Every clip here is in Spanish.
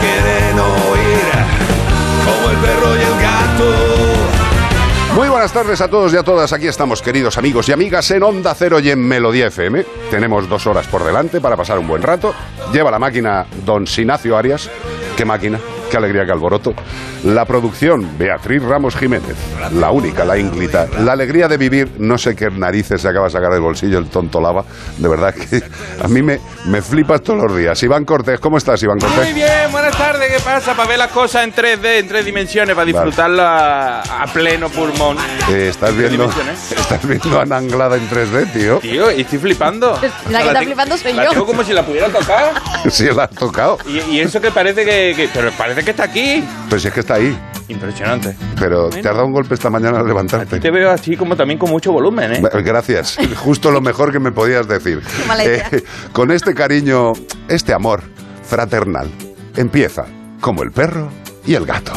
Quieren oír como el perro y el gato. Muy buenas tardes a todos y a todas. Aquí estamos, queridos amigos y amigas, en Onda Cero y en Melodía FM. Tenemos dos horas por delante para pasar un buen rato. Lleva la máquina don Sinacio Arias. ¿Qué máquina? Qué alegría, qué alboroto. La producción, Beatriz Ramos Jiménez. La única, la ínclita. La alegría de vivir, no sé qué narices se acaba de sacar del bolsillo el tonto lava. De verdad que a mí me, me flipas todos los días. Iván Cortés, ¿cómo estás, Iván Cortés? Muy bien, buenas tardes. ¿Qué pasa? Para ver las cosas en 3D, en tres dimensiones, para disfrutarla a, a pleno pulmón. Eh, estás viendo, dimensiones? estás viendo a Nanglada en 3D, tío. Tío, y estoy flipando. La que está flipando soy la yo. tengo como si la pudiera tocar. Sí, la has tocado. Y, y eso que parece que, que- Pero parece que está aquí. Pues si es que está ahí. Impresionante. Pero te has dado un golpe esta mañana al levantarte. Te veo así como también con mucho volumen, ¿eh? Gracias. Justo lo mejor que me podías decir. Qué mala idea. Eh, con este cariño, este amor fraternal, empieza como el perro y el gato.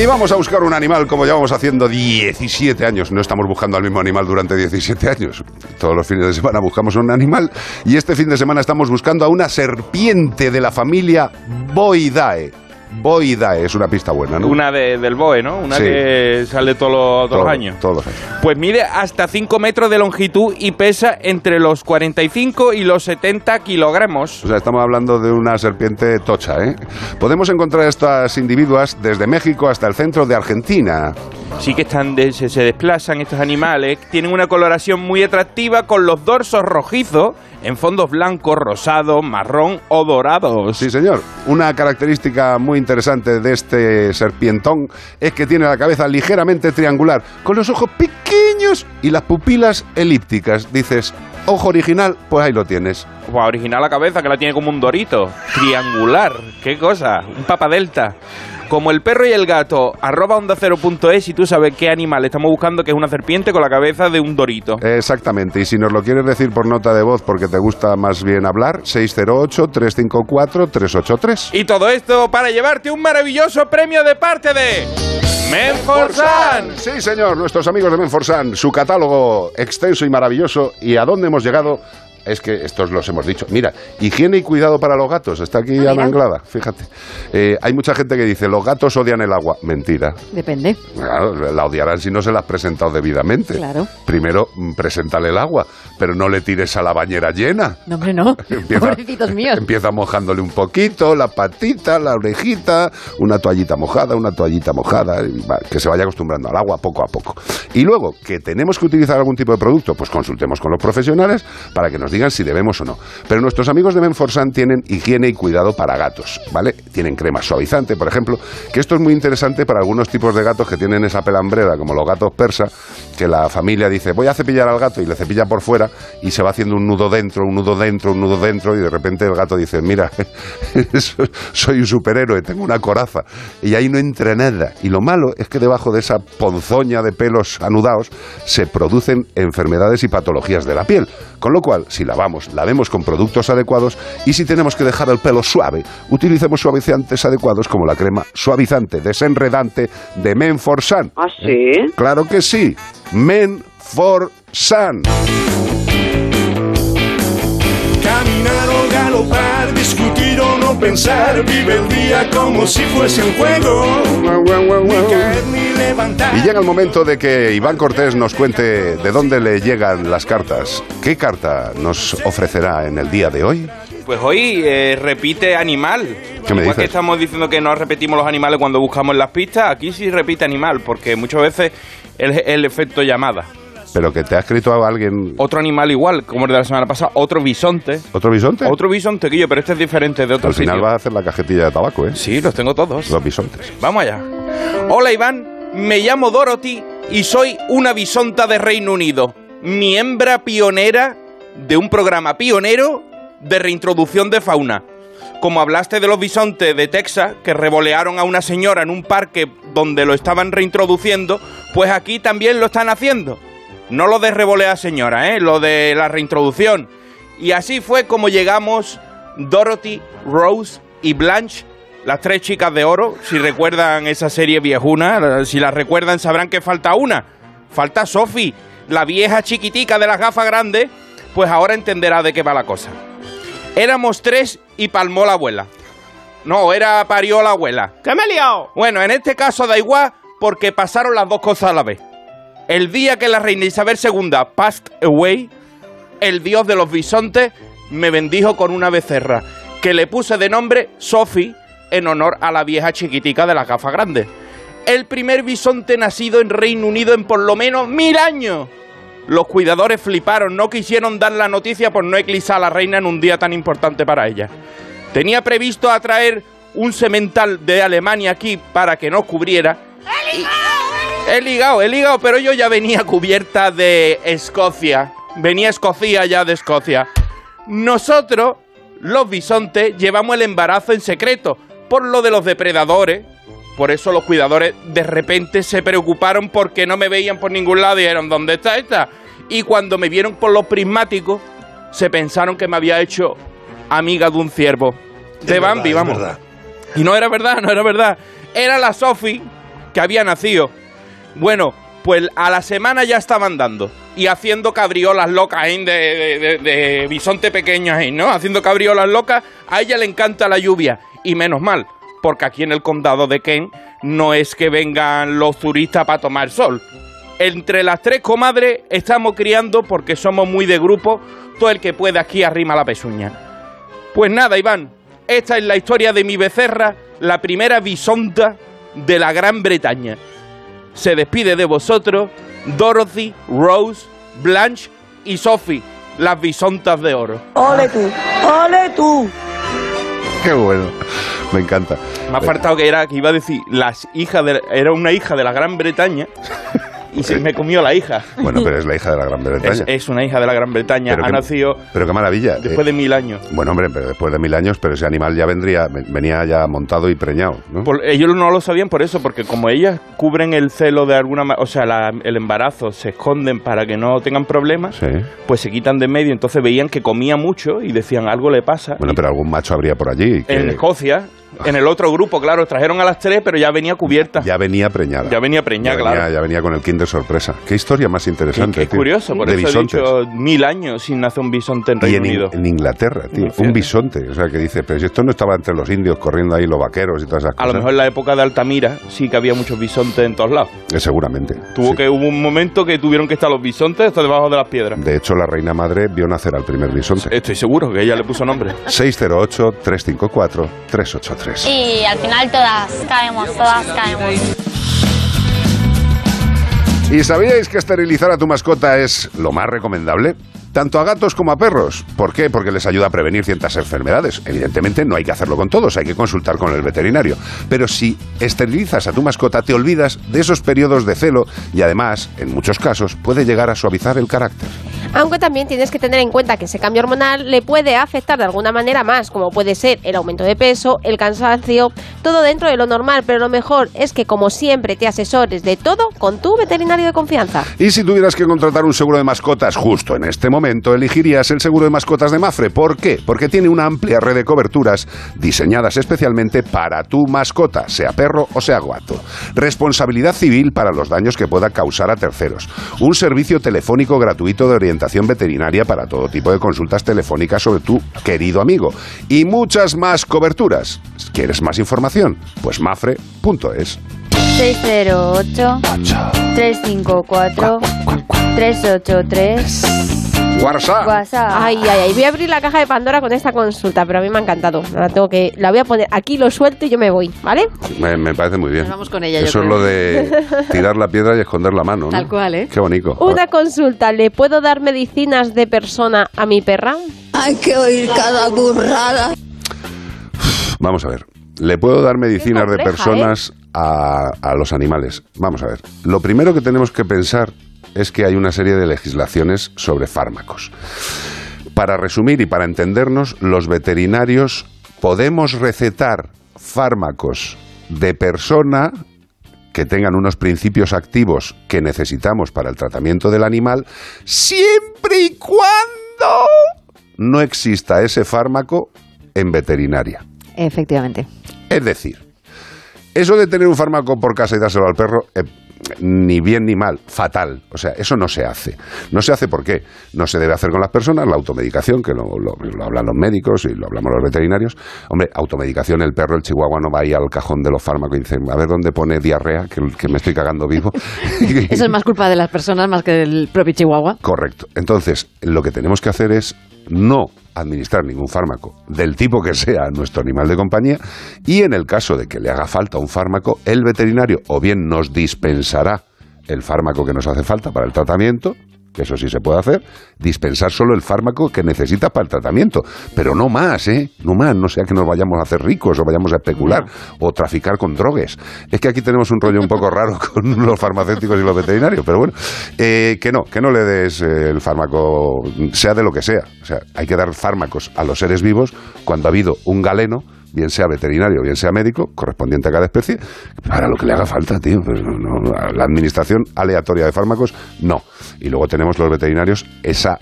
Y vamos a buscar un animal como llevamos haciendo 17 años. No estamos buscando al mismo animal durante 17 años. Todos los fines de semana buscamos un animal y este fin de semana estamos buscando a una serpiente de la familia Boidae. Boidae es una pista buena, ¿no? Una de- del BOE, ¿no? Una Sí. que sale todos los, todos los años. Todos los años. Pues mide hasta 5 metros de longitud y pesa entre los 45 y los 70 kilogramos. O sea, estamos hablando de una serpiente tocha, ¿eh? Podemos encontrar estas individuas desde México hasta el centro de Argentina. Sí que están de- se, se desplazan estos animales, tienen una coloración muy atractiva con los dorsos rojizos en fondos blancos, rosados, marrón o dorados. Sí, señor. Una característica muy interesante de este serpientón es que tiene la cabeza ligeramente triangular, con los ojos pequeños y las pupilas elípticas. Dices, ojo original, pues ahí lo tienes. Guau, original la cabeza que la tiene como un dorito, triangular, qué cosa, un papa delta. Como el perro y el gato, arroba onda cero punto es y tú sabes qué animal estamos buscando que es una serpiente con la cabeza de un dorito. Exactamente, y si nos lo quieres decir por nota de voz porque te gusta más bien hablar, 608-354-383. Y todo esto para llevarte un maravilloso premio de parte de Menforsan. Sí, señor, nuestros amigos de Menforsan, su catálogo extenso y maravilloso. ¿Y a dónde hemos llegado? Es que estos los hemos dicho. Mira, higiene y cuidado para los gatos. Está aquí. Ana Anglada, fíjate. Eh, hay mucha gente que dice, los gatos odian el agua. Mentira. Depende. Claro, la odiarán si no se la has presentado debidamente. Claro. Primero, mm, preséntale el agua, pero no le tires a la bañera llena. No, hombre, no. Pobrecitos míos. Empieza mojándole un poquito, la patita, la orejita, una toallita mojada, una toallita mojada, y va, que se vaya acostumbrando al agua poco a poco. Y luego, que tenemos que utilizar algún tipo de producto, pues consultemos con los profesionales para que nos digan si debemos o no. Pero nuestros amigos de Menforsan tienen higiene y cuidado para gatos, ¿vale? Tienen crema suavizante, por ejemplo, que esto es muy interesante para algunos tipos de gatos que tienen esa pelambrera, como los gatos persa, que la familia dice, voy a cepillar al gato y le cepilla por fuera y se va haciendo un nudo dentro, un nudo dentro, un nudo dentro y de repente el gato dice, mira, soy un superhéroe, tengo una coraza y ahí no entra nada. Y lo malo es que debajo de esa ponzoña de pelos anudados se producen enfermedades y patologías de la piel. Con lo cual, si lavamos, lavemos con productos adecuados y si tenemos que dejar el pelo suave, utilicemos suavizantes adecuados como la crema suavizante desenredante de Men for Sun. ¿Ah, sí? Claro que sí, Men for Sun. Caminar o galopar, discutir o no pensar, vive el día como si fuese un juego. Ni caer ni levantar. Y llega el momento de que Iván Cortés nos cuente de dónde le llegan las cartas. ¿Qué carta nos ofrecerá en el día de hoy? Pues hoy eh, repite animal. ¿Qué me Igual que dices? estamos diciendo que no repetimos los animales cuando buscamos las pistas, aquí sí repite animal, porque muchas veces es el efecto llamada. Pero que te ha escrito a alguien... Otro animal igual, como el de la semana pasada, otro bisonte. ¿Otro bisonte? Otro bisonte, Guillo, pero este es diferente de otro Al final sitio. va a hacer la cajetilla de tabaco, ¿eh? Sí, los tengo todos. Los bisontes. Vamos allá. Hola Iván, me llamo Dorothy y soy una bisonta de Reino Unido, miembro pionera de un programa pionero de reintroducción de fauna. Como hablaste de los bisontes de Texas que revolearon a una señora en un parque donde lo estaban reintroduciendo, pues aquí también lo están haciendo. No lo de revolear señora, ¿eh? lo de la reintroducción. Y así fue como llegamos Dorothy, Rose y Blanche, las tres chicas de oro. Si recuerdan esa serie viejuna, si la recuerdan sabrán que falta una. Falta Sophie, la vieja chiquitica de las gafas grandes, pues ahora entenderá de qué va la cosa. Éramos tres y palmó la abuela. No, era parió la abuela. ¿Qué me he liado? Bueno, en este caso da igual porque pasaron las dos cosas a la vez. El día que la reina Isabel II passed away, el dios de los bisontes me bendijo con una becerra, que le puse de nombre Sophie en honor a la vieja chiquitica de las gafas grandes. El primer bisonte nacido en Reino Unido en por lo menos mil años. Los cuidadores fliparon, no quisieron dar la noticia por no eclipsar a la reina en un día tan importante para ella. Tenía previsto atraer un semental de Alemania aquí para que nos cubriera. He ligado, he ligado, pero yo ya venía cubierta de Escocia. Venía Escocia ya de Escocia. Nosotros, los bisontes, llevamos el embarazo en secreto por lo de los depredadores. Por eso los cuidadores de repente se preocuparon porque no me veían por ningún lado y dijeron, ¿dónde está esta? Y cuando me vieron con los prismáticos, se pensaron que me había hecho amiga de un ciervo. De Es Bambi, verdad, vamos. Y no era verdad, no era verdad. Era la Sophie que había nacido. Bueno, pues a la semana ya estaban dando. Y haciendo cabriolas locas de, de, de- de bisonte pequeño ahí, ¿no? Haciendo cabriolas locas. A ella le encanta la lluvia. Y menos mal, porque aquí en el condado de Kent no es que vengan los turistas para tomar sol. Entre las tres comadres estamos criando porque somos muy de grupo. Todo el que puede aquí arrima la pezuña. Pues nada, Iván, esta es la historia de mi becerra, la primera bisonta de la Gran Bretaña. Se despide de vosotros Dorothy, Rose, Blanche y Sophie, las bisontas de oro. ¡Ole tú! ¡Ole tú! Qué bueno. Me encanta. Me ha faltado que era que iba a decir las hijas de era una hija de la Gran Bretaña y se me comió la hija. Bueno, pero es la hija de la Gran Bretaña. Es, es una hija de la Gran Bretaña, Pero ha qué- nacido Pero qué maravilla. después Eh, de mil años. Bueno, hombre, pero después de mil años, pero ese animal ya vendría, venía ya montado y preñado, ¿no? Por- ellos no lo sabían por eso, porque como ellas cubren el celo de alguna o sea, la- el embarazo, se esconden para que no tengan problemas, Sí. pues se quitan de en medio. Entonces veían que comía mucho y decían algo le pasa. Bueno, pero algún macho habría por allí. que en Escocia, en el otro grupo, claro, trajeron a las tres, pero ya venía cubierta. Ya venía preñada. Ya venía preñada, Ya venía- claro. Ya venía con el kinder sorpresa. Qué historia más interesante. es tío. curioso, por de eso bisontes. he dicho mil años sin nacer un bisonte en Y Reino en, Unido. en Inglaterra, tío. Un bisonte. O sea, que dice, pero si esto no estaba entre los indios corriendo ahí los vaqueros y todas esas A cosas. lo mejor en la época de Altamira sí que había muchos bisontes en todos lados. Eh, seguramente. Tuvo sí. que hubo un momento que tuvieron que estar los bisontes hasta debajo de las piedras. De hecho, la reina madre vio nacer al primer bisonte. Estoy seguro que ella le puso nombre. 608-354-383. Y al final todas caemos, todas caemos. ¿Y sabíais que esterilizar a tu mascota es lo más recomendable? Tanto a gatos como a perros. ¿Por qué? Porque les ayuda a prevenir ciertas enfermedades. Evidentemente no hay que hacerlo con todos, hay que consultar con el veterinario. Pero si esterilizas a tu mascota, te olvidas de esos periodos de celo y además, en muchos casos, puede llegar a suavizar el carácter. Aunque también tienes que tener en cuenta que ese cambio hormonal le puede afectar de alguna manera más, como puede ser el aumento de peso, el cansancio, todo dentro de lo normal, pero lo mejor es que como siempre te asesores de todo con tu veterinario de confianza. Y si tuvieras que contratar un seguro de mascotas justo en este momento, elegirías el seguro de mascotas de Mafre. ¿Por qué? Porque tiene una amplia red de coberturas diseñadas especialmente para tu mascota, sea perro o sea gato. Responsabilidad civil para los daños que pueda causar a terceros. Un servicio telefónico gratuito de orientación veterinaria para todo tipo de consultas telefónicas sobre tu querido amigo. Y muchas más coberturas. ¿Quieres más información? Pues mafre.es. 608 354 383 WhatsApp. WhatsApp. Ay, ay, ay. Voy a abrir la caja de Pandora con esta consulta, pero a mí me ha encantado. La tengo que, la voy a poner aquí, lo suelto y yo me voy, ¿vale? Me, me parece muy bien. Nos vamos con ella, yo Eso es creo. lo de tirar la piedra y esconder la mano. ¿no? Tal cual, ¿eh? Qué bonito. Una consulta, ¿le puedo dar medicinas de persona a mi perra? Hay que oír cada burrada. Vamos a ver. ¿Le puedo dar medicinas de compleja, personas a, a los animales? Vamos a ver. Lo primero que tenemos que pensar es que hay una serie de legislaciones sobre fármacos. Para resumir y para entendernos, los veterinarios podemos recetar fármacos de persona que tengan unos principios activos que necesitamos para el tratamiento del animal, siempre y cuando no exista ese fármaco en veterinaria. Efectivamente. Es decir, eso de tener un fármaco por casa y dárselo al perro, eh, ni bien ni mal, fatal. O sea, eso no se hace. No se hace por qué. No se debe hacer con las personas, la automedicación, que lo, lo- lo hablan los médicos y lo hablamos los veterinarios. Hombre, automedicación, el perro, el chihuahua no va ahí al cajón de los fármacos y dice, a ver dónde pone diarrea, que, que me estoy cagando vivo. Eso es más culpa de las personas más que del propio Chihuahua. Correcto. Entonces, lo que tenemos que hacer es no administrar ningún fármaco del tipo que sea a nuestro animal de compañía y en el caso de que le haga falta un fármaco, el veterinario o bien nos dispensará el fármaco que nos hace falta para el tratamiento, que eso sí se puede hacer, dispensar solo el fármaco que necesita para el tratamiento, pero no más, ¿eh? No más, no sea que nos vayamos a hacer ricos o vayamos a especular o traficar con drogues. Es que aquí tenemos un rollo un poco raro con los farmacéuticos y los veterinarios, pero bueno, eh, que no, que no le des eh, el fármaco, sea de lo que sea. O sea, hay que dar fármacos a los seres vivos cuando ha habido un galeno bien sea veterinario, bien sea médico, correspondiente a cada especie, para lo que le haga falta, tío. Pues no, no, la administración aleatoria de fármacos, no. Y luego tenemos los veterinarios esa,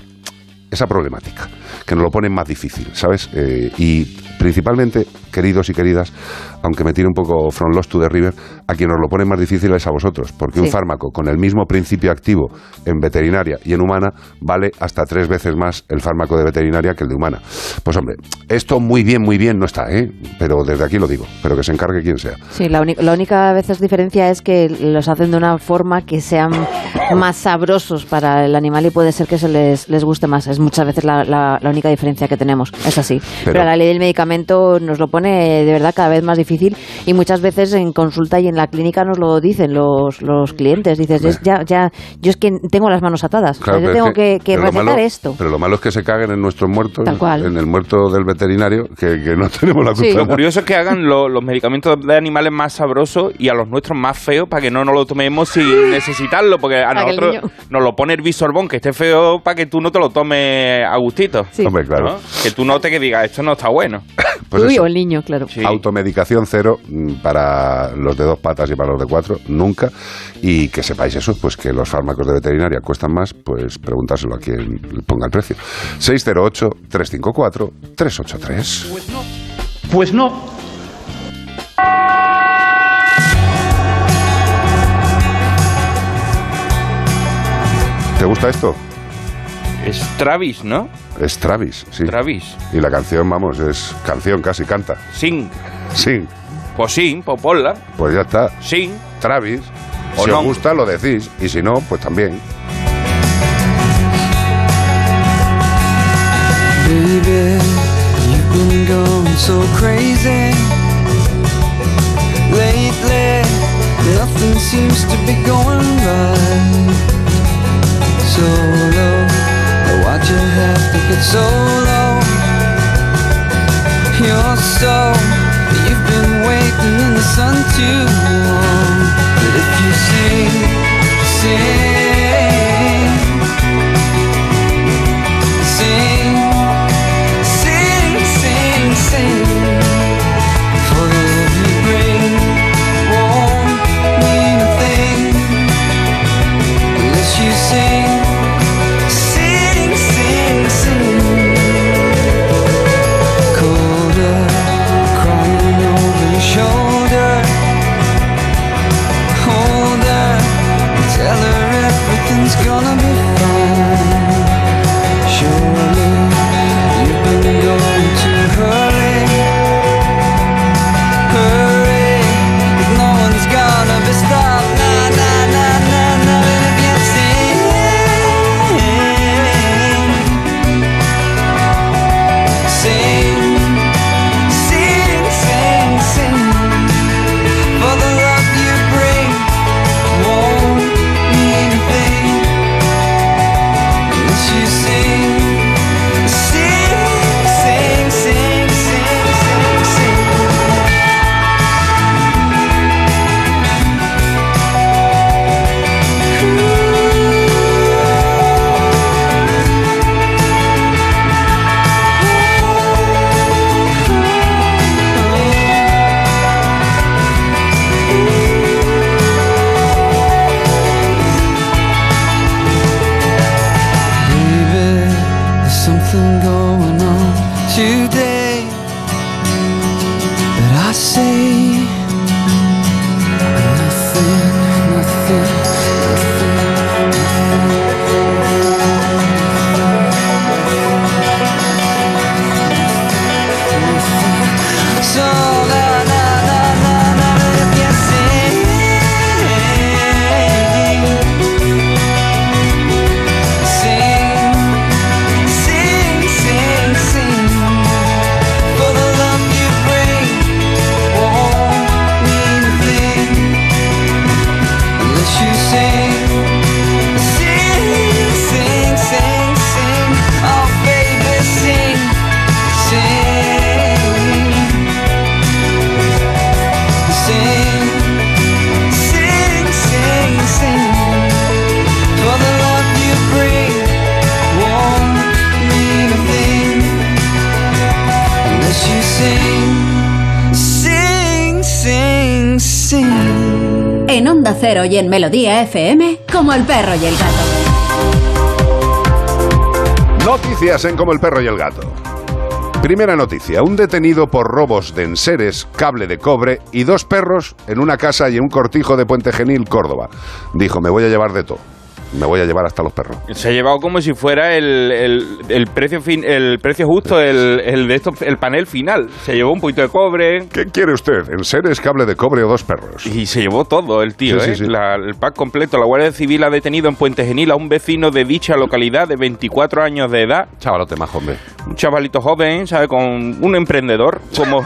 esa problemática, que nos lo ponen más difícil, ¿sabes? Eh, y principalmente, queridos y queridas, aunque me tire un poco from lost to the river, a quien nos lo pone más difícil es a vosotros, porque un fármaco con el mismo principio activo en veterinaria y en humana vale hasta tres veces más el fármaco de veterinaria que el de humana. Pues hombre, esto muy bien, muy bien no está, ¿eh? Pero desde aquí lo digo, pero que se encargue quien sea. Sí, la, la única a veces diferencia es que los hacen de una forma que sean más sabrosos para el animal y puede ser que se les, les guste más. Es muchas veces la, la- la única diferencia que tenemos. Es así. Pero, la ley del medicamento nos lo pone de verdad cada vez más difícil y muchas veces en consulta y en la clínica nos lo dicen los, los clientes. Dices, "Es- ya, ya, yo es que tengo las manos atadas. Claro, yo tengo que, que recetar malo- esto. Pero lo malo es que se caguen en nuestros muertos, Tal cual. en el muerto del veterinario, que, que no tenemos la culpa. Lo curioso es que hagan lo- los medicamentos de animales más sabrosos y a los nuestros más feos para que no nos lo tomemos sin necesitarlo, porque a Para nosotros nos lo pone el bisorbón, que esté feo para que tú no te lo tomes a gustito. Sí. Hombre, claro. ¿no? Que tú notes que digas, esto no está bueno. Pues Uy, eso. o el niño, claro. Sí. Automedicación cero mm, para los de dos patas y para los de cuatro, nunca. Y que sepáis eso, pues que los fármacos de veterinaria cuestan más, pues preguntárselo a quien ponga el precio. 608-354-383. Pues no. ¿Te gusta esto? Es Travis, ¿no? Es Travis, sí. Travis. Y la canción, vamos, es canción, casi canta. Sing. Sí, Pues sí, pues ponla. pues ya está. Sing. Travis. O si no. os gusta, lo decís. Y si no, pues también. Baby, you've been going so crazy lately. Nothing seems to be going right. Solo, watching stick it so low. You're so, you've been waiting in the sun too long. But if you sing, sing, Melodía FM, como el perro y el gato. Noticias en Como el perro y el gato. Primera noticia, un detenido por robos de enseres, cable de cobre y dos perros en una casa y en un cortijo de Puente Genil, Córdoba. Dijo, me voy a llevar de todo. Me voy a llevar hasta los perros. Se ha llevado como si fuera el, el- el precio fin, el precio justo, el, el de esto, el panel final. Se llevó un poquito de cobre. ¿Qué quiere usted? ¿Enseres, cable de cobre o dos perros? Y se llevó todo el tío, Sí, ¿eh? sí, sí. La- el pack completo. La Guardia Civil ha detenido en Puente Genil a un vecino de dicha localidad de 24 años de edad. Chavalote más hombre. Un chavalito joven, ¿sabe? Con un emprendedor como,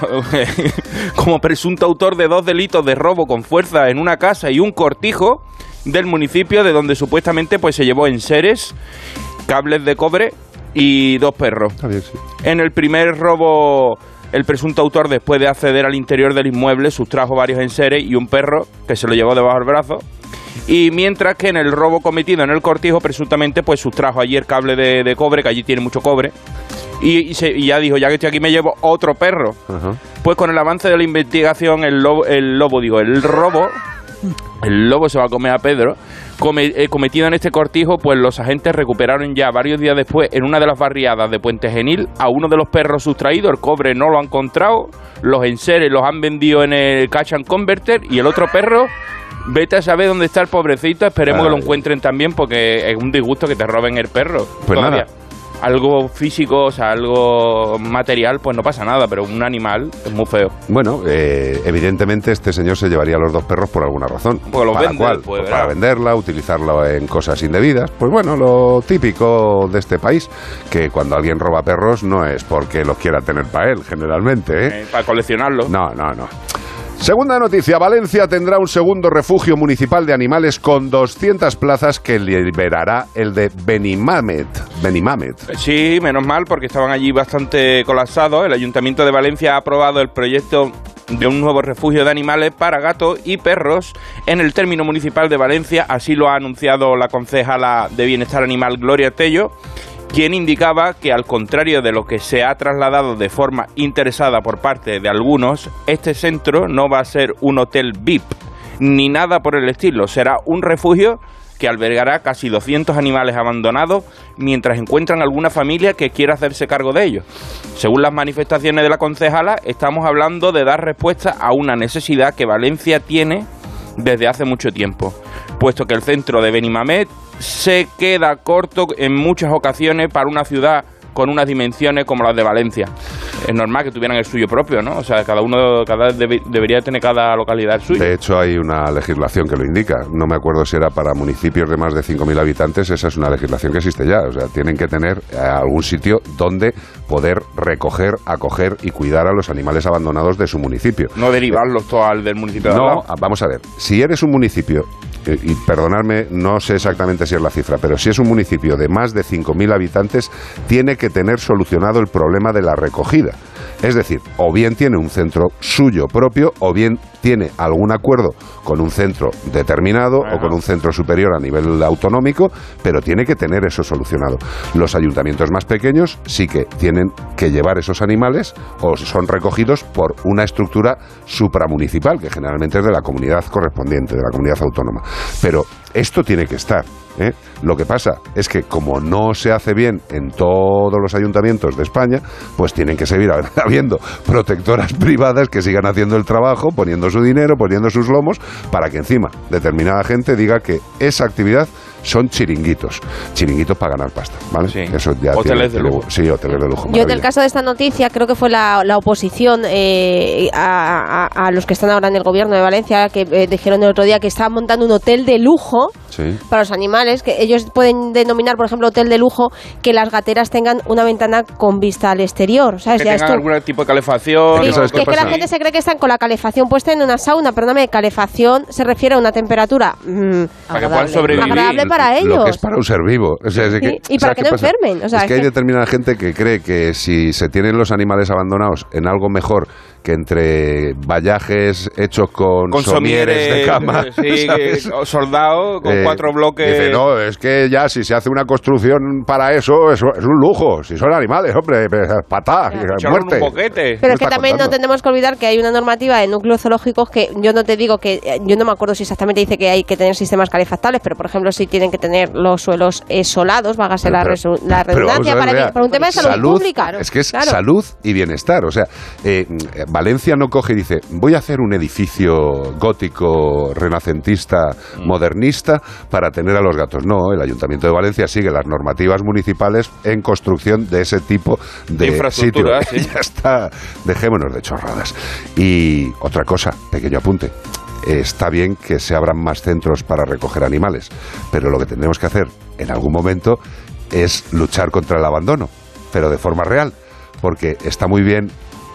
como presunto autor de dos delitos de robo con fuerza en una casa y un cortijo del municipio de donde supuestamente pues se llevó enseres, cables de cobre y dos perros. En el primer robo, el presunto autor, después de acceder al interior del inmueble, sustrajo varios enseres y un perro que se lo llevó debajo del brazo. Y mientras que en el robo cometido en el cortijo, presuntamente, pues sustrajo allí el cable de, de cobre, que allí tiene mucho cobre. Y, y se- y ya dijo, ya que estoy aquí me llevo otro perro. Pues con el avance de la investigación, el lobo, el lobo digo, el robo, el lobo se va a comer a Pedro, come- eh, cometido en este cortijo, pues los agentes recuperaron ya varios días después en una de las barriadas de Puente Genil a uno de los perros sustraídos, el cobre no lo han encontrado, los enseres los han vendido en el Cash and Converter y el otro perro... Vete a saber dónde está el pobrecito, esperemos Ay. que lo encuentren también porque es un disgusto que te roben el perro. Pues todavía. nada. Algo físico, o sea, algo material, pues no pasa nada, pero un animal es muy feo. Bueno, eh, evidentemente este señor se llevaría los dos perros por alguna razón. Porque los ¿Para vende, cuál? pues, Pues para venderla, utilizarlo en cosas indebidas. Pues bueno, lo típico de este país, que cuando alguien roba perros no es porque los quiera tener para él, generalmente. ¿eh? Eh, para coleccionarlo. No, no, no. Segunda noticia, Valencia tendrá un segundo refugio municipal de animales con 200 plazas que liberará el de Benimamet. Benimamet. Sí, menos mal, porque estaban allí bastante colapsados. El Ayuntamiento de Valencia ha aprobado el proyecto de un nuevo refugio de animales para gatos y perros en el término municipal de Valencia. Así lo ha anunciado la concejala de Bienestar Animal Gloria Tello quien indicaba que al contrario de lo que se ha trasladado de forma interesada por parte de algunos, este centro no va a ser un hotel VIP ni nada por el estilo, será un refugio que albergará casi 200 animales abandonados mientras encuentran alguna familia que quiera hacerse cargo de ellos. Según las manifestaciones de la concejala, estamos hablando de dar respuesta a una necesidad que Valencia tiene desde hace mucho tiempo, puesto que el centro de Benimamet se queda corto en muchas ocasiones para una ciudad con unas dimensiones como las de Valencia. Es normal que tuvieran el suyo propio, ¿no? O sea, cada uno cada debe- debería tener cada localidad el suyo. De hecho, hay una legislación que lo indica. No me acuerdo si era para municipios de más de 5.000 habitantes. Esa es una legislación que existe ya. O sea, tienen que tener eh, algún sitio donde poder recoger, acoger y cuidar a los animales abandonados de su municipio. No derivarlos todos al del municipio de al No, lado. vamos a ver. Si eres un municipio, y perdonadme, no sé exactamente si es la cifra, pero si es un municipio de más de 5.000 habitantes, tiene que tener solucionado el problema de la recogida. Es decir, o bien tiene un centro suyo propio, o bien tiene algún acuerdo con un centro determinado o con un centro superior a nivel autonómico, pero tiene que tener eso solucionado. Los ayuntamientos más pequeños sí que tienen que llevar esos animales o son recogidos por una estructura supramunicipal, que generalmente es de la comunidad correspondiente, de la comunidad autónoma. Pero esto tiene que estar. ¿Eh? Lo que pasa es que como no se hace bien en todos los ayuntamientos de España, pues tienen que seguir habiendo protectoras privadas que sigan haciendo el trabajo, poniendo su dinero, poniendo sus lomos, para que encima determinada gente diga que esa actividad son chiringuitos. Chiringuitos para ganar pasta, ¿vale? Eso ya Hoteles tiene- de lujo. Sí, hoteles de lujo. Yo en el caso de esta noticia creo que fue la, la oposición eh, a, a- a los que están ahora en el gobierno de Valencia que eh, dijeron el otro día que estaban montando un hotel de lujo Sí. para los animales, que ellos pueden denominar, por ejemplo, hotel de lujo, que las gateras tengan una ventana con vista al exterior. ¿sabes? Que Ya tengan esto- algún tipo de calefacción. Sí, o que es que cosas la gente se cree que están con la calefacción puesta en una sauna, perdóname, calefacción se refiere a una temperatura mm, Para que puedan sobrevivir. agradable para Lo que ellos. es para un ser vivo. O sea, es que- y ¿sabes para que no pasa? enfermen, o sea, es que hay que- determinada gente que cree que si se tienen los animales abandonados en algo mejor que entre vallajes hechos con, Con somieres de somieres, cama, sí, ¿sabes? soldado con Eh, cuatro bloques. Dice, no, es que ya si se hace una construcción para eso, eso es un lujo. Si son animales, hombre, patá, Echarlo en un muerte. boquete. Pero es que también no contando? tenemos que olvidar que hay una normativa de núcleos zoológicos que yo no te digo que, eh, yo no me acuerdo si exactamente dice que hay que tener sistemas calefactables, pero por ejemplo si tienen que tener los suelos eh, solados, vágase la, Pero- resu- la redundancia, ver, para, que- para un tema de salud, pública. Es que es Claro. salud y bienestar. O sea, eh, Valencia no coge y dice, voy a hacer un edificio gótico, renacentista, Mm. modernista para tener a los gatos. No, el Ayuntamiento de Valencia sigue las normativas municipales en construcción de ese tipo de Infraestructura, sitio. sí. ya está, dejémonos de chorradas. Y otra cosa, pequeño apunte. Está bien que se abran más centros para recoger animales, pero lo que tendremos que hacer en algún momento es luchar contra el abandono, pero de forma real, porque está muy bien,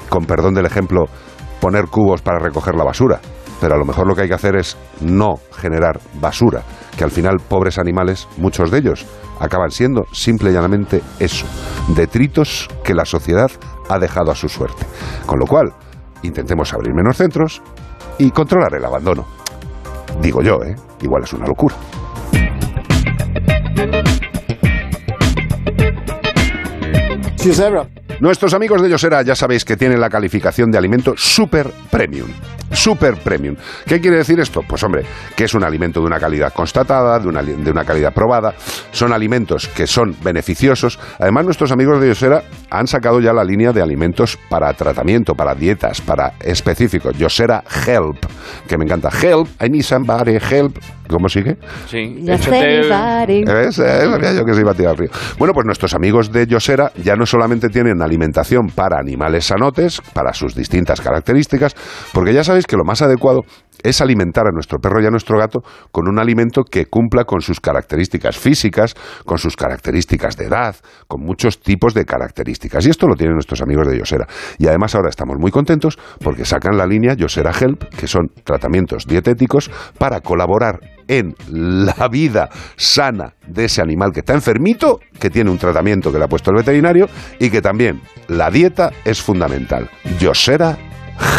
con perdón del ejemplo, poner cubos para recoger la basura, pero a lo mejor lo que hay que hacer es no generar basura, que al final pobres animales, muchos de ellos, acaban siendo simple y llanamente eso, detritos que la sociedad ha dejado a su suerte. Con lo cual, intentemos abrir menos centros y controlar el abandono. Digo yo, ¿eh? Igual es una locura. Nuestros amigos de Yosera ya sabéis que tienen la calificación de alimento super premium. Super premium. ¿Qué quiere decir esto? Pues hombre, que es un alimento de una calidad constatada, de una, de una calidad probada. Son alimentos que son beneficiosos. Además, nuestros amigos de Yosera han sacado ya la línea de alimentos para tratamiento, para dietas, para específicos. Yosera Help, que me encanta. Help, I need somebody, help. ¿Cómo sigue? Sí, Ya sé, échate-. ¿Ves? Eh, sabía yo que se iba a tirar al río. Bueno, pues nuestros amigos de Yosera ya no solamente tienen alimentación para animales sanotes, para sus distintas características, porque ya sabéis que lo más adecuado es alimentar a nuestro perro y a nuestro gato con un alimento que cumpla con sus características físicas, con sus características de edad, con muchos tipos de características. Y esto lo tienen nuestros amigos de Yosera. Y además ahora estamos muy contentos porque sacan la línea Yosera Help, que son tratamientos dietéticos para colaborar en la vida sana de ese animal que está enfermito, que tiene un tratamiento que le ha puesto el veterinario y que también la dieta es fundamental. Yosera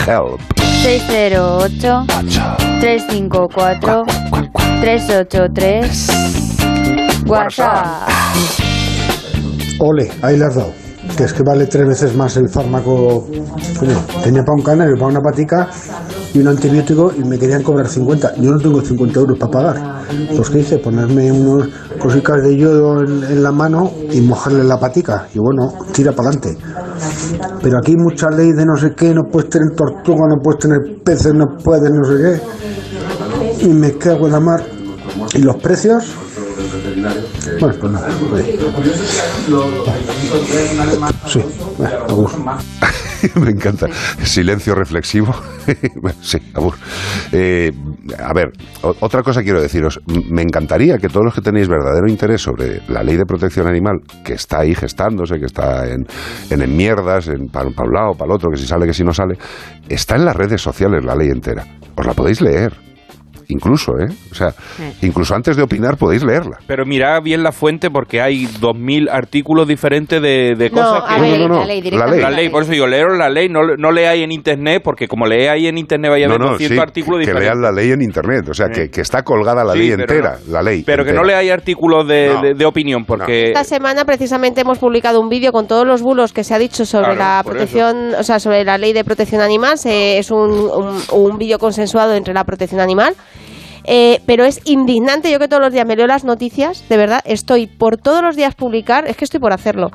Help. 608 354 383 WhatsApp. Ole, ahí le has dado. Que es que vale tres veces más el fármaco. Tenía para un canario, para una patica y un antibiótico y me querían cobrar 50. Yo no tengo 50 euros para pagar. Pues ¿qué hice? Ponerme unos cositas de yodo en, en la mano y mojarle la patica. Y bueno, tira para adelante. Pero aquí hay mucha ley de no sé qué, no puedes tener tortuga, no puedes tener peces, no puedes no sé qué. Y me cago en la mar. ¿Y los precios? Bueno, pues nada. Sí. Me encanta. Silencio reflexivo. sí, abur. Eh, a ver, otra cosa quiero deciros. Me encantaría que todos los que tenéis verdadero interés sobre la ley de protección animal, que está ahí gestándose, que está en, en, en mierdas, en, para, un lado, para el otro, que si sale, que si no sale, está en las redes sociales la ley entera. Os la podéis leer. Incluso, ¿eh? O sea, incluso antes de opinar podéis leerla. Pero mirad bien la fuente porque hay 2.000 artículos diferentes de, de No, cosas a que... ver, No, no, no, la ley, La la ley, por eso digo, leeros la ley, no, no leáis en internet porque como leáis en internet vaya a haber no, 200 sí, artículos que diferentes. lean la ley en internet. O sea, que, que está colgada la Sí, ley pero entera. no. La ley. Pero que no leáis artículos de, No. de- de opinión porque... Esta semana precisamente hemos publicado un vídeo con todos los bulos que se ha dicho sobre Claro, la protección, o sea, sobre la ley de protección animal. Se- es un, un, un vídeo consensuado entre la protección animal. Eh, pero es indignante, yo que todos los días me leo las noticias, de verdad, estoy por todos los días publicar, es que estoy por hacerlo.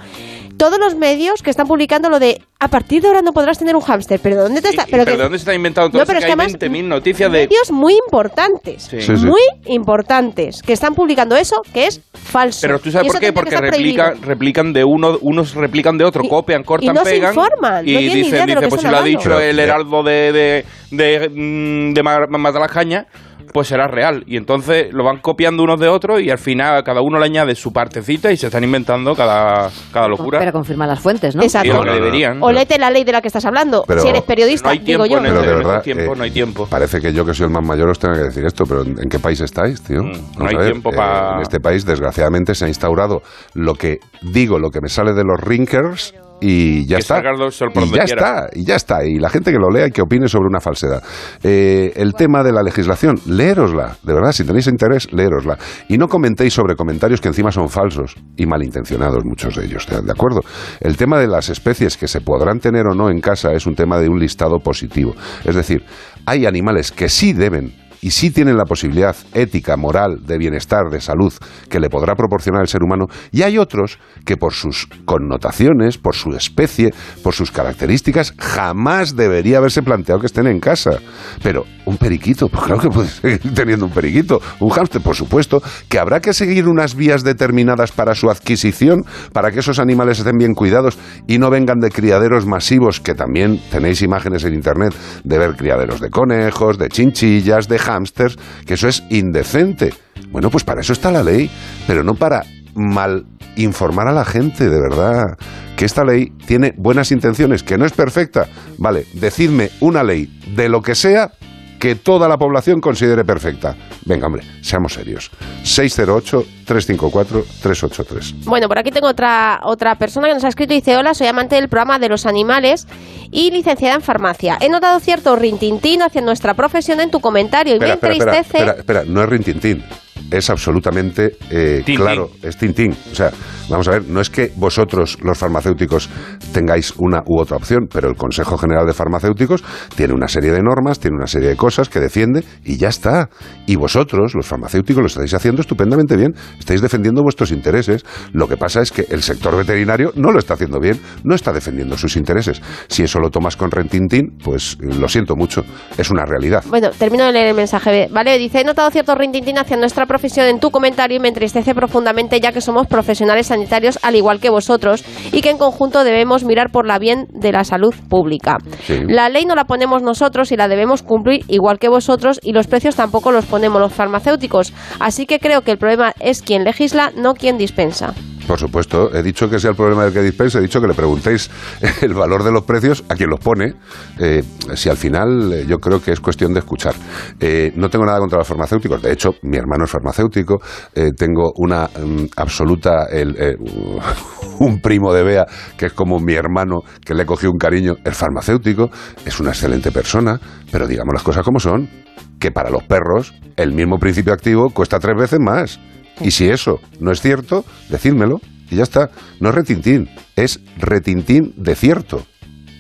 Todos los medios que están publicando lo de a partir de ahora no podrás tener un hámster, pero ¿dónde te está? ¿Y- pero que- ¿de dónde se está inventando todo No, pero es que que hay además 20.000 noticias de... medios muy importantes, Sí. Sí, sí. muy importantes, que están publicando eso que es falso. Pero tú Y sabes por qué, porque replican, replican de uno, unos replican de otro, copian, cortan, no se pegan. informan, no y ni dicen, idea de lo dice, que pues si lo ha dicho Pero, el heraldo de, de, de, mm, de Ma- Matalajaña, pues será real. Y entonces lo van copiando unos de otros y al final cada uno le añade su partecita y se están inventando cada, cada locura. Pero confirma las fuentes, ¿no? Exacto. Y lo que deberían. O léete la ley de la que estás hablando. Pero- si eres periodista, No hay digo yo. Pero de verdad, tiempo eh, no hay tiempo. Parece que yo que soy el más mayor os tenga que decir esto, pero ¿en qué país estáis, tío? Mm, hay a ver, tiempo eh, pa- En este país, desgraciadamente, se ha instaurado lo que digo, lo que me sale de los rinkers y ya Que está. y ya está, y ya está. Y la gente que lo lea y que opine sobre una falsedad. Eh, el tema de la legislación, léerosla, de verdad, si tenéis interés, léerosla. Y no comentéis sobre comentarios que encima son falsos y malintencionados, muchos de ellos, ¿de de acuerdo? El tema de las especies que se podrán tener o no en casa es un tema de un listado positivo. Es decir, hay animales que sí deben y sí tienen la posibilidad ética, moral, de bienestar, de salud, que le podrá proporcionar el ser humano, y hay otros que por sus connotaciones, por su especie, por sus características, jamás debería haberse planteado que estén en casa. Pero un periquito, pues claro que puedes seguir teniendo un periquito, un hámster, por supuesto, que habrá que seguir unas vías determinadas para su adquisición, para que esos animales estén bien cuidados y no vengan de criaderos masivos, que también tenéis imágenes en internet de ver criaderos de conejos, de chinchillas, de que eso es indecente. Bueno, pues para eso está la ley, pero no para mal informar a la gente, de verdad. Que esta ley tiene buenas intenciones, que no es perfecta. Vale, decidme una ley de lo que sea que toda la población considere perfecta. Venga, hombre, seamos serios. 608-354-383. Bueno, por aquí tengo otra, otra persona que nos ha escrito y dice, hola, soy amante del programa de los animales y licenciada en farmacia. He notado cierto rintintín hacia nuestra profesión en tu comentario y Espera, me espera, espera, entristece... espera, espera, no es Rintintín. Es absolutamente eh, claro, es Tintín. O sea, vamos a ver, no es que vosotros, los farmacéuticos, tengáis una u otra opción, pero el Consejo General de Farmacéuticos tiene una serie de normas, tiene una serie de cosas que defiende y ya está. Y vosotros, los farmacéuticos, lo estáis haciendo estupendamente bien, estáis defendiendo vuestros intereses. Lo que pasa es que el sector veterinario no lo está haciendo bien, no está defendiendo sus intereses. Si eso lo tomas con Rintintín, pues eh, lo siento mucho, es una realidad. Bueno, termino de leer el mensaje, ¿vale? Dice, he notado cierto rintintín hacia nuestra profesión en tu comentario y me entristece profundamente ya que somos profesionales sanitarios al igual que vosotros y que en conjunto debemos mirar por la bien de la salud pública. Sí. La ley no la ponemos nosotros y la debemos cumplir igual que vosotros y los precios tampoco los ponemos los farmacéuticos. Así que creo que el problema es quien legisla, no quien dispensa. Por supuesto, he dicho que sea el problema del que dispensa, he dicho que le preguntéis el valor de los precios a quien los pone, eh, si al final eh, yo creo que es cuestión de escuchar. Eh, no tengo nada contra los farmacéuticos, de hecho, mi hermano es farmacéutico, eh, tengo una mm, absoluta, un primo de Bea, que es como mi hermano, que le cogió un cariño, es farmacéutico, es una excelente persona, pero digamos las cosas como son, que para los perros el mismo principio activo cuesta tres veces más. Y si eso no es cierto, decídmelo y ya está. No es retintín, es retintín de cierto.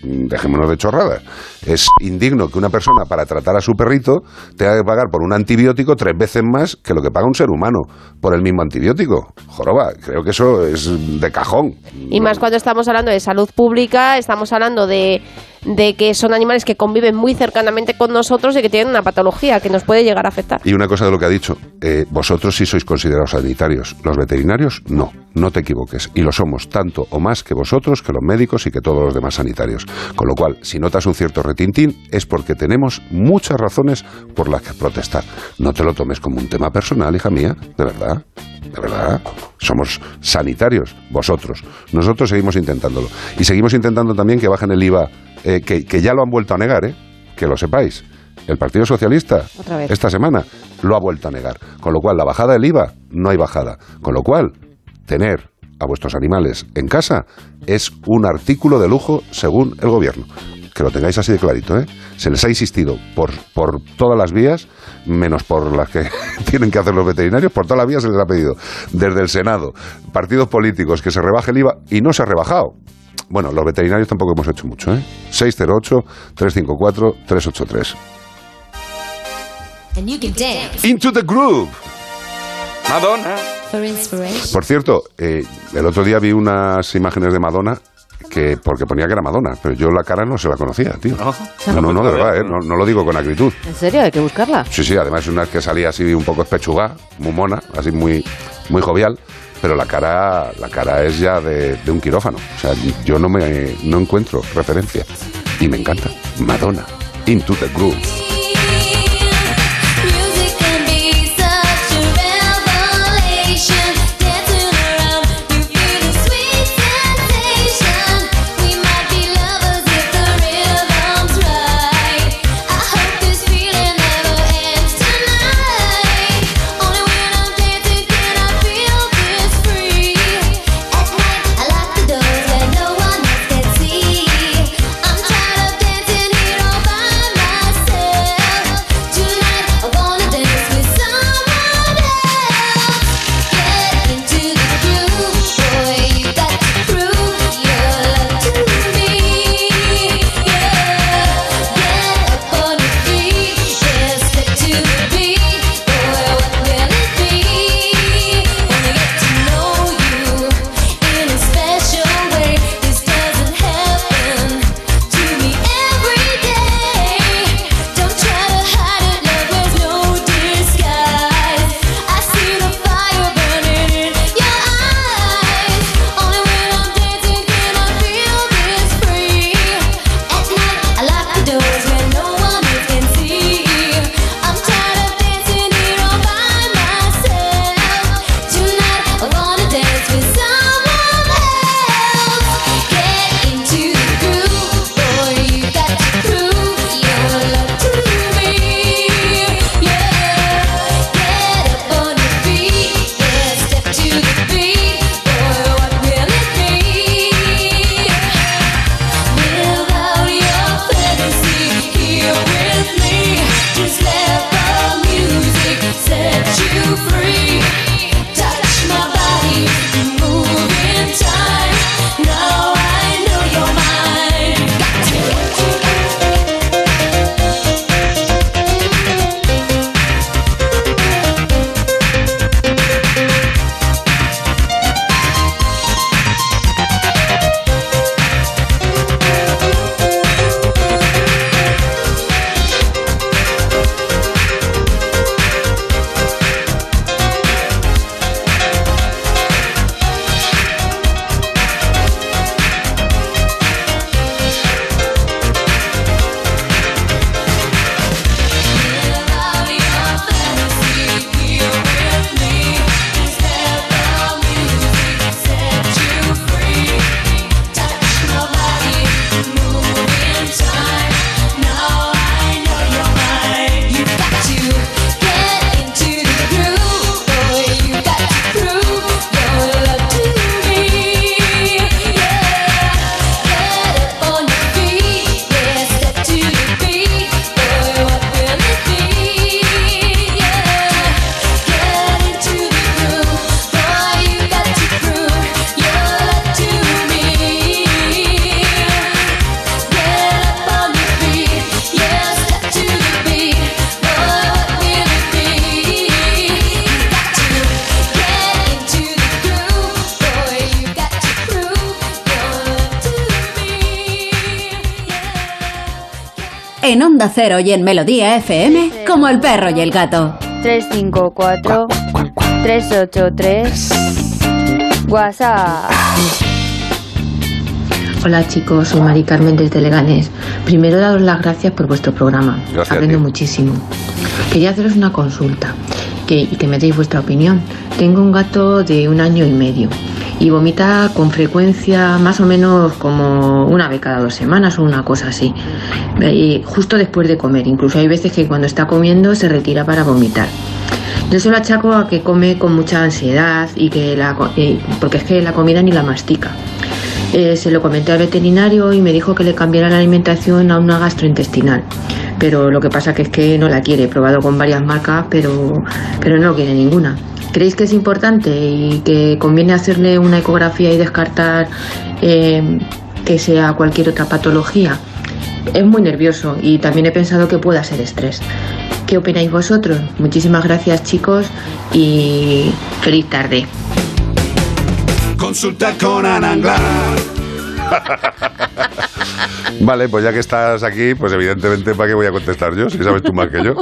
Dejémonos de chorradas. Es indigno que una persona para tratar a su perrito tenga que pagar por un antibiótico tres veces más que lo que paga un ser humano por el mismo antibiótico. Joroba, creo que eso es de cajón. Y más cuando estamos hablando de salud pública, estamos hablando de, de que son animales que conviven muy cercanamente con nosotros y que tienen una patología que nos puede llegar a afectar. Y una cosa de lo que ha dicho, eh, vosotros sí sois considerados sanitarios, los veterinarios no, no te equivoques. Y lo somos tanto o más que vosotros, que los médicos y que todos los demás sanitarios. Con lo cual, si notas un cierto retintín, es porque tenemos muchas razones por las que protestar. No te lo tomes como un tema personal, hija mía, de verdad. De verdad, somos sanitarios, vosotros. Nosotros seguimos intentándolo. Y seguimos intentando también que bajen el IVA, eh, que, que ya lo han vuelto a negar, ¿eh? que lo sepáis. El Partido Socialista esta semana lo ha vuelto a negar. Con lo cual, la bajada del IVA, no hay bajada. Con lo cual, tener a vuestros animales en casa es un artículo de lujo según el gobierno. Que lo tengáis así de clarito, ¿eh? Se les ha insistido por, por todas las vías, menos por las que tienen que hacer los veterinarios, por todas las vías se les ha pedido. Desde el Senado, partidos políticos, que se rebaje el IVA y no se ha rebajado. Bueno, los veterinarios tampoco hemos hecho mucho, ¿eh? 608-354-383. And you can dance Into the Groove. Madonna. for inspiration. Por cierto, eh, el otro día vi unas imágenes de Madonna que porque ponía que era Madonna, pero yo la cara no se la conocía, tío. No, no, no, de verdad, ¿eh? no, no lo digo con acritud. ¿En serio? Hay que buscarla. Sí, sí, además es una que salía así un poco espechugada, muy mona, así muy, muy jovial, pero la cara, la cara es ya de, de un quirófano. O sea, yo no me no encuentro referencia. Y me encanta. Madonna, Into the Groove. En Onda Cero y en Melodía FM, como el perro y el gato. 354 383 WhatsApp. Hola chicos, soy Mari Carmen desde Leganés. Primero daros las gracias por vuestro programa. Gracias, Aprendo muchísimo. Quería haceros una consulta que, y que me deis vuestra opinión. Tengo un gato de un año y medio y vomita con frecuencia más o menos como una vez cada dos semanas o una cosa así. Y justo después de comer. Incluso hay veces que cuando está comiendo se retira para vomitar. Yo se lo achaco a que come con mucha ansiedad y que la, eh, porque es que la comida ni la mastica. Eh, se lo comenté al veterinario y me dijo que le cambiara la alimentación a una gastrointestinal. Pero lo que pasa que es que no la quiere. He probado con varias marcas, pero, pero no quiere ninguna. ¿Creéis que es importante y que conviene hacerle una ecografía y descartar eh, que sea cualquier otra patología? Es muy nervioso y también he pensado que pueda ser estrés. ¿Qué opináis vosotros? Muchísimas gracias chicos y feliz tarde. Consulta con Ana Anglada. Vale, pues ya que estás aquí, pues evidentemente, ¿para qué voy a contestar yo? Si sabes tú más que yo.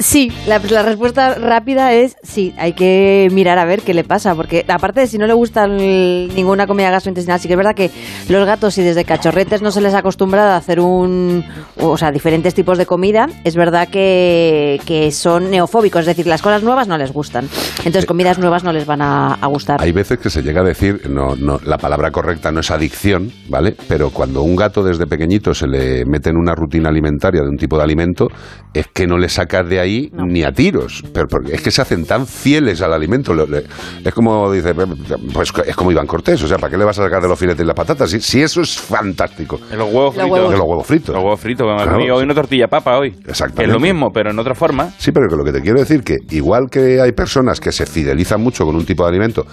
Sí, la, la respuesta rápida es sí, hay que mirar a ver qué le pasa, porque aparte de si no le gusta el- ninguna comida gastrointestinal, sí que es verdad que los gatos, si desde cachorretes no se les ha acostumbrado a hacer un, o sea, diferentes tipos de comida, es verdad que, que son neofóbicos, es decir, las cosas nuevas no les gustan. Entonces, comidas nuevas no les van a, a gustar. Hay veces que se llega a decir, no, no, la palabra correcta no es adicción, ¿vale? Pero cuando un gato desde pequeñito se le mete en una rutina alimentaria de un tipo de alimento, es que no le sacas de ahí ni a tiros. Pero porque es que se hacen tan fieles al alimento. Es como dice, pues es como Iván Cortés, o sea, ¿para qué le vas a sacar de los filetes y las patatas? Si, si eso es fantástico. En los huevos fritos. De los huevos fritos. Los huevos Claro. hoy una tortilla papa hoy. Exactamente. Es lo mismo, pero en otra forma. Sí, pero que lo que te quiero decir que igual que hay personas que se fidelizan mucho con un tipo de alimento,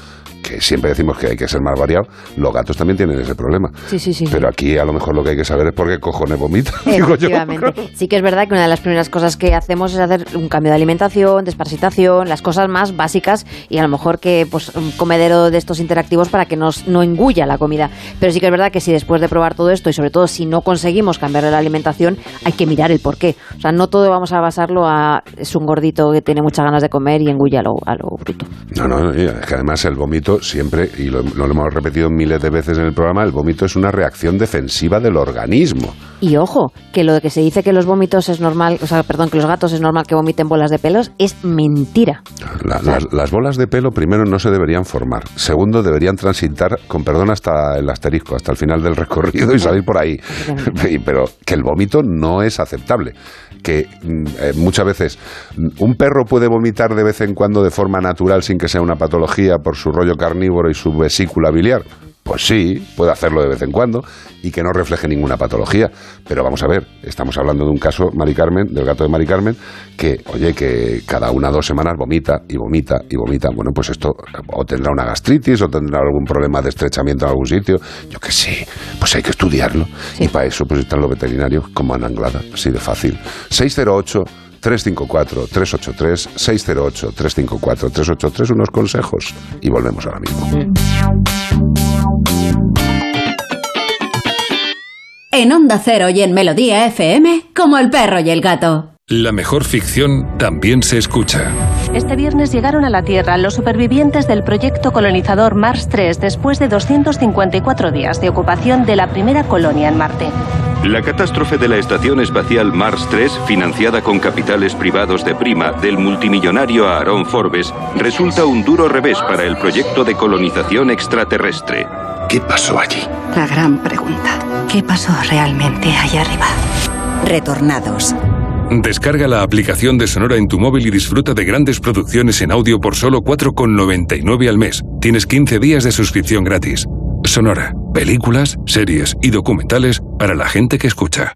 que siempre decimos que hay que ser más variado, los gatos también tienen ese problema. Sí, sí, sí. Pero aquí a lo mejor lo que hay que saber es por qué cojones vomita. digo yo. Efectivamente. Sí que es verdad que una de las primeras cosas que hacemos es hacer un cambio de alimentación, desparasitación, las cosas más básicas y a lo mejor que pues un comedero de estos interactivos para que nos, no engulla la comida. Pero sí que es verdad que si después de probar todo esto y sobre todo si no conseguimos cambiar la alimentación, hay que mirar el porqué. O sea, no todo vamos a basarlo a es un gordito que tiene muchas ganas de comer y engulla a lo, a lo bruto. No, no, mira, es que además el vómito siempre, y lo, lo hemos repetido miles de veces en el programa, el vómito es una reacción defensiva del organismo. Y ojo, que lo de que se dice que los vómitos es normal, o sea, perdón, que los gatos es normal que vomiten bolas de pelos es mentira. La- las, las bolas de pelo, primero, no se deberían formar. Segundo, deberían transitar, con perdón, hasta el asterisco, hasta el final del recorrido y salir por ahí. Pero que el vómito no es aceptable. Que mm, eh, muchas veces mm, un perro puede vomitar de vez en cuando de forma natural sin que sea una patología por su rollo carnívoro y su vesícula biliar. Pues sí, puede hacerlo de vez en cuando y que no refleje ninguna patología. Pero vamos a ver, estamos hablando de un caso, Mari Carmen, del gato de Mari Carmen, que, oye, que cada una o dos semanas vomita y vomita y vomita. Bueno, pues esto o tendrá una gastritis o tendrá algún problema de estrechamiento en algún sitio. Yo qué sé, pues hay que estudiarlo. Y para eso pues están los veterinarios como Ana Anglada, así de fácil. 608 354-383, 608-354-383, unos consejos y volvemos ahora mismo. En Onda Cero y en Melodía FM, como el perro y el gato. La mejor ficción también se escucha. Este viernes llegaron a la Tierra los supervivientes del proyecto colonizador Mars 3 después de 254 días de ocupación de la primera colonia en Marte. La catástrofe de la Estación Espacial Mars 3, financiada con capitales privados de prima del multimillonario Aaron Forbes, resulta un duro revés para el proyecto de colonización extraterrestre. ¿Qué pasó allí? La gran pregunta. ¿Qué pasó realmente allá arriba? Retornados. Descarga la aplicación de Sonora en tu móvil y disfruta de grandes producciones en audio por solo 4,99 al mes. Tienes 15 días de suscripción gratis. Sonora, películas, series y documentales para la gente que escucha.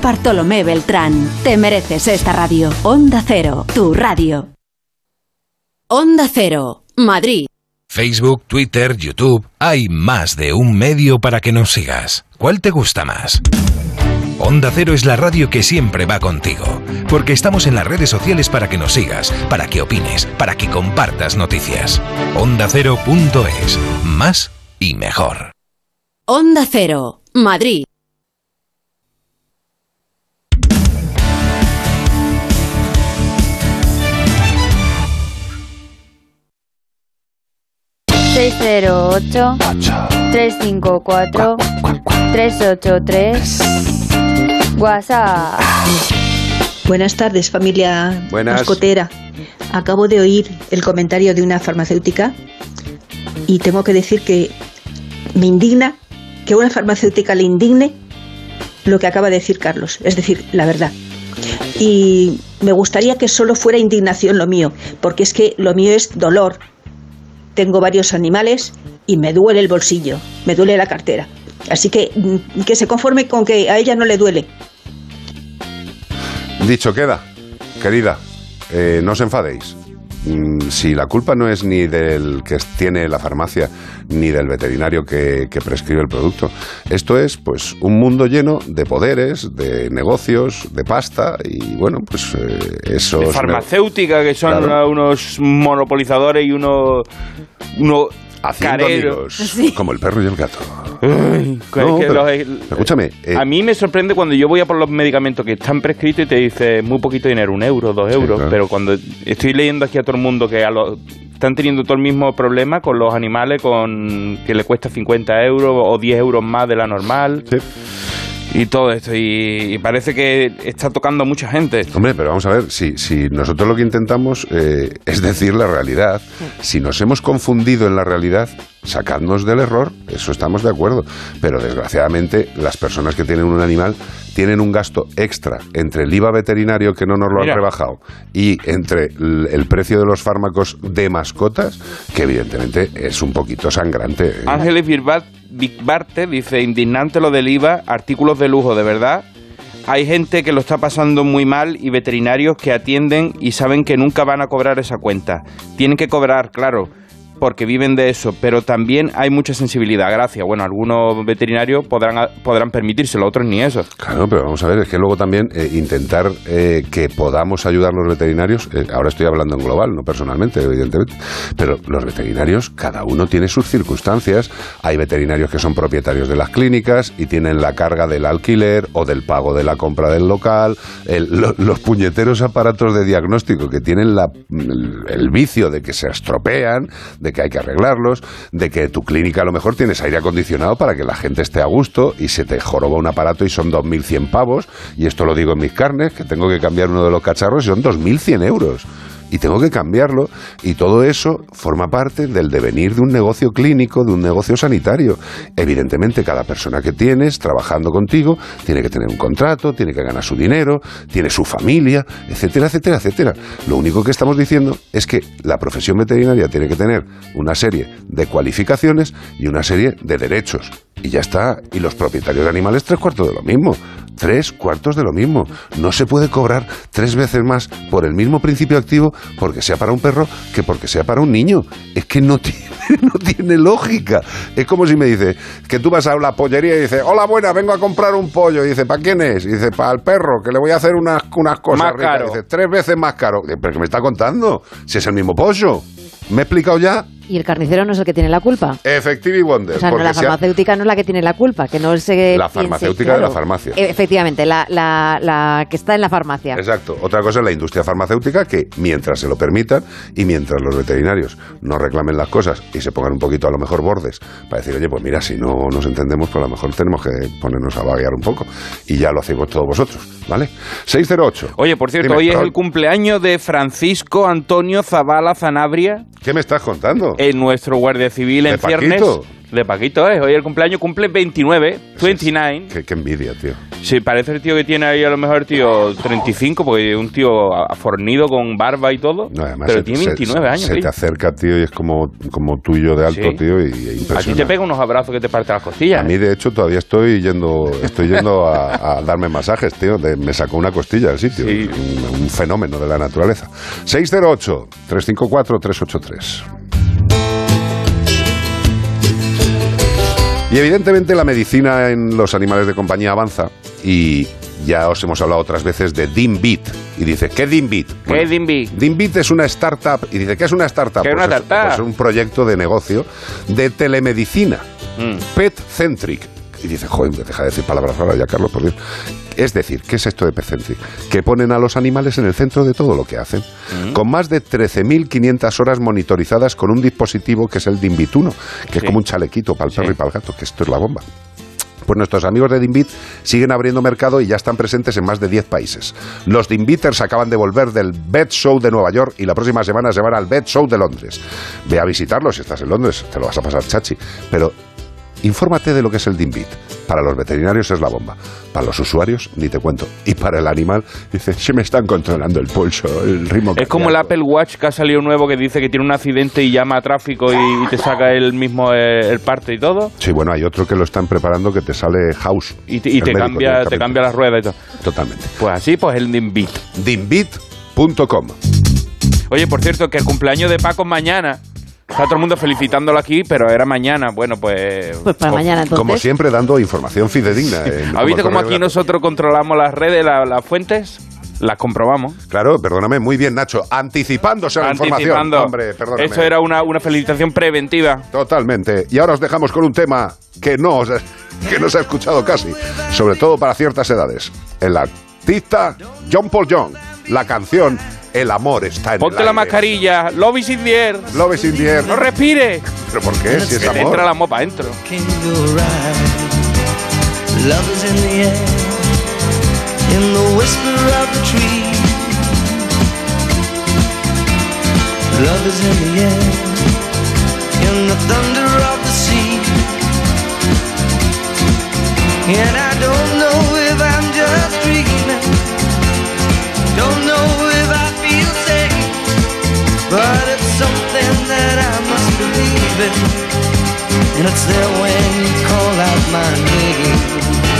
Bartolomé Beltrán. Te mereces esta radio. Onda Cero, tu radio. Onda Cero, Madrid. Facebook, Twitter, YouTube. Hay más de un medio para que nos sigas. ¿Cuál te gusta más? Onda Cero es la radio que siempre va contigo, porque estamos en las redes sociales para que nos sigas, para que opines, para que compartas noticias. OndaCero.es. Más y mejor. Onda Cero, Madrid. Ocho tres cinco cuatro tres ocho tres WhatsApp. Buenas tardes, familia Buenas. mascotera. Acabo de oír el comentario de una farmacéutica y tengo que decir que me indigna que a una farmacéutica le indigne lo que acaba de decir Carlos, es decir, la verdad. Y me gustaría que solo fuera indignación lo mío, porque es que lo mío es dolor. Tengo varios animales y me duele el bolsillo, me duele la cartera. Así que mm, que se conforme con que a ella no le duele. Dicho queda, querida, eh, no os enfadéis. Mm, Si la culpa no es ni del que tiene la farmacia ni del veterinario que, que prescribe el producto, esto es pues un mundo lleno de poderes, de negocios, de pasta y bueno, pues eh, esos de farmacéutica, que son Claro. unos monopolizadores y unos, unos Haciendo careros. amigos, como el perro y el gato. Ay, que- No, que pero, los- escúchame, eh, a mí me sorprende cuando yo voy a por los medicamentos que están prescritos y te dice muy poquito dinero, un euro, dos euros, claro. pero cuando estoy leyendo aquí a todo el mundo que a los, están teniendo todo el mismo problema con los animales, con que le cuesta 50 euros o 10 euros más de la normal. Y todo esto, y, y parece que está tocando a mucha gente. Hombre, pero vamos a ver, si, si nosotros lo que intentamos eh, es decir la realidad, si nos hemos confundido en la realidad, sacadnos del error, eso estamos de acuerdo. Pero desgraciadamente las personas que tienen un animal tienen un gasto extra entre el IVA veterinario que no nos lo Mira. han rebajado y entre el, el precio de los fármacos de mascotas, que evidentemente es un poquito sangrante. ¿eh? Ángeles Bigbarte dice, indignante lo del IVA, artículos de lujo, de verdad. Hay gente que lo está pasando muy mal y veterinarios que atienden y saben que nunca van a cobrar esa cuenta. Tienen que cobrar, claro, porque viven de eso, pero también hay mucha sensibilidad. Gracias. Bueno, algunos veterinarios podrán, podrán permitírselo, otros ni eso. Claro, pero vamos a ver, es que luego también eh, intentar eh, que podamos ayudar los veterinarios, eh, ahora estoy hablando en global, no personalmente, evidentemente, pero los veterinarios, cada uno tiene sus circunstancias. Hay veterinarios que son propietarios de las clínicas y tienen la carga del alquiler o del pago de la compra del local. Los puñeteros aparatos de diagnóstico que tienen la- el, el vicio de que se estropean, de que hay que arreglarlos, de que tu clínica a lo mejor tienes aire acondicionado para que la gente esté a gusto y se te joroba un aparato y son 2.100 pavos, y esto lo digo en mis carnes, que tengo que cambiar uno de los cacharros y son 2.100 euros. Y tengo que cambiarlo. Y todo eso forma parte del devenir de un negocio clínico, de un negocio sanitario. Evidentemente, cada persona que tienes trabajando contigo tiene que tener un contrato, tiene que ganar su dinero, tiene su familia, etcétera, etcétera, etcétera. Lo único que estamos diciendo es que la profesión veterinaria tiene que tener una serie de cualificaciones y una serie de derechos. Y ya está. Y los propietarios de animales, tres cuartos de lo mismo. Tres cuartos de lo mismo. No se puede cobrar tres veces más por el mismo principio activo porque sea para un perro que porque sea para un niño. Es que no tiene, no tiene lógica. Es como si me dices que tú vas a la pollería y dices, hola buena, vengo a comprar un pollo. Y dice, ¿para quién es? Y dice, para el perro, que le voy a hacer unas, unas cosas Más ricas". caro. Dice, tres veces más caro. ¿Pero qué me está contando? Si es el mismo pollo. ¿Me he explicado ya? Y el carnicero no es el que tiene la culpa. Effective Wonder. O sea, no, la farmacéutica no es la que tiene la culpa, que no es eh, La se- farmacéutica de la farmacia. Eh, Efectivamente, la, la- la que está en la farmacia. Exacto. Otra cosa es la industria farmacéutica que mientras se lo permitan y mientras los veterinarios no reclamen las cosas y se pongan un poquito a lo mejor bordes para decir, oye, pues mira, si no nos entendemos, pues a lo mejor tenemos que ponernos a vaguear un poco. Y ya lo hacéis todos vosotros, ¿vale? 608. Oye, por cierto, Dime, hoy es el cumpleaños de Francisco Antonio Zavala Zanabria. ¿Qué me estás contando? En nuestro guardia civil ¿De en ciernes. Paquito? De Paquito, es. Hoy el cumpleaños cumple 29, 29. Qué, qué envidia, tío. Sí, parece el tío que tiene ahí a lo mejor, tío, 35, porque es un tío afornido con barba y todo. No, además pero se- tiene se- 29 años. Se, te acerca, tío, y es como, como tuyo de alto, Sí. tío, y, y A ti impresionante. te pega unos abrazos que te parte las costillas. A mí, de hecho, todavía estoy yendo, estoy yendo a, a darme masajes, tío. De- me sacó una costilla del sitio. Un, un fenómeno de la naturaleza. 608-354-383. Y evidentemente la medicina en los animales de compañía avanza y ya os hemos hablado otras veces de Dimbit. Y dice, ¿qué Dimbit? ¿Qué es Dimbi? Dimbit es una startup. Y dice, ¿qué es una startup? ¿Qué es una Pues startup? pues es un proyecto de negocio de telemedicina. Mm. Pet-centric. Y dice, joder, deja de decir palabras raras ya, Carlos, por Dios. Es decir, ¿qué es esto de pet-centric? Que ponen a los animales en el centro de todo lo que hacen. Con más de 13.500 horas monitorizadas con un dispositivo que es el Dimbit 1, que es como un chalequito para el perro y para el gato, que esto es la bomba. Pues nuestros amigos de Dimbit siguen abriendo mercado y ya están presentes en más de 10 países. Los Dimbiters acaban de volver del Vet Show de Nueva York y la próxima semana se van al Vet Show de Londres. Ve a visitarlos si estás en Londres, te lo vas a pasar chachi. Pero infórmate de lo que es el Dimbit. Para los veterinarios es la bomba. Para los usuarios, ni te cuento. Y para el animal, dice, se me están controlando el pulso, el ritmo Es como el cardíaco". Apple Watch que ha salido nuevo que dice que tiene un accidente y llama a tráfico y, y te saca el mismo eh, el parte y todo. Sí, bueno, hay otro que lo están preparando que te sale house. Y te, y cambia, te cambia las ruedas y todo. Totalmente. Pues así, pues el Dimbit. Dimbit.com. Oye, por cierto, que el cumpleaños de Paco mañana. Está todo el mundo felicitándolo aquí, pero era mañana. Bueno, pues... Pues para mañana entonces. Como siempre, dando información fidedigna. ¿Has visto cómo aquí nosotros controlamos las redes, la- las fuentes? Las comprobamos. Claro, perdóname, muy bien, Nacho. Anticipándose a la información. Anticipando. Hombre, perdóname. Eso era una, una felicitación preventiva. Totalmente. Y ahora os dejamos con un tema que no, os- que no se ha escuchado casi, sobre todo para ciertas edades. El artista John Paul Young. La canción El amor está en Ponte el la aire. mascarilla. Love is in the air. Love is in the air. No respire. ¿Pero por qué? Si es Que te amor. entra la mopa adentro. Love is in the air, in the whisper of the tree. Love is in the air, in the thunder of the sea. And I don't know if I'm just dreaming, but it's something that I must believe in. And it's there when you call out my name.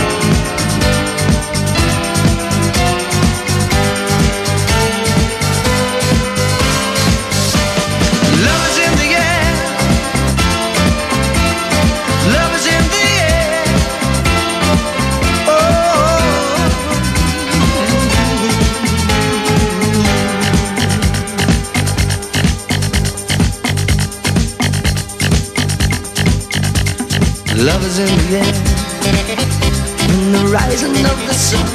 Rising of the sun.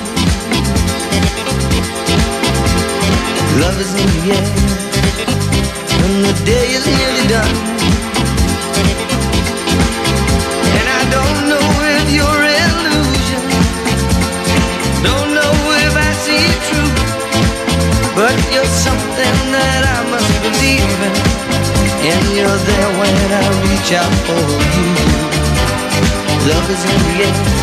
Love is in the air, when the day is nearly done. And I don't know if you're illusion, don't know if I see it true, but you're something that I must believe in, and you're there when I reach out for you. Love is in the air.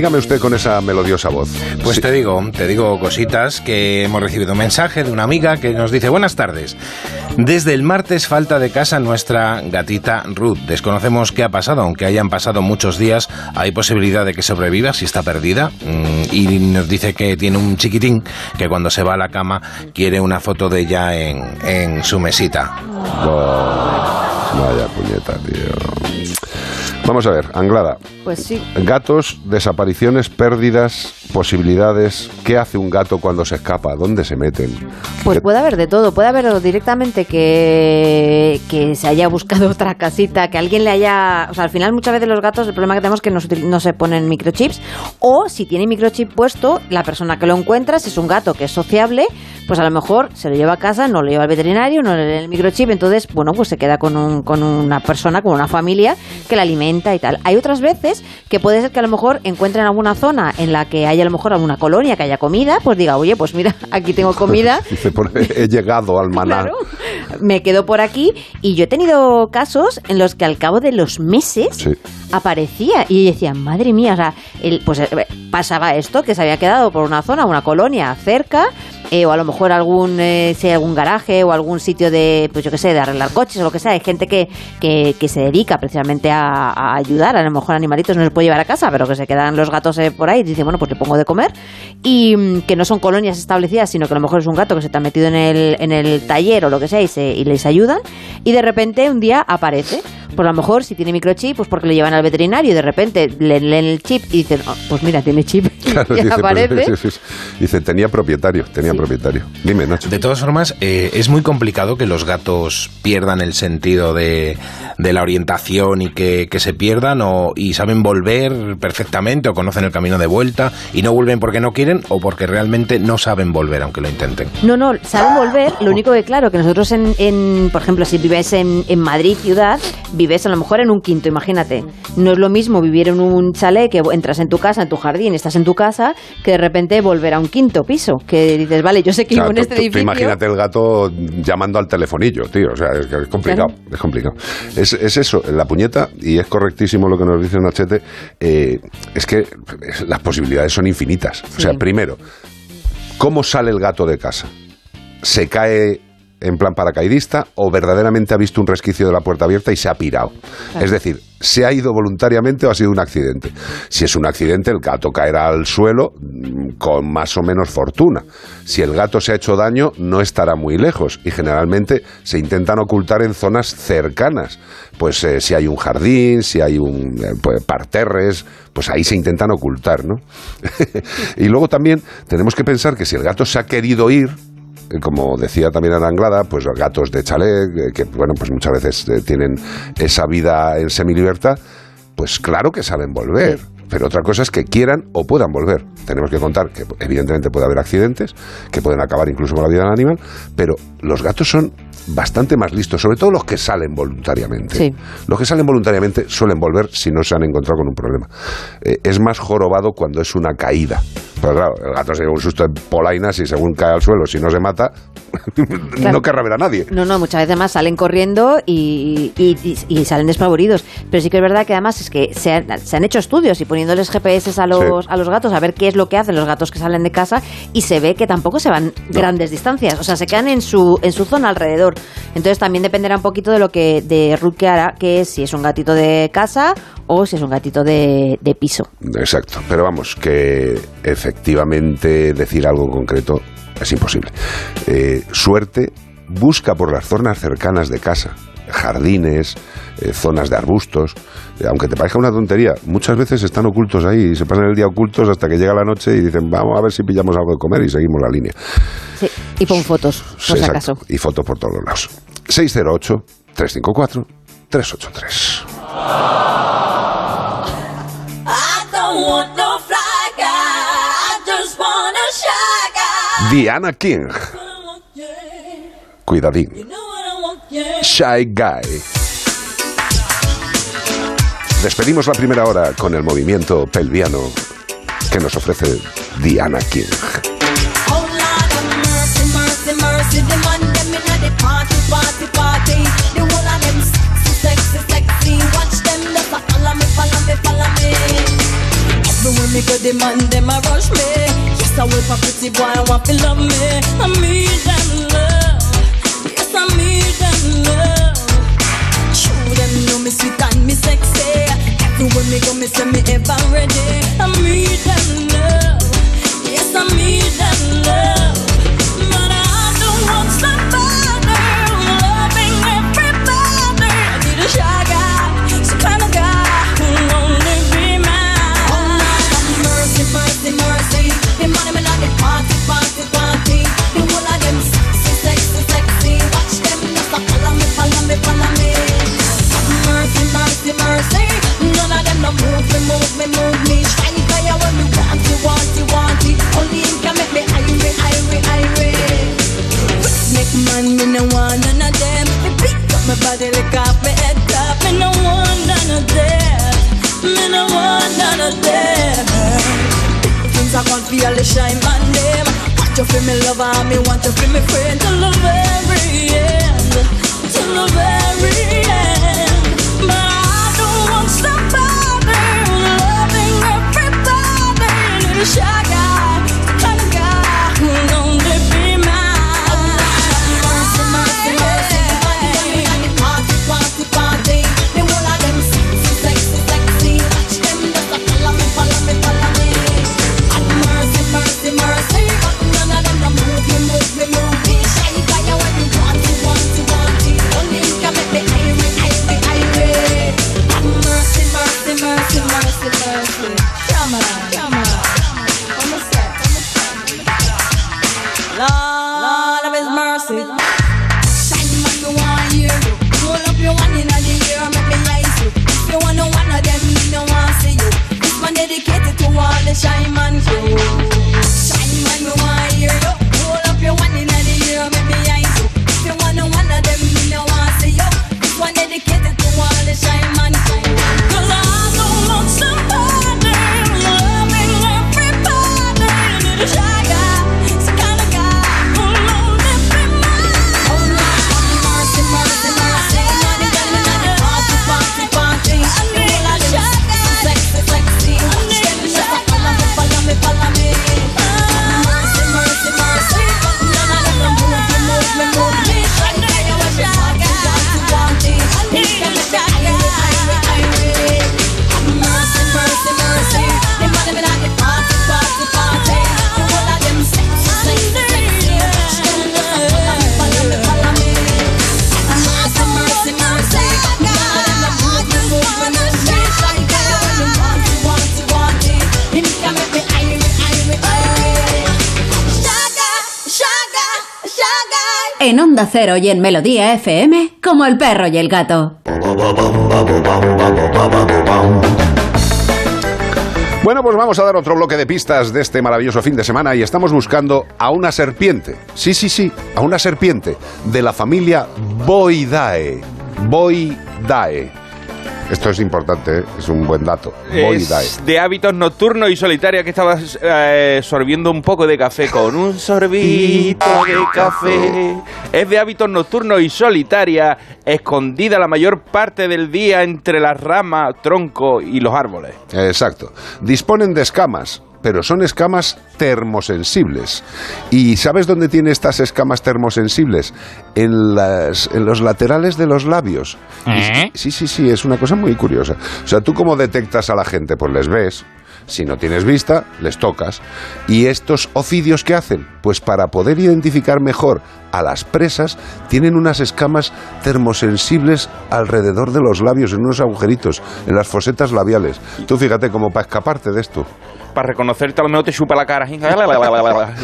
Dígame usted con esa melodiosa voz. Pues te digo, te digo cositas que hemos recibido un mensaje de una amiga que nos dice buenas tardes. Desde el martes falta de casa nuestra gatita Ruth. Desconocemos qué ha pasado, aunque hayan pasado muchos días, hay posibilidad de que sobreviva si está perdida. Mm, Y nos dice que tiene un chiquitín que cuando se va a la cama quiere una foto de ella en, en su mesita. Vaya puñeta, tío. Vamos a ver, Anglada. Pues sí. Gatos, desapariciones, pérdidas, posibilidades. ¿Qué hace un gato cuando se escapa? ¿Dónde se meten? Pues puede haber de todo, puede haber directamente que, que se haya buscado otra casita, que alguien le haya... O sea, al final muchas veces los gatos, el problema que tenemos es que no se, no se ponen microchips, o si tiene microchip puesto, la persona que lo encuentra, si es un gato que es sociable, pues a lo mejor se lo lleva a casa, no lo lleva al veterinario, no le lee el microchip, entonces, bueno, pues se queda con, un, con una persona, con una familia que la alimenta y tal. Hay otras veces que puede ser que a lo mejor encuentren alguna zona en la que haya a lo mejor alguna colonia, que haya comida, pues diga, oye, pues mira, aquí tengo comida, Dice, he llegado al maná. Claro. me quedo por aquí y yo he tenido casos en los que al cabo de los meses Sí. aparecía y decía, madre mía, o sea, el- pues eh, pasaba esto, que se había quedado por una zona, una colonia cerca, eh, o a lo mejor algún, eh, algún garaje o algún sitio de, pues yo qué sé, de arreglar coches o lo que sea. Hay gente que, que, que se dedica precisamente a, a ayudar, a lo mejor animalitos no se puede llevar a casa, pero que se quedan los gatos eh, por ahí y dicen, bueno, pues le pongo de comer. Y mm, que no son colonias establecidas, sino que a lo mejor es un gato que se está metido en el, en el taller o lo que sea y, se, y les ayudan. Y de repente un día aparece. Pues a lo mejor si tiene microchip, pues porque le llevan al veterinario y de repente le leen el chip y dicen, "Oh, pues mira, tiene chip. Claro, y dice, aparece. pues, sí, sí, sí. Dice, tenía propietario, tenía propietario. Dime, Nacho. De todas formas, eh, es muy complicado que los gatos pierdan el sentido de, de la orientación y que, que se pierdan o, y saben volver perfectamente o conocen el camino de vuelta y no vuelven porque no quieren o porque realmente no saben volver aunque lo intenten. No, no, saben volver. Lo único que, claro, que nosotros, en, en, por ejemplo, si vives en, en Madrid, ciudad, vives a lo mejor en un quinto, imagínate. No es lo mismo vivir en un chalet que entras en tu casa, en tu jardín, estás en tu casa, que de repente volver a un quinto piso. Que dices, vale, yo sé que Claro, vivo en este edificio. imagínate el gato llamando al telefonillo, tío. O sea, es, es complicado. Es complicado. Es, es eso, la puñeta, y es correctísimo lo que nos dice Nachete, eh, es que las posibilidades son infinitas. O sea, Sí. primero, ¿cómo sale el gato de casa? ¿Se cae en plan paracaidista o verdaderamente ha visto un resquicio de la puerta abierta y se ha pirado? Claro. Es decir, ¿se ha ido voluntariamente o ha sido un accidente? Si es un accidente, el gato caerá al suelo mm, con más o menos fortuna. Si el gato se ha hecho daño, no estará muy lejos y generalmente se intentan ocultar en zonas cercanas. Pues eh, si hay un jardín, si hay un eh, pues, parterres, pues ahí se intentan ocultar, ¿no? y luego también tenemos que pensar que si el gato se ha querido ir, como decía también Ana Anglada, pues los gatos de chalet, eh, que bueno, pues muchas veces eh, tienen esa vida en semilibertad, pues claro que saben volver. Pero otra cosa es que quieran o puedan volver. Tenemos que contar que evidentemente puede haber accidentes, que pueden acabar incluso con la vida del animal, pero los gatos son bastante más listos, sobre todo los que salen voluntariamente. Sí. Los que salen voluntariamente suelen volver si no se han encontrado con un problema. Eh, es más jorobado cuando es una caída. Pero claro, el gato se lleva un susto de polainas y según cae al suelo, si no se mata, no querrá ver a nadie. No, no, muchas veces más salen corriendo y, y- y- y salen despavoridos. Pero sí que es verdad que además es que se han, se han hecho estudios y poniéndoles GPS a los, Sí. a los gatos a ver qué es lo que hacen los gatos que salen de casa y se ve que tampoco se van grandes distancias. O sea, se quedan en su, en su zona alrededor. Entonces también dependerá un poquito de lo que de Ruth que hará, que es si es un gatito de casa o si es un gatito de, piso. Exacto, pero vamos, que efectivamente decir algo concreto es imposible. Eh, suerte, busca por las zonas cercanas de casa, jardines, eh, zonas de arbustos, Eh, aunque te parezca una tontería, muchas veces están ocultos ahí y se pasan el día ocultos hasta que llega la noche y dicen, vamos a ver si pillamos algo de comer y seguimos la línea. Sí, y pon fotos, por si acaso. Y fotos por todos los lados. 608-354-383. I don't want no fly guy. I just want a shy guy. Diana King. Cuidadín. Shy Guy. Despedimos la primera hora con el movimiento pelviano que nos ofrece Diana King. The man them True, them know me sweet and me me go, me say me ever ready. I need that love. Yes, I need that love. Me. Mercy, mercy, mercy. None of them no move me, move me, move me. Guy, when want you, want you, want it. Only him can make me man, me no want none of them. Me up my body, my head. Me no want none of them. Me no want none of them. Things I shine man. You feel me lover, me want you feel me friend till the very end, till the very end. But I don't want somebody loving everybody. A shy En Onda Cero y en Melodía FM, como el perro y el gato. Bueno, pues vamos a dar otro bloque de pistas de este maravilloso fin de semana y estamos buscando a una serpiente. Sí, sí, sí, a una serpiente de la familia Boidae. Boidae. Esto es importante, ¿eh? es un buen dato. Es de hábitos nocturnos y solitarios que estabas eh, sorbiendo un poco de café con un sorbito de café. Es de hábitos nocturnos y solitaria, escondida la mayor parte del día entre las ramas, tronco y los árboles. Exacto. Disponen de escamas, pero son escamas termosensibles. ¿Y sabes dónde tiene estas escamas termosensibles? En, las, en los laterales de los labios. Y- Sí, sí, sí, es una cosa muy curiosa. O sea, ¿tú cómo detectas a la gente? Pues les ves. Si no tienes vista, les tocas. ¿Y estos ofidios qué hacen? Pues para poder identificar mejor a las presas, tienen unas escamas termosensibles alrededor de los labios, en unos agujeritos, en las fosetas labiales. Tú fíjate, como para escaparte de esto. Para reconocerte, a lo mejor te chupa la cara. y Dice,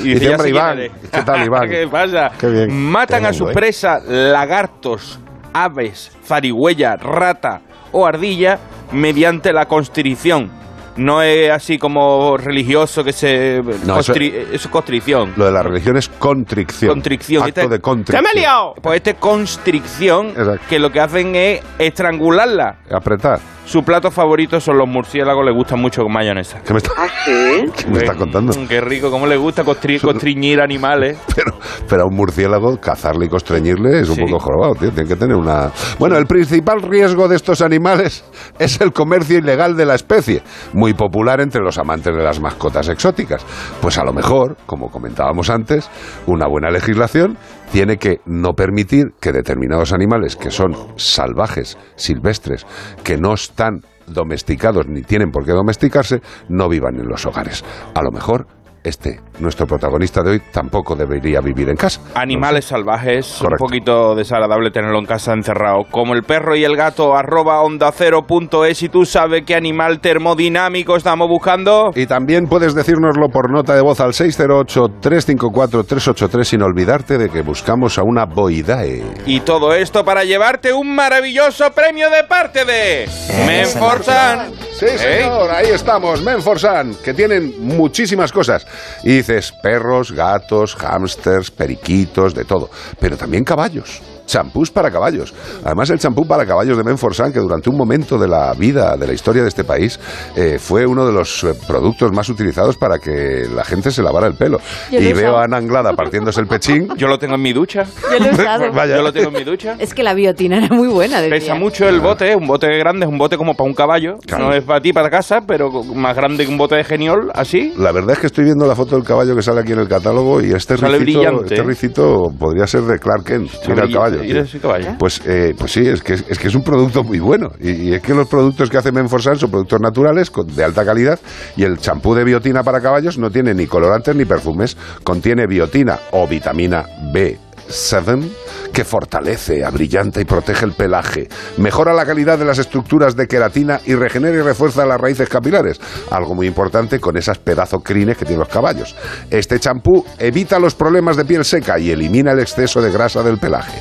dice, "Ya "Hombre, sé quién Iván, eres". ¿qué tal, Iván? ¿Qué pasa? Qué bien. Matan a sus ¿eh? presas lagartos, aves, zarigüeya, rata o ardilla mediante la constricción. No es así como religioso que se... No, eso- constri- eso es constricción. Lo de la religión es contricción. Constricción. Acto Este- de constricción. ¡Se me ha liado! Pues este constricción, que lo que hacen es estrangularla. Apretar. Su plato favorito son los murciélagos, le gustan mucho con mayonesa. ¿Qué me está, ¿Ah, ¿qué me está contando? Mm, Qué rico, cómo le gusta constri- constriñir animales. Pero, pero a un murciélago, cazarle y constreñirle es un Sí. poco jorobado, tío. Tiene que tener una... Bueno, el principal riesgo de estos animales es el comercio ilegal de la especie. Muy muy popular entre los amantes de las mascotas exóticas. Pues a lo mejor, como comentábamos antes, una buena legislación tiene que no permitir que determinados animales que son salvajes, silvestres, que no están domesticados ni tienen por qué domesticarse, no vivan en los hogares. A lo mejor este, nuestro protagonista de hoy, tampoco debería vivir en casa. Animales salvajes, Correcto. un poquito desagradable tenerlo en casa encerrado. Como el perro y el gato, arroba onda cero punto es. Y tú sabes qué animal termodinámico estamos buscando. Y también puedes decírnoslo por nota de voz al 608-354-383 sin olvidarte de que buscamos a una Boidae. Y todo esto para llevarte un maravilloso premio de parte de Menforsan. Sí, señor, ahí estamos, Menforsan, que tienen muchísimas cosas. Y dices perros, gatos, hámsters, periquitos, de todo. Pero también caballos. Champús para caballos. Además, el champú para caballos de Menforsan, que durante un momento de la vida, de la historia de este país, eh, fue uno de los eh, productos más utilizados para que la gente se lavara el pelo. Yo y veo a Ana Anglada partiendo el pechín. Yo lo tengo en mi ducha. Yo lo he usado. Vaya. Yo lo tengo en mi ducha. Es que la biotina era muy buena. decía. Pesa mucho el bote, un bote grande, es un bote como para un caballo. Claro. No es para ti, para casa, pero más grande que un bote de geniol, así. La verdad es que estoy viendo la foto del caballo que sale aquí en el catálogo y este Sale ricito, este ricito podría ser de Clark Kent. Mira el caballo. Pues, eh, pues sí, es que es, es que es un producto muy bueno. Y, y es que los productos que hace Menforsan son productos naturales, con- de alta calidad. Y el champú de biotina para caballos no tiene ni colorantes ni perfumes. Contiene biotina o vitamina B7 que fortalece, abrillanta y protege el pelaje. Mejora la calidad de las estructuras de queratina y regenera y refuerza las raíces capilares. Algo muy importante con esas pedazo crines que tienen los caballos. Este champú evita los problemas de piel seca y elimina el exceso de grasa del pelaje.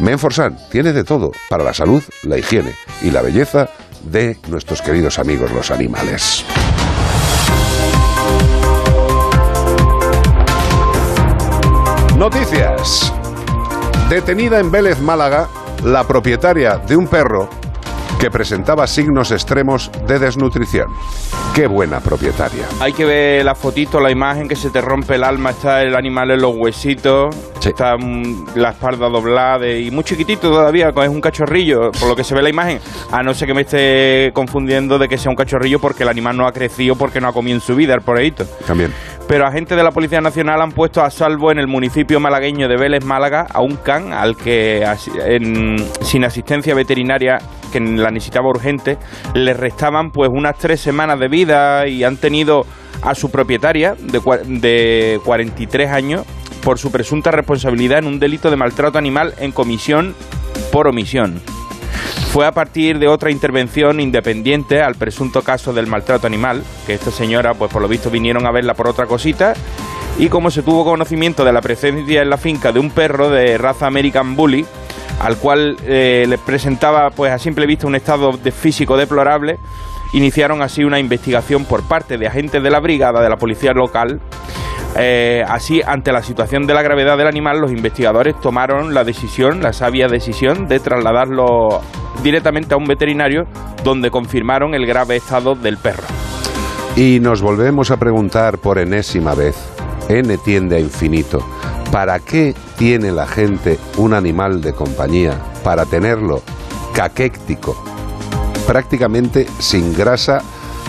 Menforsan tiene de todo para la salud, la higiene y la belleza de nuestros queridos amigos los animales. Noticias. Detenida en Vélez, Málaga, la propietaria de un perro que presentaba signos extremos de desnutrición. Qué buena propietaria. Hay que ver la fotito, la imagen que se te rompe el alma, está el animal en los huesitos, está mm, la espalda doblada y muy chiquitito todavía, es un cachorrillo, por lo que se ve la imagen, a no ser que me esté confundiendo de que sea un cachorrillo porque el animal no ha crecido, porque no ha comido en su vida el poreíto. También. Pero agentes de la Policía Nacional han puesto a salvo en el municipio malagueño de Vélez, Málaga, a un can al que, en- sin asistencia veterinaria, que la necesitaba urgente, le restaban pues unas tres semanas de vida y han tenido a su propietaria de, de 43 años por su presunta responsabilidad en un delito de maltrato animal en comisión por omisión. Fue a partir de otra intervención independiente al presunto caso del maltrato animal, que esta señora, pues por lo visto, vinieron a verla por otra cosita, y como se tuvo conocimiento de la presencia en la finca de un perro de raza American Bully, al cual eh, le presentaba, pues a simple vista, un estado de físico deplorable, iniciaron así una investigación por parte de agentes de la brigada de la policía local eh, así, ante la situación de la gravedad del animal, los investigadores tomaron la decisión, la sabia decisión, de trasladarlo directamente a un veterinario donde confirmaron el grave estado del perro. Y nos volvemos a preguntar por enésima vez, N tiende a infinito, ¿para qué tiene la gente un animal de compañía? Para tenerlo caquéctico, prácticamente sin grasa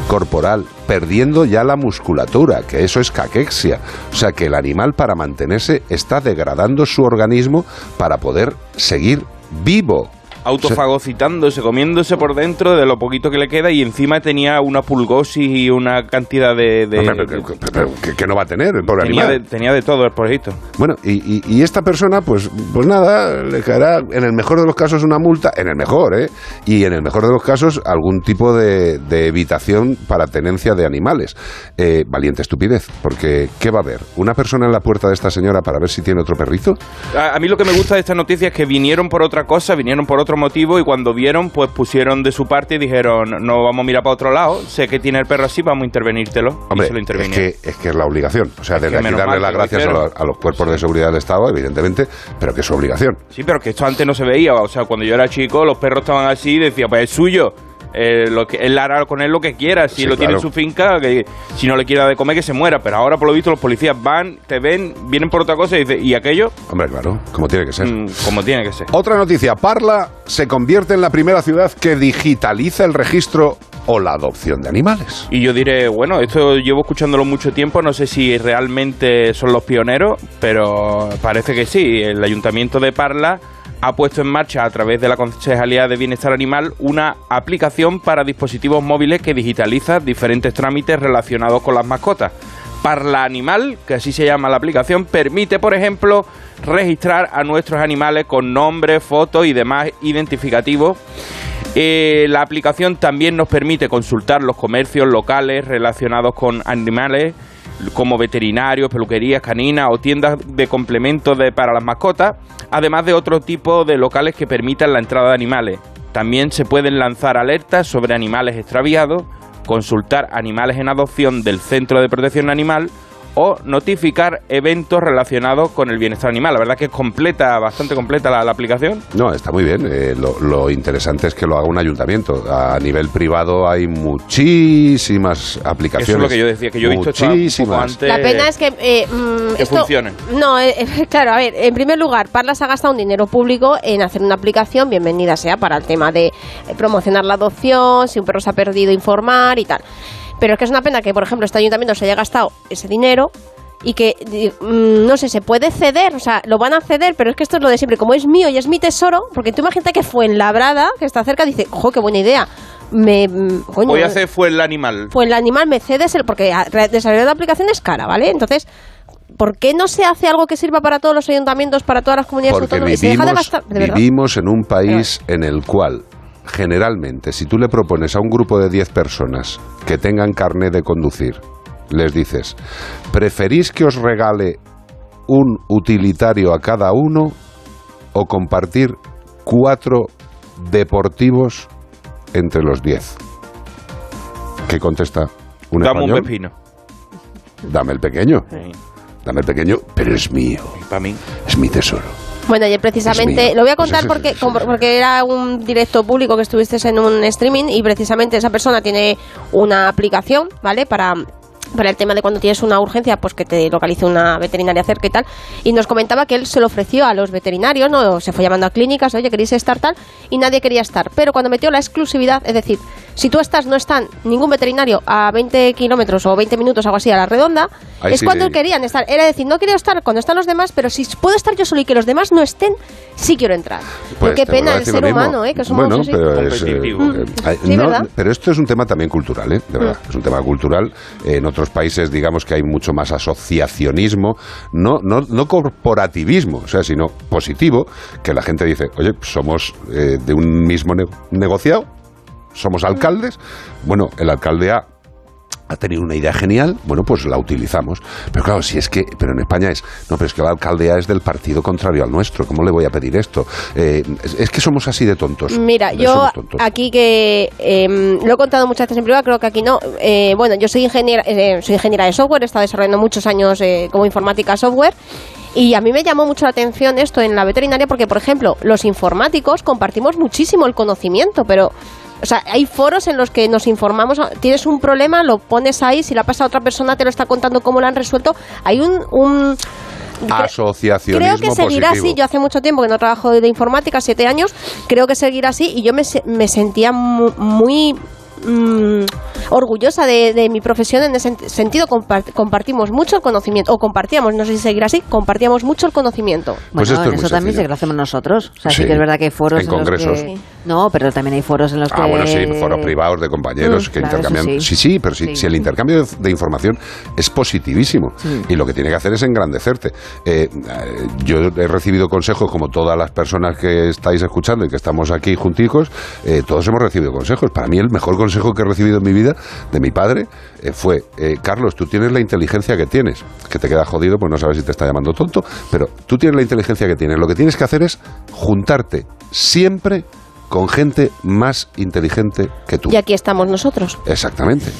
corporal, perdiendo ya la musculatura, que eso es caquexia. O sea que el animal para mantenerse está degradando su organismo para poder seguir vivo. Autofagocitándose, comiéndose por dentro de lo poquito que le queda y encima tenía una pulgosis y una cantidad de... de- Hombre, pero, pero- pero que, que no va a tener el pobre tenía, de, animal. tenía de todo el pobrecito. Bueno, y, y- y esta persona, pues, pues nada, le caerá en el mejor de los casos una multa, en el mejor, ¿eh? Y en el mejor de los casos algún tipo de, de evitación para tenencia de animales. Eh, valiente estupidez, porque ¿qué va a haber? ¿Una persona en la puerta de esta señora para ver si tiene otro perrito? A, a mí lo que me gusta de esta noticia es que vinieron por otra cosa, vinieron por otro motivo y cuando vieron, pues pusieron de su parte y dijeron, no vamos a mirar para otro lado, sé que tiene el perro así, vamos a intervenírtelo. Hombre, y se lo es que, es que es la obligación. O sea, desde aquí darle las gracias a los, a los cuerpos de seguridad del Estado, evidentemente, pero que es su obligación. Sí, pero que esto antes no se veía. O sea, cuando yo era chico, los perros estaban así y decía, pues es suyo. Eh, lo que, él hará con él lo que quiera. Si Sí, lo tiene en su finca, que si no le quiere dar de comer, que se muera. Pero ahora, por lo visto, los policías van, te ven, vienen por otra cosa y dicen, ¿y aquello? Hombre, claro, como tiene que ser. Mm, como tiene que ser. Otra noticia, Parla se convierte en la primera ciudad que digitaliza el registro o la adopción de animales. Y yo diré, bueno, esto llevo escuchándolo mucho tiempo, no sé si realmente son los pioneros, pero parece que sí. El Ayuntamiento de Parla ha puesto en marcha a través de la Concejalía de Bienestar Animal una aplicación para dispositivos móviles que digitaliza diferentes trámites relacionados con las mascotas. Parla Animal, que así se llama la aplicación, permite, por ejemplo, registrar a nuestros animales con nombre, foto y demás identificativos. Eh, la aplicación también nos permite consultar los comercios locales relacionados con animales como veterinarios, peluquerías caninas o tiendas de complementos de- para las mascotas, además de otro tipo de locales que permitan la entrada de animales. También se pueden lanzar alertas sobre animales extraviados, consultar animales en adopción del Centro de Protección Animal o notificar eventos relacionados con el bienestar animal. La verdad que es completa, bastante completa la, la aplicación. No, está muy bien. Eh, lo, lo interesante es que lo haga un ayuntamiento. A nivel privado hay muchísimas aplicaciones. Eso es lo que yo decía, que yo he visto muchísimas. antes. La pena es que, eh, mm, que esto, funcione. No, eh, claro, a ver, en primer lugar, Parla se ha gastado un dinero público en hacer una aplicación, bienvenida sea, para el tema de eh, promocionar la adopción, si un perro se ha perdido, informar y tal. Pero es que es una pena que, por ejemplo, este ayuntamiento se haya gastado ese dinero y que, mm, no sé, se puede ceder, o sea, lo van a ceder, pero es que esto es lo de siempre, como es mío y es mi tesoro, porque tú imagínate que fue en Labrada, que está cerca, dice, ojo, qué buena idea. Me, mm, coño, Voy a hacer fue el animal. pues el animal me cedes el porque desarrollar la aplicación es cara, ¿vale? Entonces, ¿por qué no se hace algo que sirva para todos los ayuntamientos, para todas las comunidades Porque autónomas? Y se deja de vivimos, gastar, de vivimos en un país en el cual, generalmente, si tú le propones a un grupo de 10 personas que tengan carné de conducir, les dices, ¿preferís que os regale un utilitario a cada uno o compartir cuatro deportivos entre los 10? ¿Qué contesta un Dame un pepino. Dame el pequeño. Dame el pequeño, pero es mío. Para mí. Es mi tesoro. Bueno, ayer precisamente, lo voy a Pues contar porque, porque era un directo público que estuviste en un streaming y precisamente esa persona tiene una aplicación, ¿vale? Para para el tema de cuando tienes una urgencia, pues que te localice una veterinaria cerca y tal. Y nos comentaba que él se lo ofreció a los veterinarios, ¿no? Se fue llamando a clínicas, oye, queréis estar tal, y nadie quería estar. Pero cuando metió la exclusividad, es decir, si tú estás, no están ningún veterinario a 20 kilómetros o 20 minutos, algo así, a la redonda, Ahí es sí. cuando querían estar. Era decir, no quiero estar cuando están los demás, pero si puedo estar yo solo y que los demás no estén, sí quiero entrar. Pues qué pena el ser humano, ¿eh? Que somos bueno, así. pero, es, eh, eh, ay, Sí, pero esto es un tema también cultural, ¿eh? de verdad. Mm. Es un tema cultural. En otros países, digamos que hay mucho más asociacionismo, no, no, no corporativismo, o sea, sino positivo, que la gente dice, oye, somos eh, de un mismo ne- negociado, somos alcaldes. Bueno, el alcalde A ha tenido una idea genial, bueno, pues la utilizamos. Pero claro, si es que, pero en España es, no, pero es que la alcaldía es del partido contrario al nuestro, ¿cómo le voy a pedir esto? Eh, es, es que somos así de tontos. Mira, De yo tontos. aquí que em, lo he contado muchas veces en privado, creo que aquí no. Eh, bueno, yo soy ingeniera, eh, soy ingeniera de software, he estado desarrollando muchos años eh, como informática software. Y a mí me llamó mucho la atención esto en la veterinaria porque, por ejemplo, los informáticos compartimos muchísimo el conocimiento, pero, o sea, hay foros en los que nos informamos, tienes un problema, lo pones ahí, si la pasa a otra persona te lo está contando cómo lo han resuelto. Hay un... un Asociacionismo Creo que seguirá positivo. así. Yo hace mucho tiempo que no trabajo de informática, siete años. Creo que seguirá así y yo me, se- me sentía mu- muy mm, orgullosa de, de mi profesión en ese sent- sentido. Compart- compartimos mucho el conocimiento, o compartíamos, no sé si seguirá así, compartíamos mucho el conocimiento. Pues Bueno, esto es en eso también que lo hacemos nosotros. O sea, sí, Sí, que es verdad que hay foros en congresos. que- No, pero también hay foros en los que... Ah, bueno, sí, foros privados de compañeros Mm, que claro, intercambian. sí. Sí. sí, pero si, Sí. si el intercambio de, de información es positivísimo Sí. y lo que tiene que hacer es engrandecerte. Eh, eh, yo he recibido consejos, como todas las personas que estáis escuchando y que estamos aquí junticos, eh, todos hemos recibido consejos. Para mí, el mejor consejo que he recibido en mi vida de mi padre eh, fue: eh, Carlos, tú tienes la inteligencia que tienes, que te queda jodido, pues no sabes si te está llamando tonto, pero tú tienes la inteligencia que tienes. Lo que tienes que hacer es juntarte siempre con gente más inteligente que tú. Y aquí estamos nosotros. Exactamente.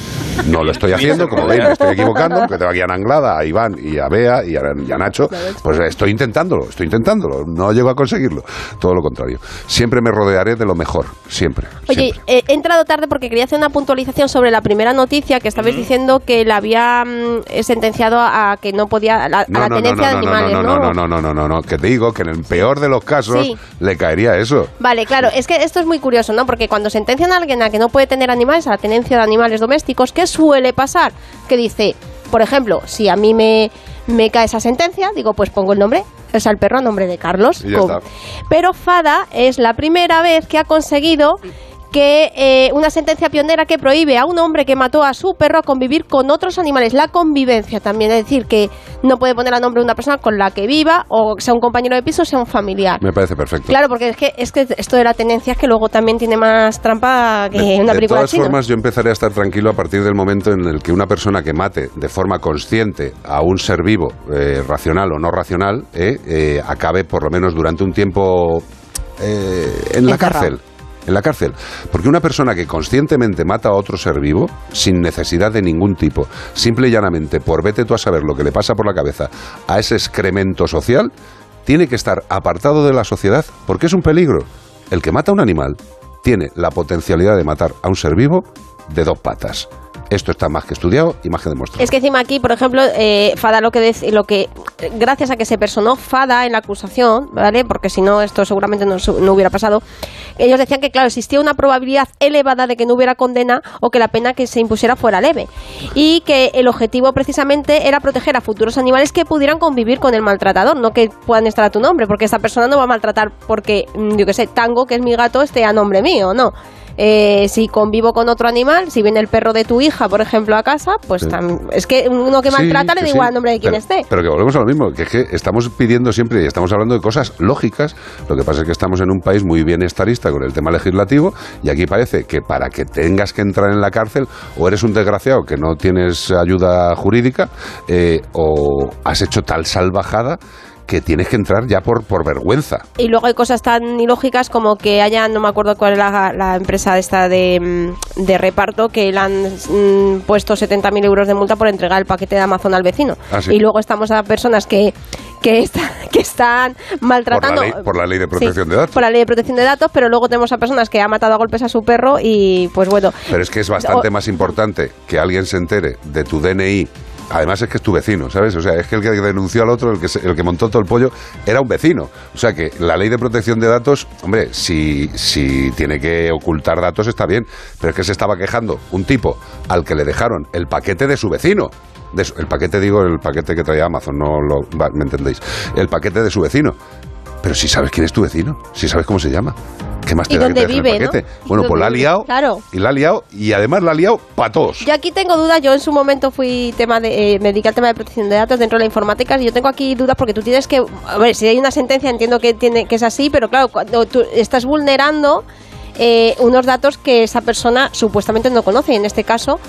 No lo estoy haciendo, como veis, me estoy equivocando, porque tengo aquí a a Iván y a Bea y a, y a, Nacho. Pues estoy intentándolo, estoy intentándolo. No llego a conseguirlo. Todo lo contrario. Siempre me rodearé de lo mejor, siempre. Oye, he entrado tarde porque quería hacer una puntualización sobre la primera noticia que estabais diciendo que la había sentenciado a que no podía, a, la, no, a la no, tenencia no, de animales. No, no, no, no, no, no, no, que te digo que en el peor de los casos le caería eso. Vale, claro, es que esto es muy curioso, ¿no? Porque cuando sentencian a alguien a que no puede tener animales, a la tenencia de animales domésticos, ¿qué suele pasar? Que dice, por ejemplo, si a mí me, me cae esa sentencia, digo, pues pongo el nombre, o sea, el perro a nombre de Carlos. Y ya Com. está. Pero Fada es la primera vez que ha conseguido que eh, una sentencia pionera que prohíbe a un hombre que mató a su perro a convivir con otros animales. La convivencia también, es decir, que no puede poner a nombre de una persona con la que viva o sea un compañero de piso, sea un familiar. Me parece perfecto. Claro, porque es que, es que esto de la tenencia es que luego también tiene más trampa que De- una de película todas china. formas, yo empezaré a estar tranquilo a partir del momento en el que una persona que mate de forma consciente a un ser vivo, eh, racional o no racional, eh, eh, acabe por lo menos durante un tiempo eh, en la Encerrado. cárcel. En la cárcel. Porque una persona que conscientemente mata a otro ser vivo, sin necesidad de ningún tipo, simple y llanamente por vete tú a saber lo que le pasa por la cabeza a ese excremento social, tiene que estar apartado de la sociedad porque es un peligro. El que mata a un animal tiene la potencialidad de matar a un ser vivo de dos patas. Esto está más que estudiado y más que demostrado. Es que encima aquí, por ejemplo, eh, Fada lo que dec- lo que gracias a que se personó Fada en la acusación, ¿vale? Porque si no esto seguramente no, no hubiera pasado. Ellos decían que claro, existía una probabilidad elevada de que no hubiera condena o que la pena que se impusiera fuera leve y que el objetivo precisamente era proteger a futuros animales que pudieran convivir con el maltratador, no que puedan estar a tu nombre, porque esa persona no va a maltratar porque mm, yo que sé, Tango, que es mi gato, esté a nombre mío, no. Eh, si convivo con otro animal, si viene el perro de tu hija, por ejemplo, a casa, pues Sí. tam- es que uno que Sí, maltrata le da igual el nombre de quien pero, esté. Pero que volvemos a lo mismo, que es que estamos pidiendo siempre y estamos hablando de cosas lógicas. Lo que pasa es que estamos en un país muy bienestarista con el tema legislativo y aquí parece que para que tengas que entrar en la cárcel o eres un desgraciado que no tienes ayuda jurídica eh, o has hecho tal salvajada que tienes que entrar ya por, por vergüenza. Y luego hay cosas tan ilógicas como que haya, no me acuerdo cuál es la, la empresa esta de, mm, de reparto, que le han mm, puesto 70.000 euros de multa por entregar el paquete de Amazon al vecino. Ah, sí. Y luego estamos a personas que, que, está- que están Por maltratando. la, ley, por la ley de Sí, protección de datos. Por la ley de protección de datos, pero luego tenemos a personas que han matado a golpes a su perro y pues bueno. Pero es que es bastante O- más importante que alguien se entere de tu DNI. Además es que es tu vecino, ¿sabes? O sea, es que el que denunció al otro, el que, el que montó todo el pollo, era un vecino. O sea que la ley de protección de datos, hombre, si, si tiene que ocultar datos está bien, pero es que se estaba quejando un tipo al que le dejaron el paquete de su vecino. El paquete, digo, el paquete que traía Amazon, no lo, ¿me entendéis? El paquete de su vecino. Pero si sabes quién es tu vecino, si sabes cómo se llama, ¿qué más te Y da que dónde te el vive, ¿no? paquete? Y Bueno, pues la ha liado Claro. y la ha liado y además la ha liado para todos. Yo aquí tengo dudas, yo en su momento fui tema de, eh, me dediqué al tema de protección de datos dentro de la informática y yo tengo aquí dudas porque tú tienes que, a ver, si hay una sentencia entiendo que tiene que es así, pero claro, cuando tú estás vulnerando eh, unos datos que esa persona supuestamente no conoce, en este caso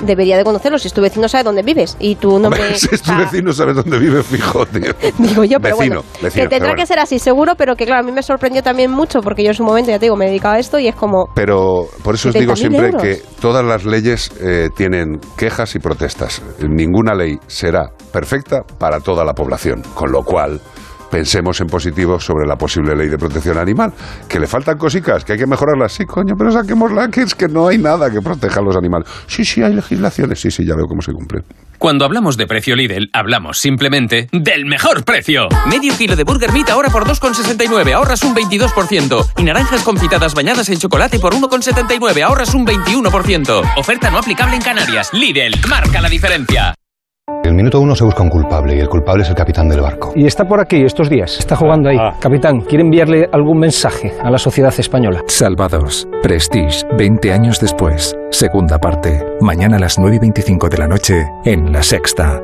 debería de conocerlos, si tu vecino sabe dónde vives y tu nombre... Hombre, si es tu vecino, sabes dónde vive, fijo, tío. Digo yo, pero vecino, bueno, vecino, que tendrá bueno. que ser así seguro, pero que claro, a mí me sorprendió también mucho porque yo en su momento, ya te digo, me dedicaba a esto y es como... Pero por eso os 70.000 digo siempre euros. que todas las leyes eh, tienen quejas y protestas. Ninguna ley será perfecta para toda la población, con lo cual pensemos en positivo sobre la posible ley de protección animal. Que le faltan cositas, que hay que mejorarlas. Sí, coño, pero saquémosla, que es que no hay nada que proteja a los animales. Sí, sí, hay legislaciones. Sí, sí, ya veo cómo se cumplen. Cuando hablamos de precio Lidl, hablamos simplemente del mejor precio. Medio kilo de Burger Meat ahora por 2,69, ahorras un 22%. Y naranjas confitadas bañadas en chocolate por 1,79, ahorras un 21%. Oferta no aplicable en Canarias. Lidl, marca la diferencia. En el minuto uno se busca un culpable y el culpable es el capitán del barco. Y está por aquí estos días, está jugando ahí. Capitán, ¿quiere enviarle algún mensaje a la sociedad española? Salvados. Prestige, 20 años después. Segunda parte. Mañana a las 9 y 25 de la noche en La Sexta.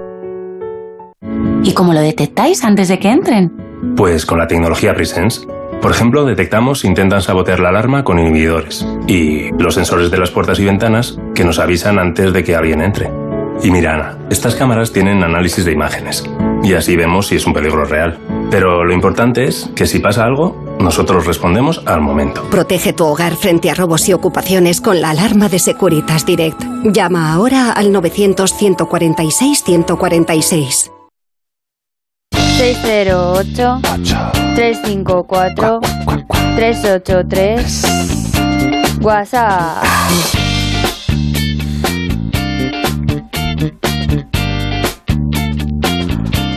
¿Y cómo lo detectáis antes de que entren? Pues con la tecnología Presence. Por ejemplo, detectamos si intentan sabotear la alarma con inhibidores y los sensores de las puertas y ventanas que nos avisan antes de que alguien entre. Y mira, Ana, estas cámaras tienen análisis de imágenes y así vemos si es un peligro real. Pero lo importante es que si pasa algo, nosotros respondemos al momento. Protege tu hogar frente a robos y ocupaciones con la alarma de Securitas Direct. Llama ahora al 900-146-146. 608 354 383 WhatsApp.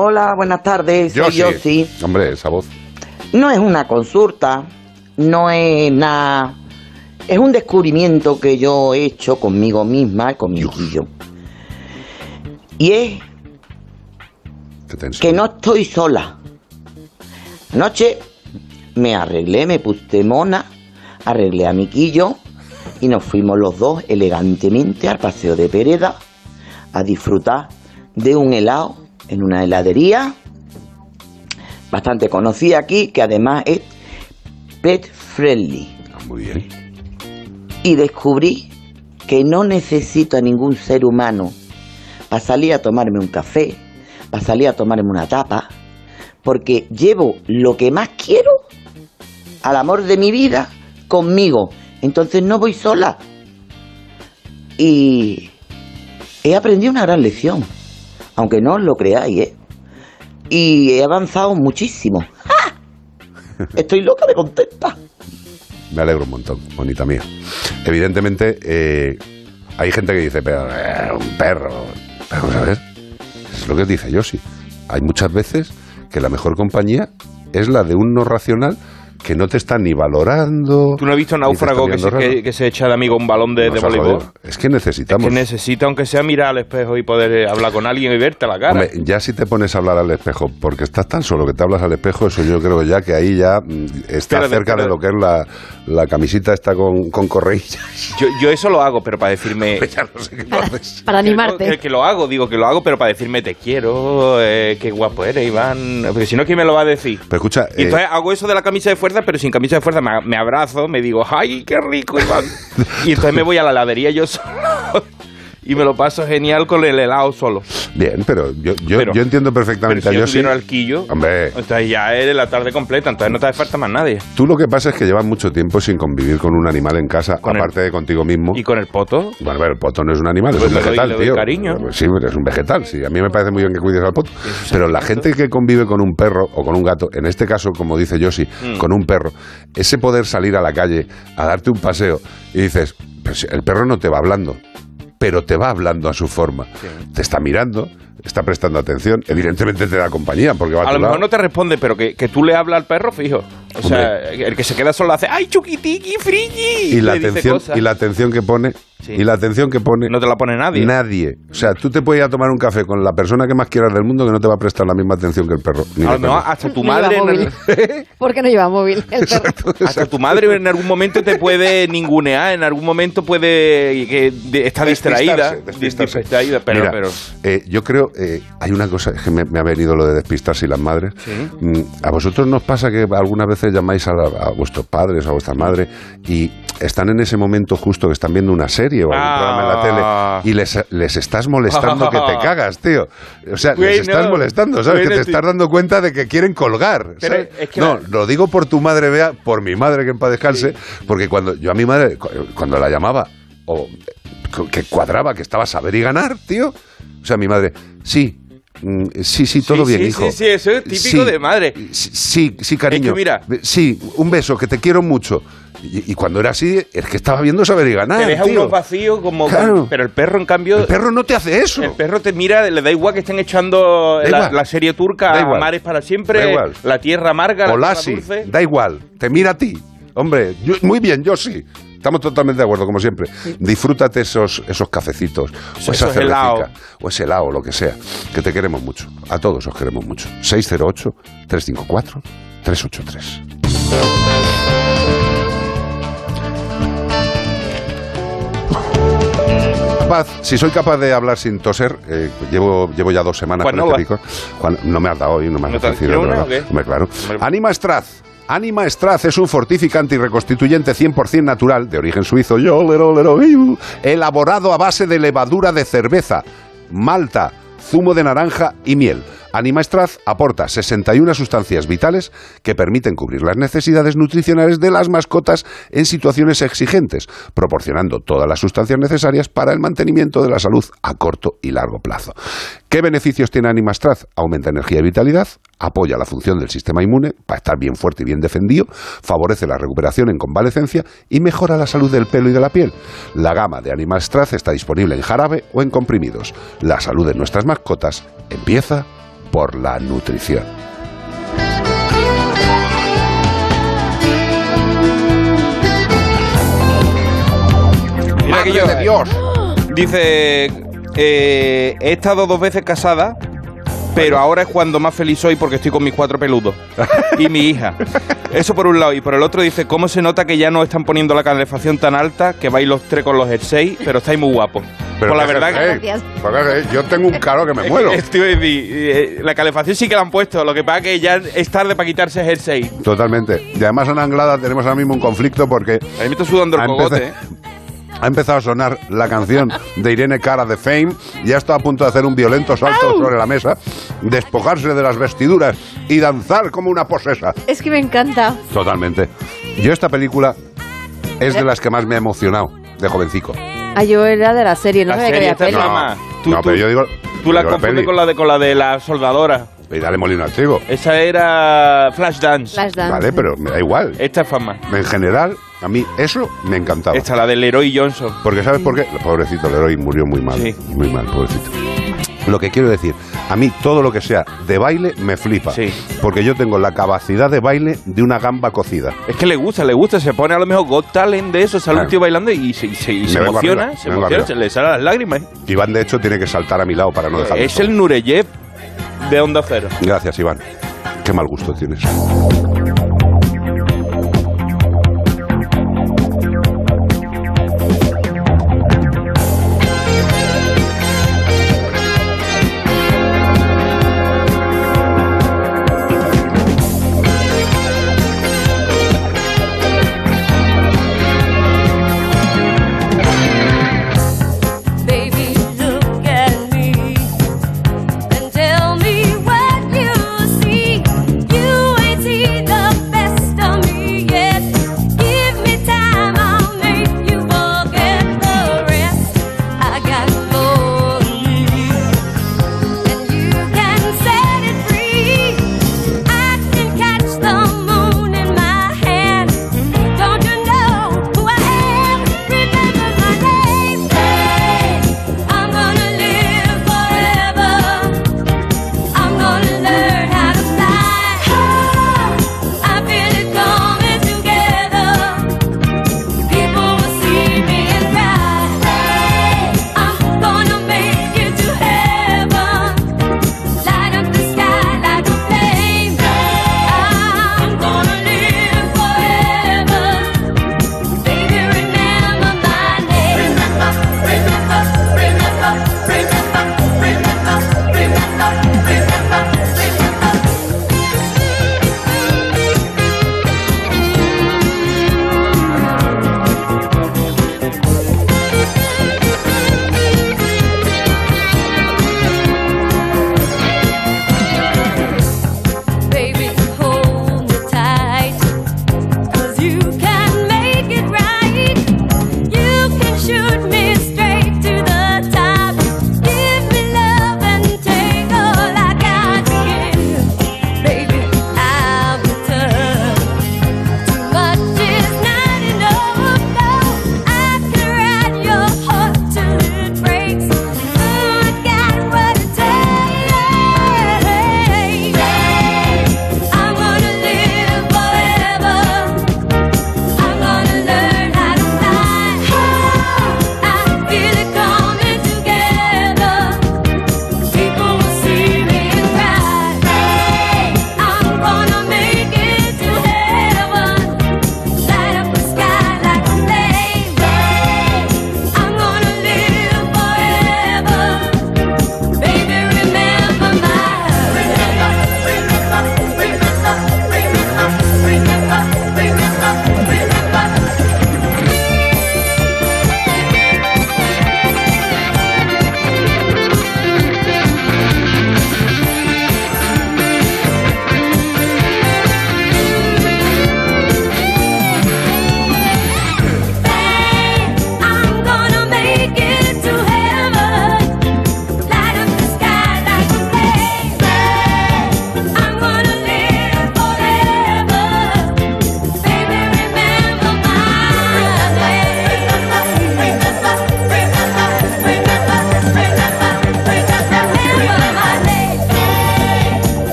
Hola, buenas tardes. Soy Yossi. Hombre, esa voz. No es una consulta, no es nada. Es un descubrimiento que yo he hecho conmigo misma y con mi quillo. Y es que no estoy sola. Anoche me arreglé, me puse mona, arreglé a mi quillo y nos fuimos los dos elegantemente al paseo de Pereda a disfrutar de un helado en una heladería bastante conocida aquí, que además es pet friendly. Muy bien. Y descubrí que no necesito a ningún ser humano para salir a tomarme un café, para salir a tomarme una tapa, porque llevo lo que más quiero al amor de mi vida conmigo. Entonces no voy sola. Y he aprendido una gran lección, aunque no os lo creáis, ¿eh? Y he avanzado muchísimo. ¡Ah! Estoy loca de contenta. Me alegro un montón, bonita mía. Evidentemente, eh, hay gente que dice, pero eh, un perro. Pero vamos a ver, es lo que dice Yoshi. Hay muchas veces que la mejor compañía es la de un no racional que no te está ni valorando. ¿Tú no has visto está náufrago que se, que, que se echa de amigo un balón de, de voleibol? Es que necesitamos. Que necesita, aunque sea mirar al espejo y poder eh, hablar con alguien y verte a la cara. Hombre, ya si te pones a hablar al espejo, porque estás tan solo que te hablas al espejo, eso yo creo ya que ahí ya mm, está de- cerca de lo que es la, la camisita esta con, con correillas. Yo, yo eso lo hago, pero para decirme... Para animarte. Que, que lo hago, digo que lo hago, pero para decirme te quiero, eh, qué guapo eres, Iván. Porque si no, ¿quién me lo va a decir? Pero escucha, Y eh, entonces hago eso de la camisa de fuerza, pero sin camisa de fuerza me, me abrazo, me digo, ¡ay, qué rico, Iván! y entonces me voy a la heladería yo solo. Y me lo paso genial con el helado solo. bien, pero yo, yo, Pero- yo entiendo perfectamente Pero si yo Yoshi. tuviera el quillo, Hombre, entonces ya eres la tarde completa, entonces no te hace falta más nadie. tú lo que pasa es que llevas mucho tiempo sin convivir con un animal en casa, Con el- aparte de contigo mismo. ¿Y con el poto? Bueno, pero el poto no es un animal, es Pues un le doy- vegetal, doy tío. cariño. Sí, es un vegetal, sí. A mí me parece muy bien que cuides al poto. Pero la gente que convive con un perro o con un gato, en este caso, como dice Yoshi, Mm. con un perro, ese poder salir a la calle a darte un paseo y dices, "Pero si el perro no te va hablando, pero te va hablando a su forma. Te está mirando, está prestando atención, evidentemente te da compañía porque va a, A tu lo mejor lado. no te responde, pero que, que tú le hablas al perro, fijo. O sea, el que se queda solo hace ¡ay, chuquitiqui, friki! y la atención y la atención que pone y la atención que pone no te la pone nadie nadie o sea tú te puedes ir a tomar un café con la persona que más quieras del mundo que no te va a prestar la misma atención que el perro ni A el lo mejor perro. hasta tu No madre... en móvil. el- ¿Por qué no lleva móvil el perro? Hasta tu madre en algún momento te puede ningunear, en algún momento puede que está distraída, Despistarse, despistarse. distraída, pero, Mira, pero eh, yo creo eh, hay una cosa es que me, me ha venido lo de despistarse y las madres Mm, a vosotros nos pasa que algunas veces llamáis a, la- a vuestros padres a vuestra madre y están en ese momento justo que están viendo una serie o algún Ah. programa en la tele y les, les estás molestando que te cagas tío. O sea les estás molestando sabes que te estás dando cuenta de que quieren colgar Pero ¿sabes? es que no la- lo digo por tu madre vea por mi madre que en paz descanse porque cuando yo a mi madre cu- cuando la llamaba o que cuadraba que estaba a saber y ganar tío. O sea mi madre sí sí sí todo Sí, bien sí, hijo sí, sí, eso es típico de madre. Sí, sí, cariño. Es que mira- Sí, un beso, que te quiero mucho. Y, y cuando era así, es que estaba viendo saber y ganar. te deja tío. unos vacíos como Claro. pero el perro en cambio El perro no te hace eso. el perro te mira le da igual que estén echando la, serie turca Da igual. Mares para siempre Da igual. la tierra amarga la tierra dulce da igual, te mira a ti. Hombre, yo- muy bien, yo sí. Estamos totalmente de acuerdo, como siempre. Disfrútate esos, esos cafecitos, o Esos esa cervecita, helado. o ese helado, lo que sea. Que te queremos mucho. A todos os queremos mucho. 608-354-383. Capaz, si soy capaz de hablar sin toser, eh, llevo, llevo ya dos semanas Juan con este no me has dado hoy, no me has ¿No te- ofrecido. ¿quiere de una verdad. o? Hombre, claro. Anima Straz. Anima Straz es un fortificante y reconstituyente 100% natural, de origen suizo, elaborado a base de levadura de cerveza, malta, zumo de naranja y miel. Anima Straz aporta 61 sustancias vitales que permiten cubrir las necesidades nutricionales de las mascotas en situaciones exigentes, proporcionando todas las sustancias necesarias para el mantenimiento de la salud a corto y largo plazo. ¿Qué beneficios tiene Animastraz? Aumenta energía y vitalidad, apoya la función del sistema inmune para estar bien fuerte y bien defendido, favorece la recuperación en convalecencia y mejora la salud del pelo y de la piel. La gama de Animastraz está disponible en jarabe o en comprimidos. La salud de nuestras mascotas empieza por la nutrición. Mira que yo, Dice eh, he estado dos veces casada, pero ahora es cuando más feliz soy porque estoy con mis cuatro peludos y mi hija. Eso por un lado. Y por el otro dice, ¿cómo se nota que ya no están poniendo la calefacción tan alta que vais los tres con los jerseys, pero estáis muy guapos? Pero pues la ¿qué verdad hacéis? que... Yo tengo un calor que me muero. Eh, la calefacción sí que la han puesto, lo que pasa que ya es tarde para quitarse jersey. Totalmente. Y además en Anglada tenemos ahora mismo un conflicto porque... A mí me está sudando el cogote, ¿eh? Ha empezado a sonar la canción de Irene Cara de Fame. Ya está a punto de hacer un violento salto sobre la mesa, despojarse de las vestiduras y danzar como una posesa. Es que me encanta. Totalmente. Yo esta película es de las que más me ha emocionado de jovencico. Ah, yo era de la serie, no La que serie esta mamá. Tú- no, tú- pero yo digo... Tú la confundes con la de con la de la soldadora. Y dale molino al trigo. Esa era Flashdance. Flashdance. Vale, pero me da igual. Esta es fama. En general, a mí eso me encantaba. Esta, la del Leroy Johnson. Porque ¿sabes por qué? Pobrecito Leroy murió muy mal. Muy mal, pobrecito. Lo que quiero decir, a mí todo lo que sea de baile me flipa. Porque yo tengo la capacidad de baile de una gamba cocida. Es que le gusta, le gusta. Se pone a lo mejor Got Talent de eso, sale un tío bailando y se, y se- y Me se vengo emociona. arriba, se emociona, se le salen las lágrimas. Iván, de hecho, tiene que saltar a mi lado para no dejarme es solo. el Nureyev de Onda Cero. Gracias, Iván. Qué mal gusto tienes.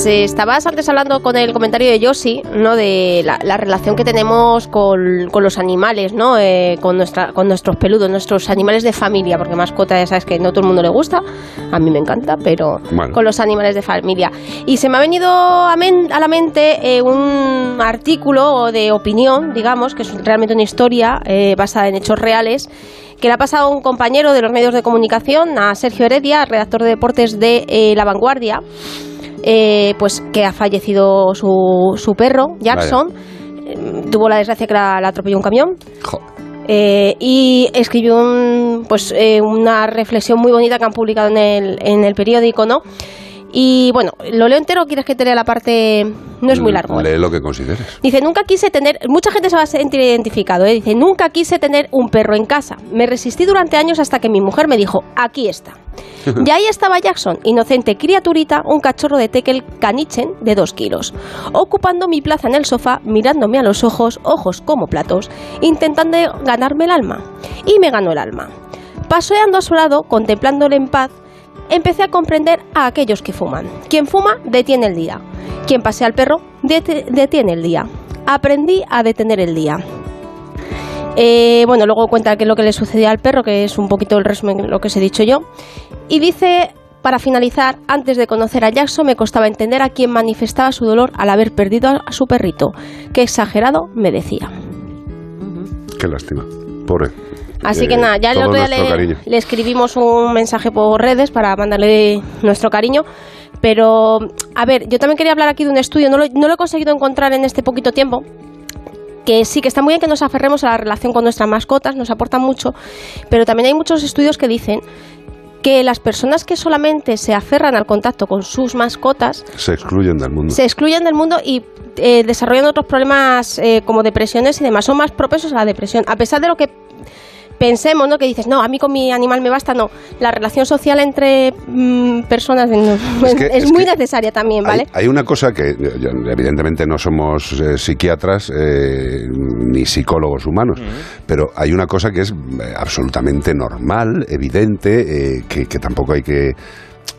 Pues eh, estabas antes hablando con el comentario de Yossi, ¿no? De la, la relación que tenemos con, con los animales, ¿no? Eh, con, nuestra, con nuestros peludos, nuestros animales de familia, porque mascota ya sabes que no todo el mundo le gusta, a mí me encanta, pero Bueno. con los animales de familia. Y se me ha venido a, men- a la mente eh, un artículo de opinión, digamos, que es realmente una historia eh, basada en hechos reales, que le ha pasado a un compañero de los medios de comunicación, a Sergio Heredia, redactor de deportes de eh, La Vanguardia, eh, pues que ha fallecido su, su perro, Jackson. Eh, Tuvo la desgracia que la, la atropelló un camión. Eh, y escribió un- pues, eh, una reflexión muy bonita que han publicado en el, en el periódico, ¿no? Y bueno, ¿lo leo entero o quieres que te lea la parte? No es muy largo. ¿eh? Lee lo que consideres. Dice, nunca quise tener, mucha gente se va a sentir identificado, ¿eh? dice, nunca quise tener un perro en casa. Me resistí durante años hasta que mi mujer me dijo, aquí está. Y ahí estaba Jackson, inocente criaturita, un cachorro de tekel canichen de dos kilos, ocupando mi plaza en el sofá, mirándome a los ojos, ojos como platos, intentando ganarme el alma. Y me ganó el alma. Paseando a su lado, contemplándole en paz, empecé a comprender a aquellos que fuman. Quien fuma, detiene el día. Quien pasea al perro, detiene el día. Aprendí a detener el día. Eh, bueno, luego cuenta qué es lo que le sucedía al perro, que es un poquito el resumen de lo que os he dicho yo. Y dice, para finalizar, antes de conocer a Jackson me costaba entender a quien manifestaba su dolor al haber perdido a su perrito. Qué exagerado me decía. Qué lástima. Pobre. Así Eh, que nada, ya todo le, nuestro le- escribimos un mensaje por redes para mandarle nuestro cariño. Pero, a ver, yo también quería hablar aquí de un estudio, no lo, no lo he conseguido encontrar en este poquito tiempo. Que sí, que está muy bien que nos aferremos a la relación con nuestras mascotas, nos aporta mucho, pero también hay muchos estudios que dicen que las personas que solamente se aferran al contacto con sus mascotas Se excluyen del mundo. se excluyen del mundo y eh, desarrollan otros problemas eh, como depresiones y demás. Son más propensos a la depresión. A pesar de lo que pensemos, ¿no? Que dices, no, a mí con mi animal me basta, no. La relación social entre mm, personas no, es, que- es es muy necesaria también, ¿vale? Hay, hay una cosa que, evidentemente, no somos eh, psiquiatras eh, ni psicólogos humanos, pero hay una cosa que es eh, absolutamente normal, evidente, eh, que, que tampoco hay que.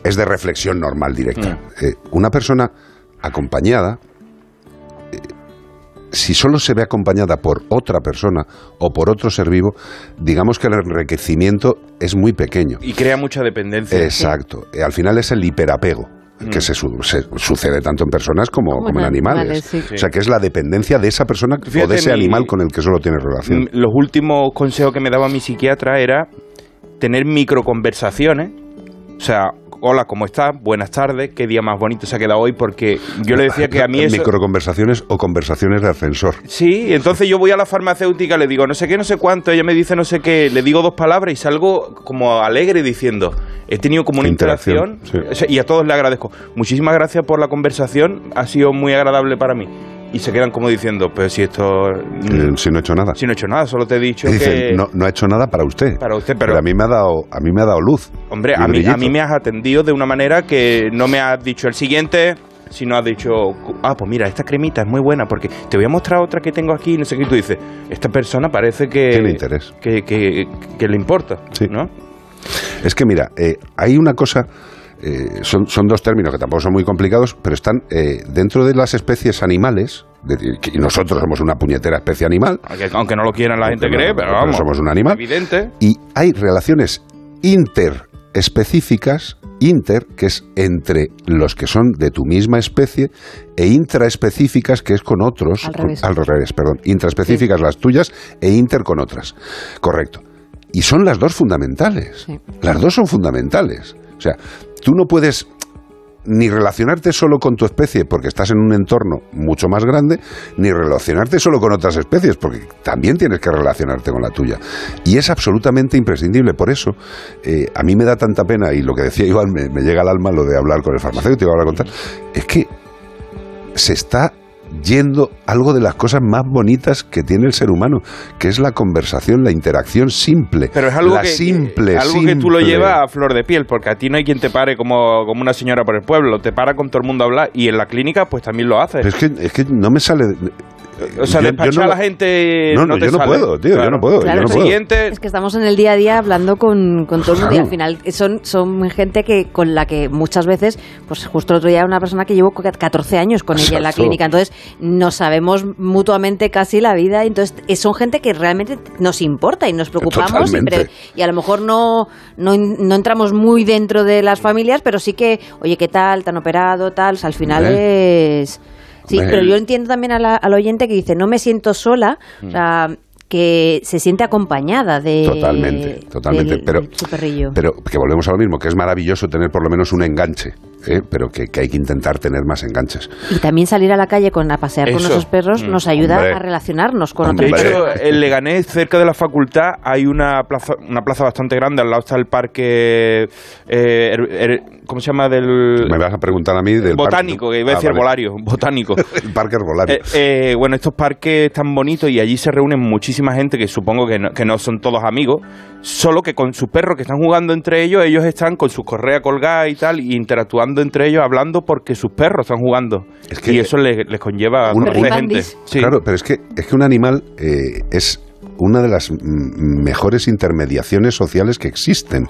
es de reflexión normal directa. Eh, una persona acompañada, si solo se ve acompañada por otra persona o por otro ser vivo, digamos que el enriquecimiento es muy pequeño. Y crea mucha dependencia. Exacto. Eh, Al final es el hiperapego. que se, su- se- sucede tanto en personas como, Como como en animales. animales, sí. O sea, que es la dependencia de esa persona o de ese mi- animal con el que solo tiene relación. Mm, Los últimos consejos que me daba mi psiquiatra era tener microconversaciones. O sea, hola, ¿cómo estás? Buenas tardes, qué día más bonito se ha quedado hoy, porque yo le decía que a mí eso... Microconversaciones o conversaciones de ascensor. Sí, entonces yo voy a la farmacéutica, le digo no sé qué, no sé cuánto, ella me dice no sé qué, le digo dos palabras y salgo como alegre diciendo, he tenido como una Interacción, interacción, y a todos le agradezco. Muchísimas gracias por la conversación, ha sido muy agradable para mí. Y se quedan como diciendo, pero si esto... Eh, si no he hecho nada. Si no he hecho nada, solo te he dicho dicen, que... no, no ha hecho nada para usted. Para usted, pero- a mí me ha dado, a mí me ha dado luz. Hombre, a mí, a mí me has atendido de una manera que no me has dicho el siguiente, sino has dicho, ah, pues mira, esta cremita es muy buena porque te voy a mostrar otra que tengo aquí, no sé qué, y tú dices, esta persona parece que... Tiene interés. Que, que, que le importa, ¿no? Es que mira, eh, hay una cosa, eh, son, son dos términos que tampoco son muy complicados, pero están eh, dentro de las especies animales, de- que- y nosotros somos una puñetera especie animal, Aunque, aunque no lo quieran la gente no, cree, pero vamos. somos un animal. Evidente. y hay relaciones interespecíficas, inter, que es entre los que son de tu misma especie, e intraespecíficas, que es con otros, Al con- revés. al revés, perdón, intraespecíficas las tuyas e inter con otras. Correcto. Y son las dos fundamentales. Las dos son fundamentales. O sea, tú no puedes ni relacionarte solo con tu especie porque estás en un entorno mucho más grande, ni relacionarte solo con otras especies porque también tienes que relacionarte con la tuya. Y es absolutamente imprescindible. Por eso, eh, a mí me da tanta pena, y lo que decía Iván, me, me llega al alma lo de hablar con el farmacéutico, hablar con tal, es que se está yendo algo de las cosas más bonitas que tiene el ser humano, que es la conversación, la interacción simple. Pero es algo, la que, simple, algo que tú lo llevas a flor de piel, porque a ti no hay quien te pare como, como una señora por el pueblo, te para con todo el mundo a hablar y en la clínica pues también lo haces. Pero es que, es que no me sale. O sea, Yo- yo despachar no a la gente. No, no, te yo no sale. puedo, tío, yo no puedo, yo Claro, no sí. puedo. Siguiente. Es que estamos en el día a día hablando con, con todo el mundo y al final son, son gente que con la que muchas veces, pues justo el otro día una persona que llevo 14 años con ella en la clínica, entonces nos sabemos mutuamente casi la vida, entonces son gente que realmente nos importa y nos preocupamos y, y a lo mejor no, no, no entramos muy dentro de las familias, pero sí que, oye, ¿qué tal? ¿Te han operado? Tal, o sea, al final es... Sí, pero yo entiendo también a la- al oyente que dice, no me siento sola, o sea, que se siente acompañada de... Totalmente, totalmente. del- pero, del pero que volvemos a lo mismo, que es maravilloso tener por lo menos un enganche, ¿eh? pero que, que hay que intentar tener más enganches. Y también salir a la calle con, a pasear con Eso. nuestros perros Mm. nos ayuda Hombre. a relacionarnos con De otras hecho, personas. en Leganés, cerca de la facultad, hay una plaza, una plaza bastante grande. Al lado está el parque. eh, her- her- ¿Cómo se llama? Del. Me vas a preguntar a mí del botánico, parque- que iba a Ah, decir vale. herbolario. Botánico. el parque herbolario. Eh, eh, bueno, estos parques tan bonitos y allí se reúnen muchísima gente que supongo que no, que no son todos amigos, solo que con sus perros que están jugando entre ellos, ellos están con sus correas colgadas y tal, y interactuando entre ellos, hablando porque sus perros están jugando. y eso les, les conlleva a Un- un- gente. Sí. Claro, pero es que, es que un animal eh, es una de las mejores intermediaciones sociales que existen.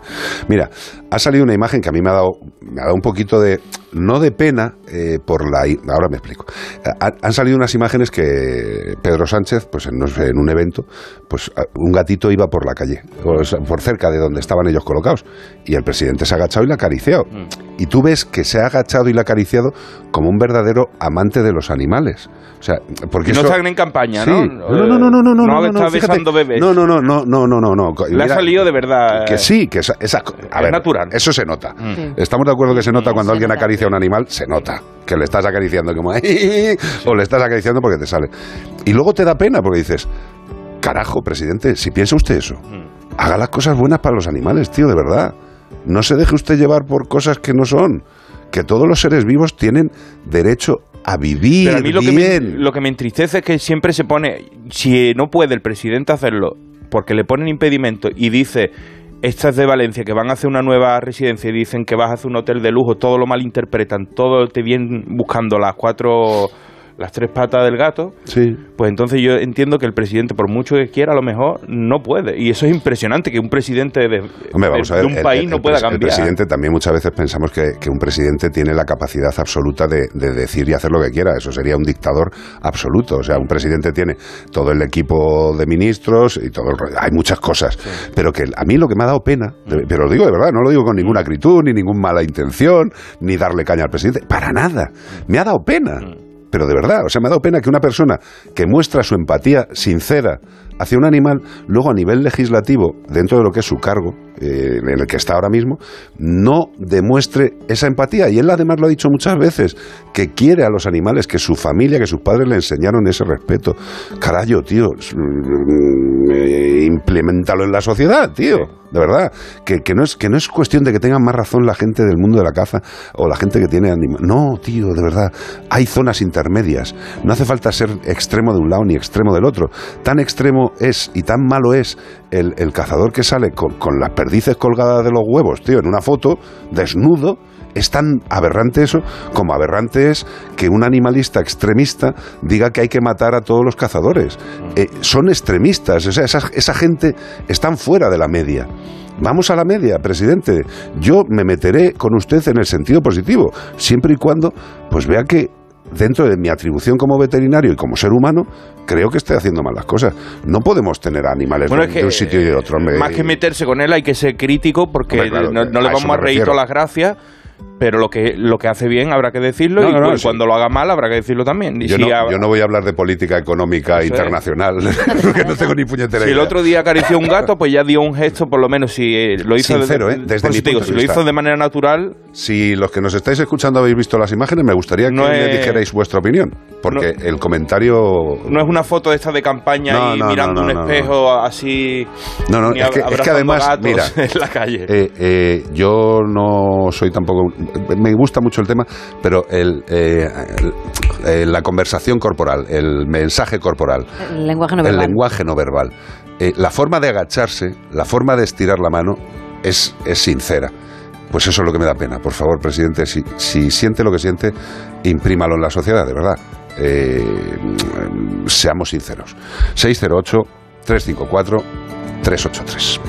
Mira, ha salido una imagen que a mí me ha dado, me ha dado un poquito de, no de pena, eh, por la... Ahora me explico. Ha- han salido unas imágenes que Pedro Sánchez, pues en, no sé, en un evento, pues un gatito iba por la calle, por cerca de donde estaban ellos colocados, y el presidente se ha agachado y le ha acariciado. Y tú ves que se ha agachado y le ha acariciado como un verdadero amante de los animales. O sea, porque Y no eso- están en campaña, Sí. ¿no? No, no, no, no, no, no, No no, no, fíjate. bebés. No, no, no, no, no, no, no, no. Le ha salido de verdad. Que sí, que esa, esa- a ver, natural. Eso se nota. Sí. Estamos de acuerdo que se nota cuando alguien acaricia a un animal, se nota. Que le estás acariciando como o le estás acariciando porque te sale. Y luego te da pena porque dices, carajo, presidente, si piensa usted eso, haga las cosas buenas para los animales, tío, de verdad. No se deje usted llevar por cosas que no son. Que todos los seres vivos tienen derecho a vivir Pero a mí lo que, me, bien. lo que me entristece es que siempre se pone, si no puede el presidente hacerlo porque le ponen impedimento y dice, esta es de Valencia, que van a hacer una nueva residencia y dicen que vas a hacer un hotel de lujo, todo lo malinterpretan, todo te vienen buscando las cuatro, las tres patas del gato, Sí. pues entonces yo entiendo que el presidente, por mucho que quiera, a lo mejor no puede. Y eso es impresionante, que un presidente de, Hombre, vamos de- de un país el- no pueda cambiar. El presidente también muchas veces pensamos que, que un presidente tiene la capacidad absoluta de, de decir y hacer lo que quiera. Eso sería un dictador absoluto. O sea, un presidente tiene todo el equipo de ministros y todo el rollo. Hay muchas cosas. Pero que a mí lo que me ha dado pena, de- pero lo digo de verdad, no lo digo con ninguna acritud, ni ninguna mala intención, ni darle caña al presidente. Para nada. Me ha dado pena. Pero de verdad, o sea, me ha dado pena que una persona que muestra su empatía sincera hacia un animal, luego a nivel legislativo, dentro de lo que es su cargo, eh, en el que está ahora mismo, no demuestre esa empatía. Y él además lo ha dicho muchas veces, que quiere a los animales, que su familia, que sus padres le enseñaron ese respeto. Carayo, tío, s- mm, eh, implementalo en la sociedad, tío. De verdad, que, que no es, que no es cuestión de que tengan más razón la gente del mundo de la caza o la gente que tiene animales. No, tío, de verdad. Hay zonas intermedias. No hace falta ser extremo de un lado ni extremo del otro. Tan extremo es y tan malo es el, el cazador que sale con, con las perdices colgadas de los huevos, tío, en una foto, desnudo. Es tan aberrante eso como aberrante es que un animalista extremista diga que hay que matar a todos los cazadores. Eh, son extremistas, o sea, esa, esa gente están fuera de la media. Vamos a la media, presidente. Yo me meteré con usted en el sentido positivo, siempre y cuando pues vea que dentro de mi atribución como veterinario y como ser humano, creo que estoy haciendo mal las cosas. No podemos tener animales Bueno, de, es que, de un sitio y de otro. hombre. Más que meterse con él hay que ser crítico porque Hombre, claro, no, le vamos a reír todas las gracias, pero lo que, lo que hace bien habrá que decirlo No, y no, no, cu- sí. cuando lo haga mal habrá que decirlo también. Yo, si no, a- yo no voy a hablar de política económica Eso internacional, porque no tengo ni puñetera si el otro día acarició un gato, pues ya dio un gesto, por lo menos si eh, lo hizo Sincero, de, ¿eh? Desde por mi digo, punto si de lo hizo de manera natural, Si los que nos estáis escuchando habéis visto las imágenes, me gustaría que me es- dijerais vuestra opinión, porque el comentario... no es una foto esta de campaña y mirando un espejo así. No, no, es que, es que abrazando además, mira, en la calle. eh, eh, yo no soy tampoco, me gusta mucho el tema, pero el, eh, el- eh, la conversación corporal, el mensaje corporal, El lenguaje no el verbal. lenguaje no verbal, eh, la forma de agacharse, la forma de estirar la mano es, es sincera. Pues eso es lo que me da pena. Por favor, presidente, si, si siente lo que siente, imprímalo en la sociedad, de verdad. seamos sinceros. 608-354-383.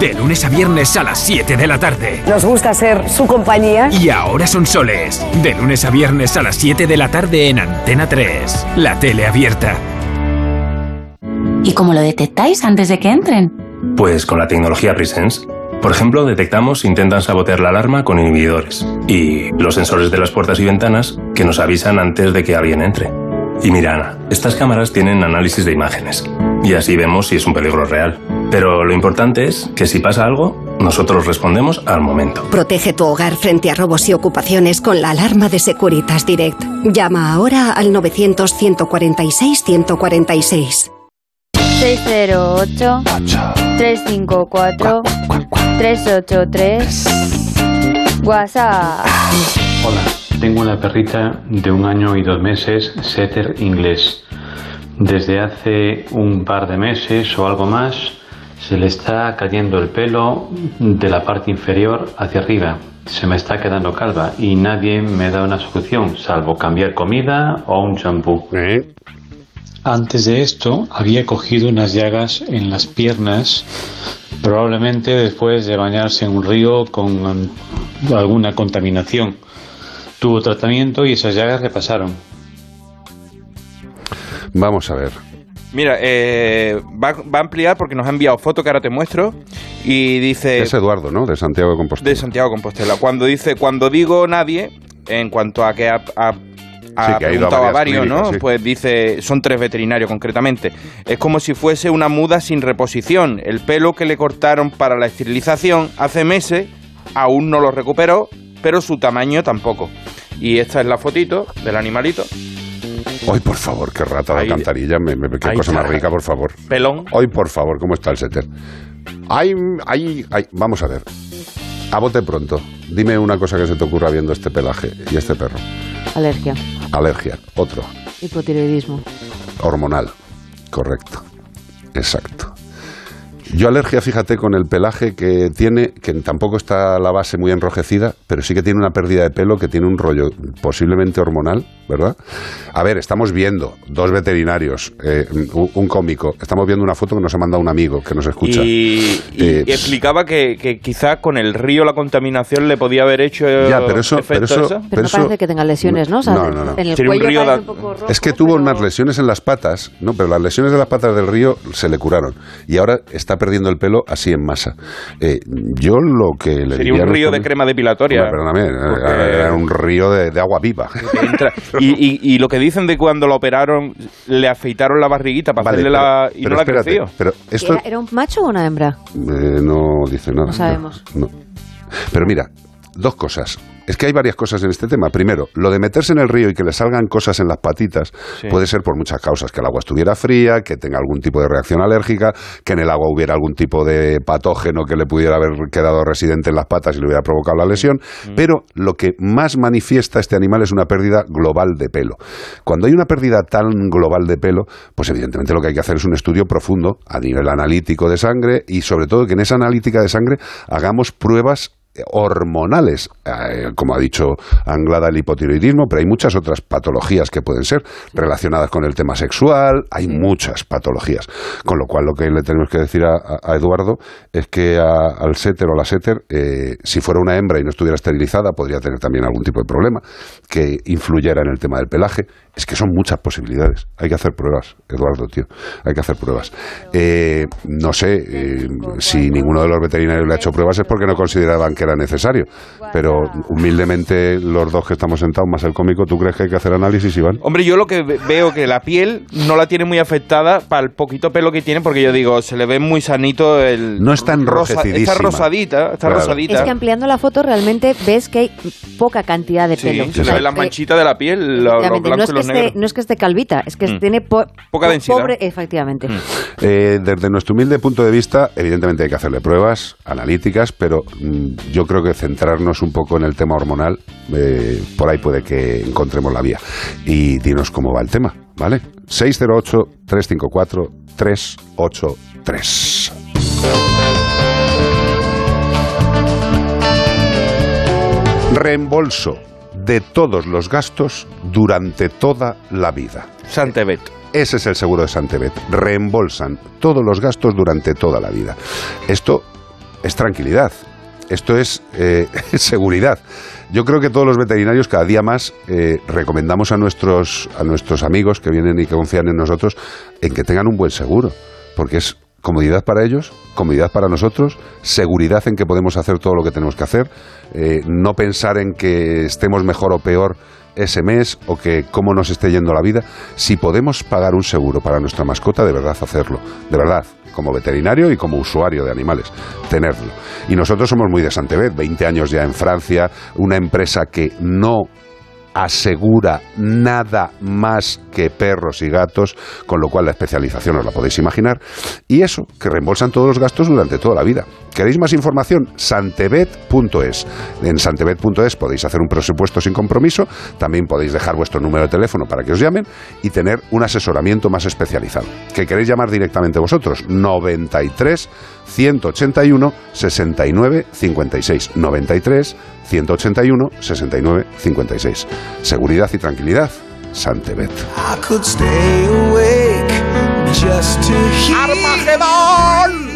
De lunes a viernes a las 7 de la tarde. Nos gusta ser su compañía. Y ahora son soles. De lunes a viernes a las 7 de la tarde en Antena 3. La tele abierta. ¿Y cómo lo detectáis antes de que entren? Pues con la tecnología Presence. Por ejemplo, detectamos si intentan sabotear la alarma con inhibidores. Y los sensores de las puertas y ventanas que nos avisan antes de que alguien entre. Y mira, Ana, estas cámaras tienen análisis de imágenes. Y así vemos si es un peligro real. Pero lo importante es que si pasa algo, nosotros respondemos al momento. Protege tu hogar frente a robos y ocupaciones con la alarma de Securitas Direct. Llama ahora al 900-146-146. 608 354 383 WhatsApp. Hola, tengo una perrita de un año y dos meses, setter inglés. Desde hace un par de meses o algo más se le está cayendo el pelo de la parte inferior hacia arriba. Se me está quedando calva y nadie me da una solución, salvo cambiar comida o un champú. Antes de esto había cogido unas llagas en las piernas, probablemente después de bañarse en un río con um, alguna contaminación. Tuvo tratamiento y esas llagas le pasaron. Vamos a ver. Mira, eh, va, va a ampliar porque nos ha enviado foto que ahora te muestro y dice... Es Eduardo, ¿no? De Santiago de Compostela. de Santiago de Compostela. Cuando dice, cuando digo nadie, en cuanto a que ha, ha- ha Sí, que ha ido a preguntado a, varios, clínicas, ¿no? sí. Pues dice, son tres veterinarios concretamente. Es como si fuese una muda sin reposición. El pelo que le cortaron para la esterilización hace meses aún no lo recuperó, pero su tamaño tampoco. Y esta es la fotito del animalito. Hoy, por favor, qué rata de alcantarilla. me- me- qué ahí cosa más rica, por favor. Pelón. Hoy, por favor, ¿cómo está el setter? Hay, hay, hay- vamos a ver. A bote pronto. Dime una cosa que se te ocurra viendo este pelaje y este perro. Alergia. Alergia. Otro. Hipotiroidismo. Hormonal. Correcto. Exacto. Yo alergia, fíjate, con el pelaje que tiene, que tampoco está la base muy enrojecida, pero sí que tiene una pérdida de pelo que tiene un rollo posiblemente hormonal, ¿verdad? A ver, estamos viendo dos veterinarios, eh, un, un cómico, estamos viendo una foto que nos ha mandado un amigo que nos escucha. Y, y- Eh, y explicaba que, que quizás con el río la contaminación le podía haber hecho Ya, pero eso- efecto pero eso- Pero no parece que tenga lesiones, ¿no? O sea, No, no, no. En el Sería un cuello río un poco rojo. Es que tuvo unas lesiones en las patas, no, pero las lesiones de las patas del río se le curaron y ahora está perdiendo el pelo así en masa. Eh, yo lo que le Sería diría un río de crema depilatoria. Perdóname, eh, Porque- era un río de, de agua viva. Y, y- y lo que dicen de cuando lo operaron, le afeitaron la barriguita para Vale, hacerle pero- la. y pero no la ha espérate, crecido. pero esto ¿Era, era un macho o una hembra? eh, no dice nada. No sabemos. No. Pero mira, dos cosas. Es que hay varias cosas en este tema. Primero, lo de meterse en el río y que le salgan cosas en las patitas Sí. puede ser por muchas causas. Que el agua estuviera fría, que tenga algún tipo de reacción alérgica, que en el agua hubiera algún tipo de patógeno que le pudiera haber quedado residente en las patas y le hubiera provocado la lesión. Mm. Pero lo que más manifiesta este animal es una pérdida global de pelo. Cuando hay una pérdida tan global de pelo, pues evidentemente lo que hay que hacer es un estudio profundo a nivel analítico de sangre y sobre todo que en esa analítica de sangre hagamos pruebas hormonales, eh, como ha dicho Anglada el hipotiroidismo, pero hay muchas otras patologías que pueden ser relacionadas con el tema sexual, hay muchas patologías. Con lo cual lo que le tenemos que decir a, Eduardo es que a- al setter o la setter, eh, si fuera una hembra y no estuviera esterilizada, podría tener también algún tipo de problema que influyera en el tema del pelaje. Es que son muchas posibilidades. Hay que hacer pruebas, Eduardo, tío. Hay que hacer pruebas. Eh, no sé si ninguno de los veterinarios le ha hecho pruebas es porque no consideraban que era necesario. Pero humildemente los dos que estamos sentados, más el cómico, ¿tú crees que hay que hacer análisis, Iván? Hombre, yo lo que ve- veo que la piel no la tiene muy afectada para el poquito pelo que tiene, porque yo digo, se le ve muy sanito el. No está rosa- enrojecidísima. Está rosadita, está Claro. rosadita. Es que ampliando la foto realmente ves que hay poca cantidad de Sí, pelo. se le las eh, manchitas de la piel, los no, es y que esté, negros. no es que esté calvita, es que Mm. tiene po- Poca po- densidad. pobre- efectivamente. Eh, desde nuestro humilde punto de vista, evidentemente hay que hacerle pruebas analíticas, pero mm, yo creo que centrarnos un poco en el tema hormonal, eh, por ahí puede que encontremos la vía. Y dinos cómo va el tema, ¿vale? 608-354-383. Reembolso. de todos los gastos durante toda la vida. Santebet. Ese es el seguro de Santebet. Reembolsan todos los gastos durante toda la vida. Esto es tranquilidad. Esto es eh, seguridad. Yo creo que todos los veterinarios cada día más eh, recomendamos a nuestros, a nuestros amigos que vienen y que confían en nosotros en que tengan un buen seguro, porque es comodidad para ellos, comodidad para nosotros, seguridad en que podemos hacer todo lo que tenemos que hacer, eh, no pensar en que estemos mejor o peor ese mes o que cómo nos esté yendo la vida. Si podemos pagar un seguro para nuestra mascota, de verdad hacerlo, de verdad, como veterinario y como usuario de animales, tenerlo. Y nosotros somos muy de Santebet, 20 años ya en Francia, una empresa que no asegura nada más que perros y gatos, con lo cual la especialización os la podéis imaginar. Y eso, que reembolsan todos los gastos durante toda la vida. ¿Queréis más información? Santebet.es. En santebet.es podéis hacer un presupuesto sin compromiso, también podéis dejar vuestro número de teléfono para que os llamen y tener un asesoramiento más especializado. ¿Que queréis llamar directamente vosotros? 93 181 69 56. 93 181 69 56. Seguridad y tranquilidad. Santebet. ¡Armagedón!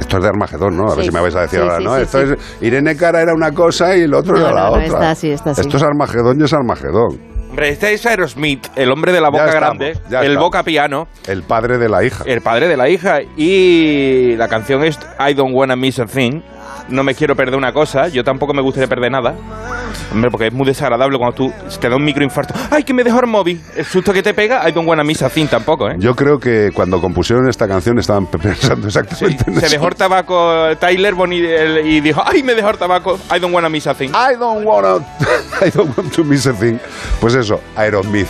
Esto es de Armagedón, ¿no? A ver Sí. si me vais a decir Sí, ahora, sí, ¿no? sí, Esto sí. es Irene Cara era una cosa y el otro No, era la no, no, otra. está así, está así. Esto es Armagedón y es Armagedón. Hombre, este es Aerosmith, el hombre de la boca estamos, grande, el estamos. boca piano, El padre de la hija. el padre de la hija. Y la canción es I Don't Wanna Miss a Thing. No me quiero perder una cosa, yo tampoco me gustaría perder nada. Hombre, porque es muy desagradable cuando tú te da un microinfarto. ¡Ay, que me dejó el móvil! El susto que te pega, I don't wanna miss a thing tampoco, ¿eh? Yo creo que cuando compusieron esta canción estaban pensando exactamente en Se eso. dejó el tabaco Tyler Bonnie y dijo, ¡ay, me dejó el tabaco! I don't wanna miss a thing. I don't wanna, I don't want to miss a thing. Pues eso, Aerosmith.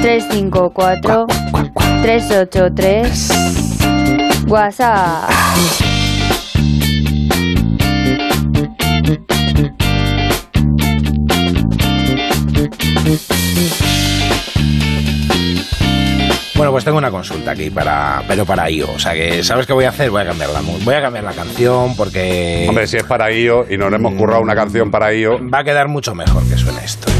354 383 WhatsApp. Bueno, pues tengo una consulta aquí para, pero para IO. O sea que, ¿sabes qué voy a hacer? Voy a cambiar la, voy a cambiar la canción porque Hombre, si es para IO y nos hemos currado una canción para IO. va a quedar mucho mejor que suene esto.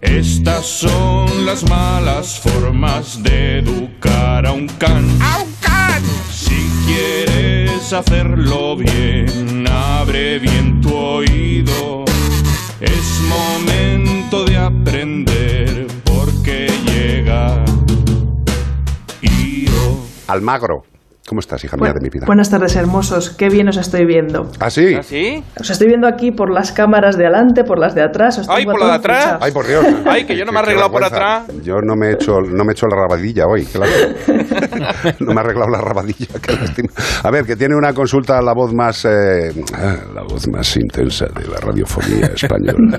Estas son las malas formas de educar a un can. Si quieres hacerlo bien, abre bien tu oído. Es momento de aprender porque llega Io. Almagro. ¿Cómo estás, hija mía de mi vida? Buenas tardes, hermosos. Qué bien os estoy viendo. ¿Ah, sí? sí? Os estoy viendo aquí por las cámaras de adelante, por las de atrás. Os Ay, por la de atrás. fichados. Ay, por Dios. Ay, que yo no me he arreglado por atrás. Yo no me he hecho, no me he hecho la rabadilla hoy. lástima. no me he arreglado la rabadilla. Qué lástima. A ver, que tiene una consulta la voz más, eh, ah, la voz más intensa de la radiofonía española.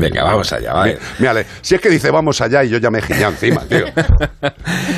Venga, vamos allá, vale. Mírale, si es que dice vamos allá y yo ya me he encima, tío.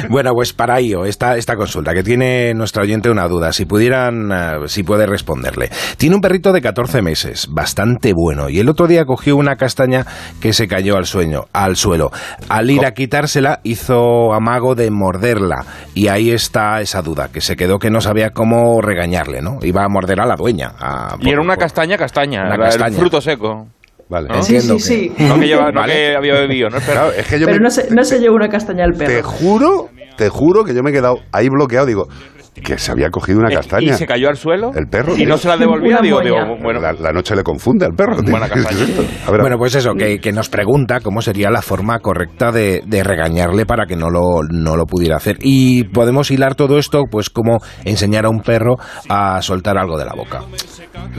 Bueno, pues para IO, esta, esta consulta, que tiene nuestro oyente una duda, si pudieran, eh, si puede responderle. Tiene un perrito de 14 meses, bastante bueno, y el otro día cogió una castaña que se cayó al, sueño, al suelo. Al ir a quitársela, hizo amago de morderla, y ahí está esa duda, que se quedó que no sabía cómo regañarle, ¿no? Iba a morder a la dueña. a- Y era una castaña, castaña, Una era castaña. el fruto seco. Vale. ¿no? Sí, sí, sí. No que, lleva- no Vale. que había bebido, ¿no? Espera. Claro, es que yo Pero me- no se, no se lleva una castaña al te perro. juro, te juro que yo me he quedado ahí bloqueado. Digo, que se había cogido una Eh, castaña. Y se cayó al suelo. El perro. Y no se la devolvía. Digo, digo, bueno, la, la noche le confunde al perro. Buena Bueno, pues eso, que, que nos pregunta cómo sería la forma correcta de, de regañarle para que no lo, no lo pudiera hacer. Y podemos hilar todo esto, pues como enseñar a un perro a soltar algo de la boca.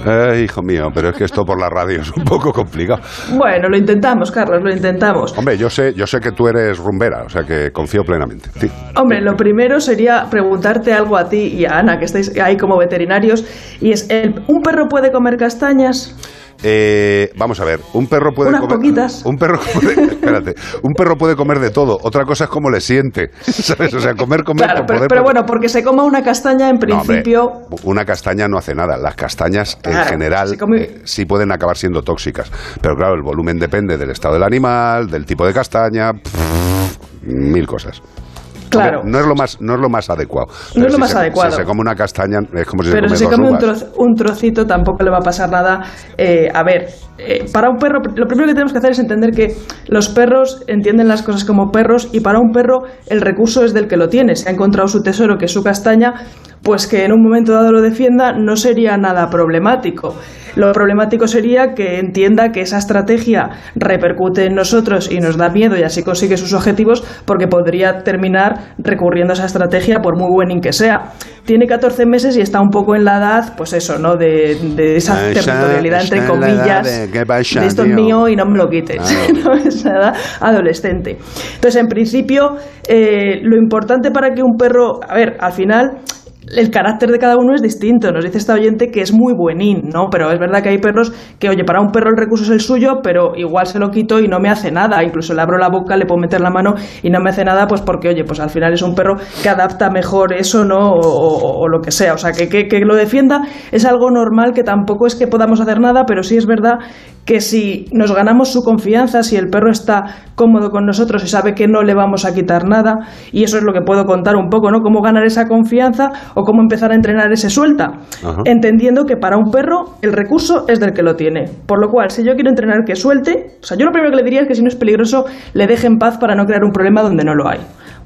Ay, hijo mío, pero es que esto por la radio es un poco complicado. Bueno, lo intentamos, Carlos, lo intentamos. Hombre, yo sé, yo sé que tú eres rumbera, o sea que confío plenamente. Sí. Hombre, lo primero sería preguntarte algo a ti y a Ana, que estáis ahí como veterinarios, y es, ¿el- ¿un perro puede comer castañas? Eh, vamos a ver, un perro puede Unas comer. poquitas. Un perro puede, espérate, un perro puede comer de todo. Otra cosa es cómo le siente, ¿sabes? O sea, comer, comer Claro, pero, poder. pero bueno, porque se coma una castaña, en No, hombre, principio... una castaña no hace nada. Las castañas en Claro, general come- eh, sí pueden acabar siendo tóxicas. Pero claro, el volumen depende del estado del animal, del tipo de castaña, pff, mil cosas. Claro. No es lo más, no es lo más adecuado. No es lo si más se- adecuado. Si se come una castaña es como si Pero se si se come come dos un, uvas. troz- un trocito tampoco le va a pasar nada. Eh, a ver, eh, para un perro, lo primero que tenemos que hacer es entender que los perros entienden las cosas como perros y para un perro el recurso es del que lo tiene. Si ha encontrado su tesoro, que es su castaña, pues que en un momento dado lo defienda no sería nada problemático. Lo problemático sería que entienda que esa estrategia repercute en nosotros y nos da miedo y así consigue sus objetivos porque podría terminar recurriendo a esa estrategia por muy buenín que sea. Tiene 14 meses y está un poco en la edad, pues eso, ¿no? De, de esa territorialidad, entre está comillas, de, ¿qué pasa, de esto es mío y no me lo quites. ¿no? Esa edad adolescente. Entonces, en principio, eh, lo importante para que un perro, a ver, al final el carácter de cada uno es distinto. Nos dice esta oyente que es muy buenín, ¿no? Pero es verdad que hay perros que, oye, para un perro el recurso es el suyo, pero igual se lo quito y no me hace nada. Incluso le abro la boca, le puedo meter la mano y no me hace nada, pues porque, oye, pues al final es un perro que adapta mejor eso, ¿no? O, o- o lo que sea. O sea, que, que, que lo defienda es algo normal, que tampoco es que podamos hacer nada, pero sí es verdad que si nos ganamos su confianza, si el perro está cómodo con nosotros y sabe que no le vamos a quitar nada, y eso es lo que puedo contar un poco, ¿no? Cómo ganar esa confianza o cómo empezar a entrenar ese suelta, Ajá. entendiendo que para un perro el recurso es del que lo tiene. Por lo cual, si yo quiero entrenar que suelte, o sea, yo lo primero que le diría es que si no es peligroso, le deje en paz para no crear un problema donde no lo hay.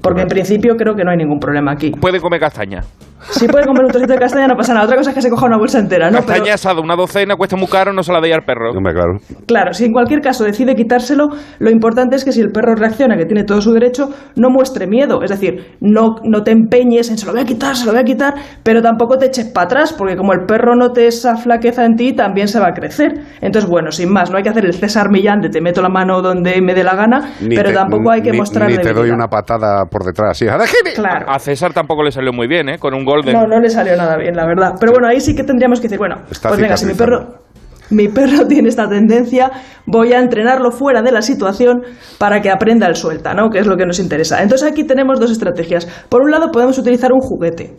Porque en principio creo que no hay ningún problema aquí. Puede comer castaña. Si puede comer un trocito de castaña no pasa nada. Otra cosa es que se coja una bolsa entera, ¿no? Pero- Castaña asada, una docena, cuesta muy caro, no se la deis al perro. Hombre, claro. Claro, si en cualquier caso decide quitárselo, lo importante es que si el perro reacciona, que tiene todo su derecho, no muestre miedo. Es decir, no, no te empeñes en se lo voy a quitar, se lo voy a quitar, pero tampoco te eches para atrás, porque como el perro note esa flaqueza en ti, también se va a crecer. Entonces, bueno, sin más, no hay que hacer el César Millán de te meto la mano donde me dé la gana, Ni pero te- tampoco hay que ni- mostrar Ni te doy debilidad. una patada por detrás. así, ¡a! Claro. A César tampoco le salió muy bien, ¿eh? Con un golden. No, no le salió nada bien, la verdad. Pero bueno, ahí sí que tendríamos que decir, bueno, Está pues venga, si mi perro, mi perro tiene esta tendencia, voy a entrenarlo fuera de la situación para que aprenda el suelta, ¿no? Que es lo que nos interesa. Entonces aquí tenemos dos estrategias. Por un lado, podemos utilizar un juguete.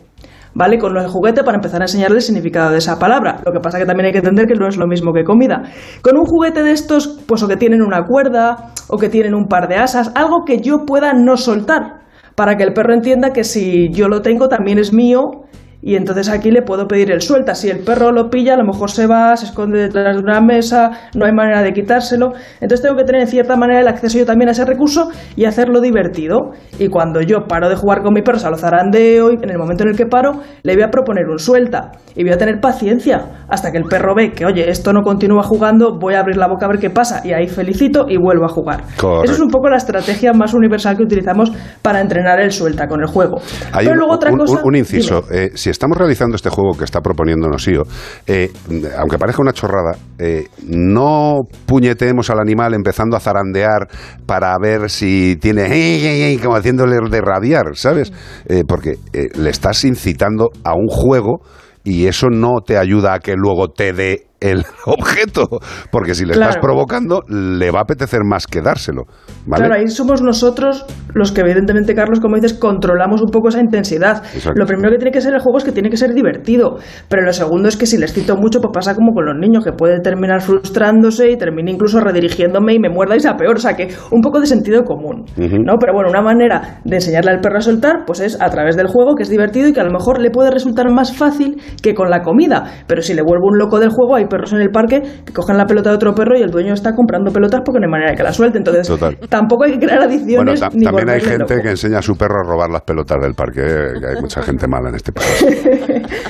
¿Vale? Con el juguete para empezar a enseñarle el significado de esa palabra. Lo que pasa que también hay que entender que no es lo mismo que comida. Con un juguete de estos, pues o que tienen una cuerda, o que tienen un par de asas, algo que yo pueda no soltar para que el perro entienda que si yo lo tengo también es mío y entonces aquí le puedo pedir el suelta. Si el perro lo pilla, a lo mejor se va, se esconde detrás de una mesa, no hay manera de quitárselo. Entonces tengo que tener en cierta manera el acceso yo también a ese recurso y hacerlo divertido. Y cuando yo paro de jugar con mi perro, se lo zarandeo y en el momento en el que paro, le voy a proponer un suelta. Y voy a tener paciencia hasta que el perro ve que, oye, esto no continúa jugando, voy a abrir la boca a ver qué pasa. Y ahí felicito y vuelvo a jugar. Correcto. Eso es un poco la estrategia más universal que utilizamos para entrenar el suelta con el juego. Hay Pero un, luego otra un- cosa. un inciso. Dime. Eh, si estamos realizando este juego que está proponiéndonos IO, eh, aunque parezca una chorrada, eh, no puñeteemos al animal empezando a zarandear para ver si tiene... "Ey, ey, ey", como haciéndole de rabiar, ¿sabes? Eh, porque le estás incitando a un juego y eso no te ayuda a que luego te dé el objeto, porque si le estás Claro. provocando, le va a apetecer más que dárselo, ¿vale? Claro, ahí somos nosotros los que evidentemente, Carlos, como dices, controlamos un poco esa intensidad. Exacto. Lo primero que tiene que ser el juego es que tiene que ser divertido, pero lo segundo es que si les cito mucho, pues pasa como con los niños, que puede terminar frustrándose y termina incluso redirigiéndome y me muerda y sea peor. O sea que un poco de sentido común, ¿no? Pero bueno, una manera de enseñarle al perro a soltar, pues es a través del juego, que es divertido y que a lo mejor le puede resultar más fácil que con la comida. Pero si le vuelvo un loco del juego, hay perros en el parque que cogen la pelota de otro perro y el dueño está comprando pelotas porque no hay manera de que la suelte. Entonces, Total. tampoco hay que crear adicciones ni también hay gente loco. que enseña a su perro a robar las pelotas del parque. eh, que hay mucha gente mala en este país.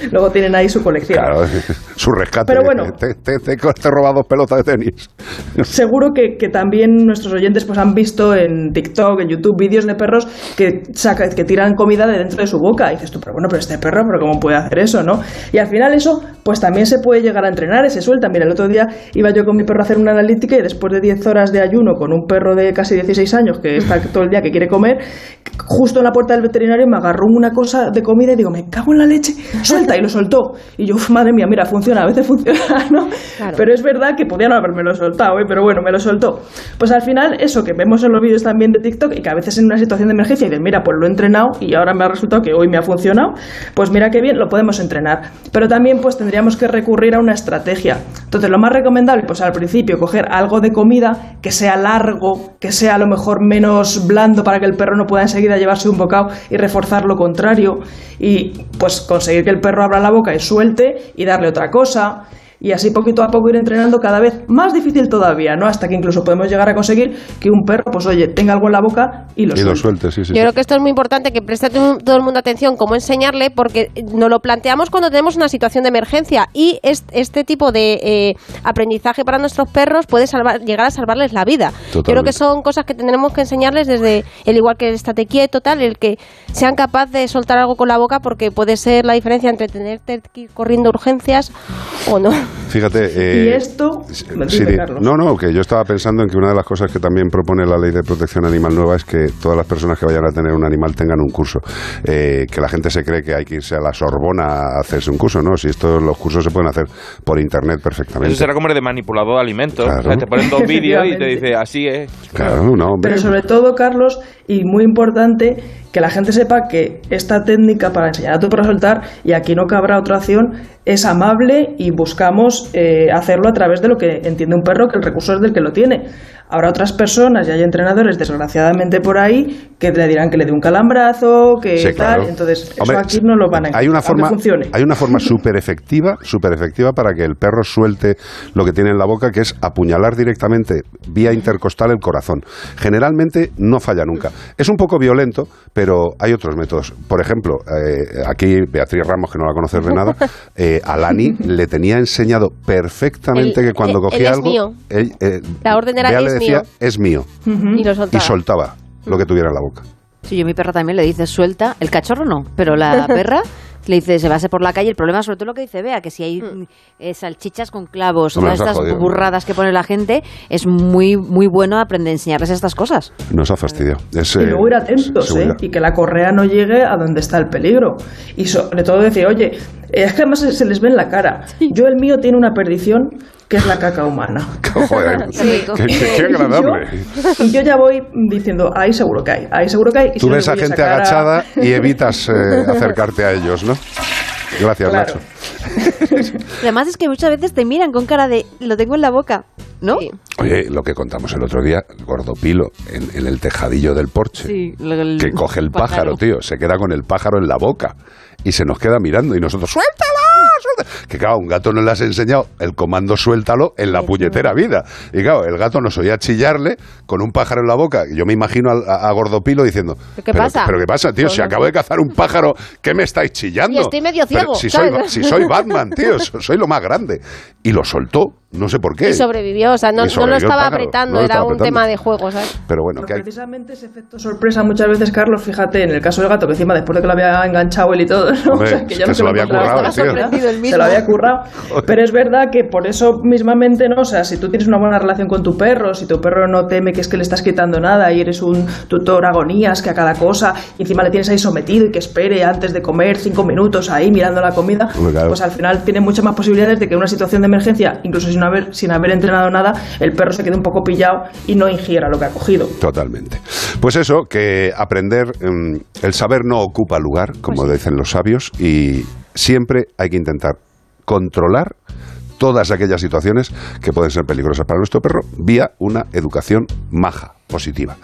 Luego tienen ahí su colección. Claro, su rescate. Pero bueno. Te, te, te- dos pelotas de tenis. Seguro que, que también nuestros oyentes pues han visto en TikTok, en YouTube, vídeos de perros que, saca, que tiran comida de dentro de su boca. Y dices tú, pero bueno, pero este perro, ¿pero cómo puede hacer eso, no? Y al final eso, pues también se puede llegar a entrenar, ese suelta. Mira, el otro día iba yo con mi perro a hacer una analítica y después de 10 horas de ayuno con un perro de casi 16 años que está todo el día que quiere comer, justo en la puerta del veterinario me agarró una cosa de comida y digo, me cago en la leche, suelta, y lo soltó. Y yo, "Uf, madre mía, mira, funciona, a veces funciona, ¿no? Pero es verdad que podía no haberme soltado, ¿eh? pero bueno, me lo soltó. Pues al final, eso que vemos en los vídeos también de TikTok y que a veces en una situación de emergencia y dices, mira, pues lo he entrenado y ahora me ha resultado que hoy me ha funcionado, pues mira qué bien, lo podemos entrenar. Pero también pues tendríamos que recurrir a una estrategia. Entonces, lo más recomendable, pues al principio, coger algo de comida que sea largo, que sea a lo mejor menos blando para que el perro no pueda enseguida llevarse un bocado y reforzar lo contrario. Y pues conseguir que el perro abra la boca y suelte y darle otra cosa y así poquito a poco ir entrenando cada vez más difícil todavía, ¿no? Hasta que incluso podemos llegar a conseguir que un perro, pues oye, tenga algo en la boca y lo y lo suelte. sí, sí. Yo creo que esto es muy importante, que preste todo el mundo atención cómo enseñarle, porque nos lo planteamos cuando tenemos una situación de emergencia y es- este tipo de eh, aprendizaje para nuestros perros puede salvar, llegar a salvarles la vida. Yo creo que Totalmente. son cosas que tendremos que enseñarles desde el igual que el estate quieto, tal, el que sean capaces de soltar algo con la boca, porque puede ser la diferencia entre tenerte que ir corriendo urgencias o no. Fíjate. Y eh, esto, Siri, Carlos. no, no, que yo estaba pensando en que una de las cosas que también propone la ley de protección animal nueva es que todas las personas que vayan a tener un animal tengan un curso. Eh, que la gente se cree que hay que irse a la Sorbona a hacerse un curso, ¿no? Si estos los cursos se pueden hacer por internet perfectamente. Eso será como el de manipulador de alimentos. Claro. O sea, te ponen dos vídeos y te dice, así es. Claro, no, hombre. Pero sobre todo, Carlos, y muy importante, que la gente sepa que esta técnica para enseñar a tu perro a soltar, y aquí no cabrá otra opción, es amable y buscamos eh, hacerlo a través de lo que entiende un perro, que el recurso es del que lo tiene. Habrá otras personas, y hay entrenadores, desgraciadamente por ahí, que le dirán que le dé un calambrazo, que Sí, tal. Entonces, eso aquí no lo van a hay una forma funcione. hay una forma súper efectiva súper efectiva para que el perro suelte lo que tiene en la boca que es apuñalar directamente vía intercostal el corazón generalmente no falla nunca es un poco violento pero hay otros métodos. Por ejemplo, eh, aquí Beatriz Ramos, que no la conoces de nada, eh, a Lani le tenía enseñado perfectamente El- que cuando él cogía es algo, mío. él, eh, La orden era, Bea le "Es decía, mío". es mío. Y lo soltaba. Y soltaba lo que tuviera en la boca. Sí, yo a mi perra también le dice suelta, el cachorro no, pero la perra le dice se va a hacer por la calle. El problema sobre todo lo que dice Bea, que si hay Mm. eh, salchichas con clavos, todas estas jodido. burradas que pone la gente, es muy muy bueno aprender a enseñarles estas cosas. Nos ha fastidiado. Es, Y eh, luego ir atentos, ¿eh? Y que la correa no llegue a donde está el peligro. Y sobre todo decir, oye, es que además se, se les ve en la cara. Yo el mío tiene una perdición que es la caca humana. Joder, Sí. qué, qué- qué agradable. Y yo ya voy diciendo, ahí seguro que hay, ahí seguro que hay. Y Tú ves a gente a- agachada y evitas eh, acercarte a ellos, ¿no? Gracias, Claro. Nacho. Además es que muchas veces te miran con cara de lo tengo en la boca, ¿no? Oye, lo que contamos el otro día, Gordopilo, en, en el tejadillo del porche, Sí, el que coge el pájaro, pájaro. tío, se queda con el pájaro en la boca y se nos queda mirando y nosotros, ¡suéltalo! Suéltalo". Que claro, un gato no le has enseñado el comando suéltalo en la puñetera vida. Y claro, el gato nos oía chillarle con un pájaro en la boca. Y yo me imagino a, a Gordopilo diciendo, ¿Qué "¿Pero- pasa? ¿Pero qué pasa, tío? Si acabo de cazar un pájaro, ¿qué me estáis chillando? Y estoy medio Pero ciego, si, soy, si soy Batman, tío, so- soy lo más grande. Y lo soltó, no sé por qué. Y sobrevivió, o sea, no, no lo estaba pájaro, apretando, no lo era un apretando. tema de juego, ¿sabes? Pero bueno, que hay, Precisamente ese efecto sorpresa muchas veces, Carlos, fíjate, en el caso del gato, que encima después de que lo había enganchado él y todo, ¿no? Hombre, es que se lo había currado, estaba tío. sorprendido él mismo. Se lo había currado. Pero es verdad que por eso mismamente, ¿no? O sea, si tú tienes una buena relación con tu perro, si tu perro no teme que es que le estás quitando nada y eres un tutor agonías que a cada cosa, y encima le tienes ahí sometido y que espere antes de comer cinco minutos ahí mirando la comida, Hombre, claro. pues al final tiene muchas más posibilidades de que en una situación de emergencia, incluso sin haber, sin haber entrenado nada, el perro se quede un poco pillado y no ingiera lo que ha cogido. Totalmente. Pues eso, que aprender, mm, el saber no ocupa lugar, como dicen los sabios, y siempre hay que intentar controlar todas aquellas situaciones que pueden ser peligrosas para nuestro perro vía una educación maja, positiva.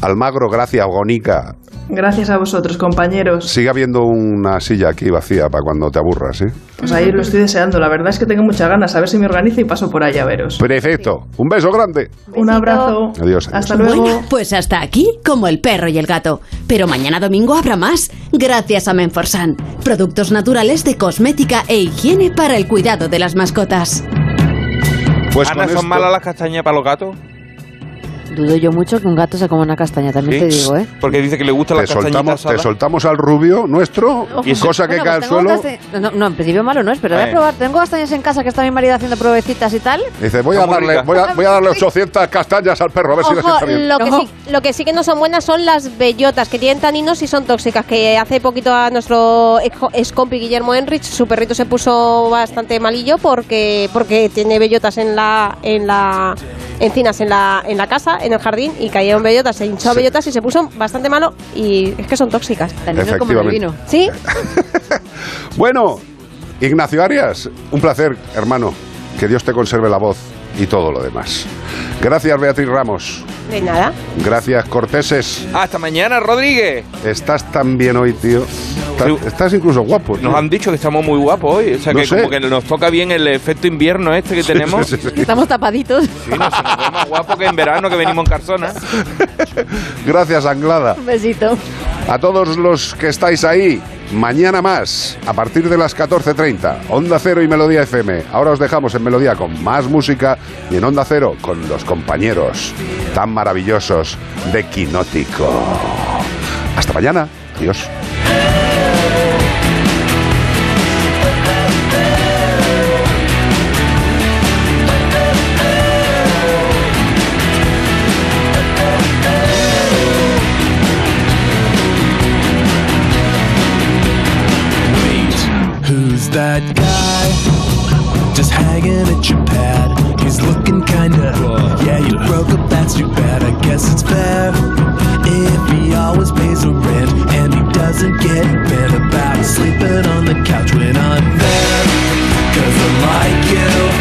Almagro, gracias, Gonica. Gracias a vosotros, compañeros. Sigue habiendo una silla aquí vacía para cuando te aburras, ¿eh? Pues ahí lo estoy deseando. La verdad es que tengo muchas ganas. A ver si me organizo y paso por ahí a veros. Perfecto. Un beso grande. Un abrazo. Adiós. adiós. Hasta luego. Bueno, pues hasta aquí, como el perro y el gato. Pero mañana domingo habrá más, gracias a Menforsan. Productos naturales de cosmética e higiene para el cuidado de las mascotas. Pues Ana, con ¿son esto- malas las castañas para los gatos? Dudo yo mucho que un gato se coma una castaña, también te digo, ¿eh? Porque dice que le las castañitas soltamos, te soltamos al rubio nuestro, Y cosa que Bueno, cae al pues tengo suelo. castaña- No, no, en principio malo no es, pero voy a probar. Tengo castañas en casa que está mi marido haciendo pruebecitas y tal. Dice, voy a, darle, voy, a, voy a darle 800 castañas al perro, a ver si está bien. lo que, sí, lo que sí que no son buenas son las bellotas, que tienen taninos y son tóxicas. Que hace poquito a nuestro ex ex compi Guillermo Enrich, su perrito se puso bastante malillo porque porque tiene bellotas en la en la encinas en la en la casa, en el jardín y cayeron bellotas, se hinchó Sí. bellotas y se puso bastante malo y es que son tóxicas. Taninos como en el vino. Sí. Bueno, Ignacio Arias, un placer, hermano. Que Dios te conserve la voz y todo lo demás. Gracias, Beatriz Ramos. De nada. Gracias, Corteses. Hasta mañana, Rodríguez. Estás tan bien hoy, tío. Estás, estás incluso guapo. tío. Nos han dicho que estamos muy guapos hoy. O sea, No que sé. como que nos toca bien el efecto invierno este que tenemos. sí, sí, sí. Estamos tapaditos. Sí, no, se nos ve más guapo que en verano que venimos en Carzona. Gracias, Anglada. Un besito. A todos los que estáis ahí, mañana más, a partir de las 14.30, Onda Cero y Melodía FM. Ahora os dejamos en Melodía con más música y en Onda Cero con los compañeros tan maravillosos de Quinótico. Hasta mañana. Adiós. that guy just hanging at your pad. He's looking kinda. Whoa. Yeah. that's too bad, I guess it's fair. If he always pays the rent and he doesn't get bent about sleeping on the couch when I'm there, cause I like you.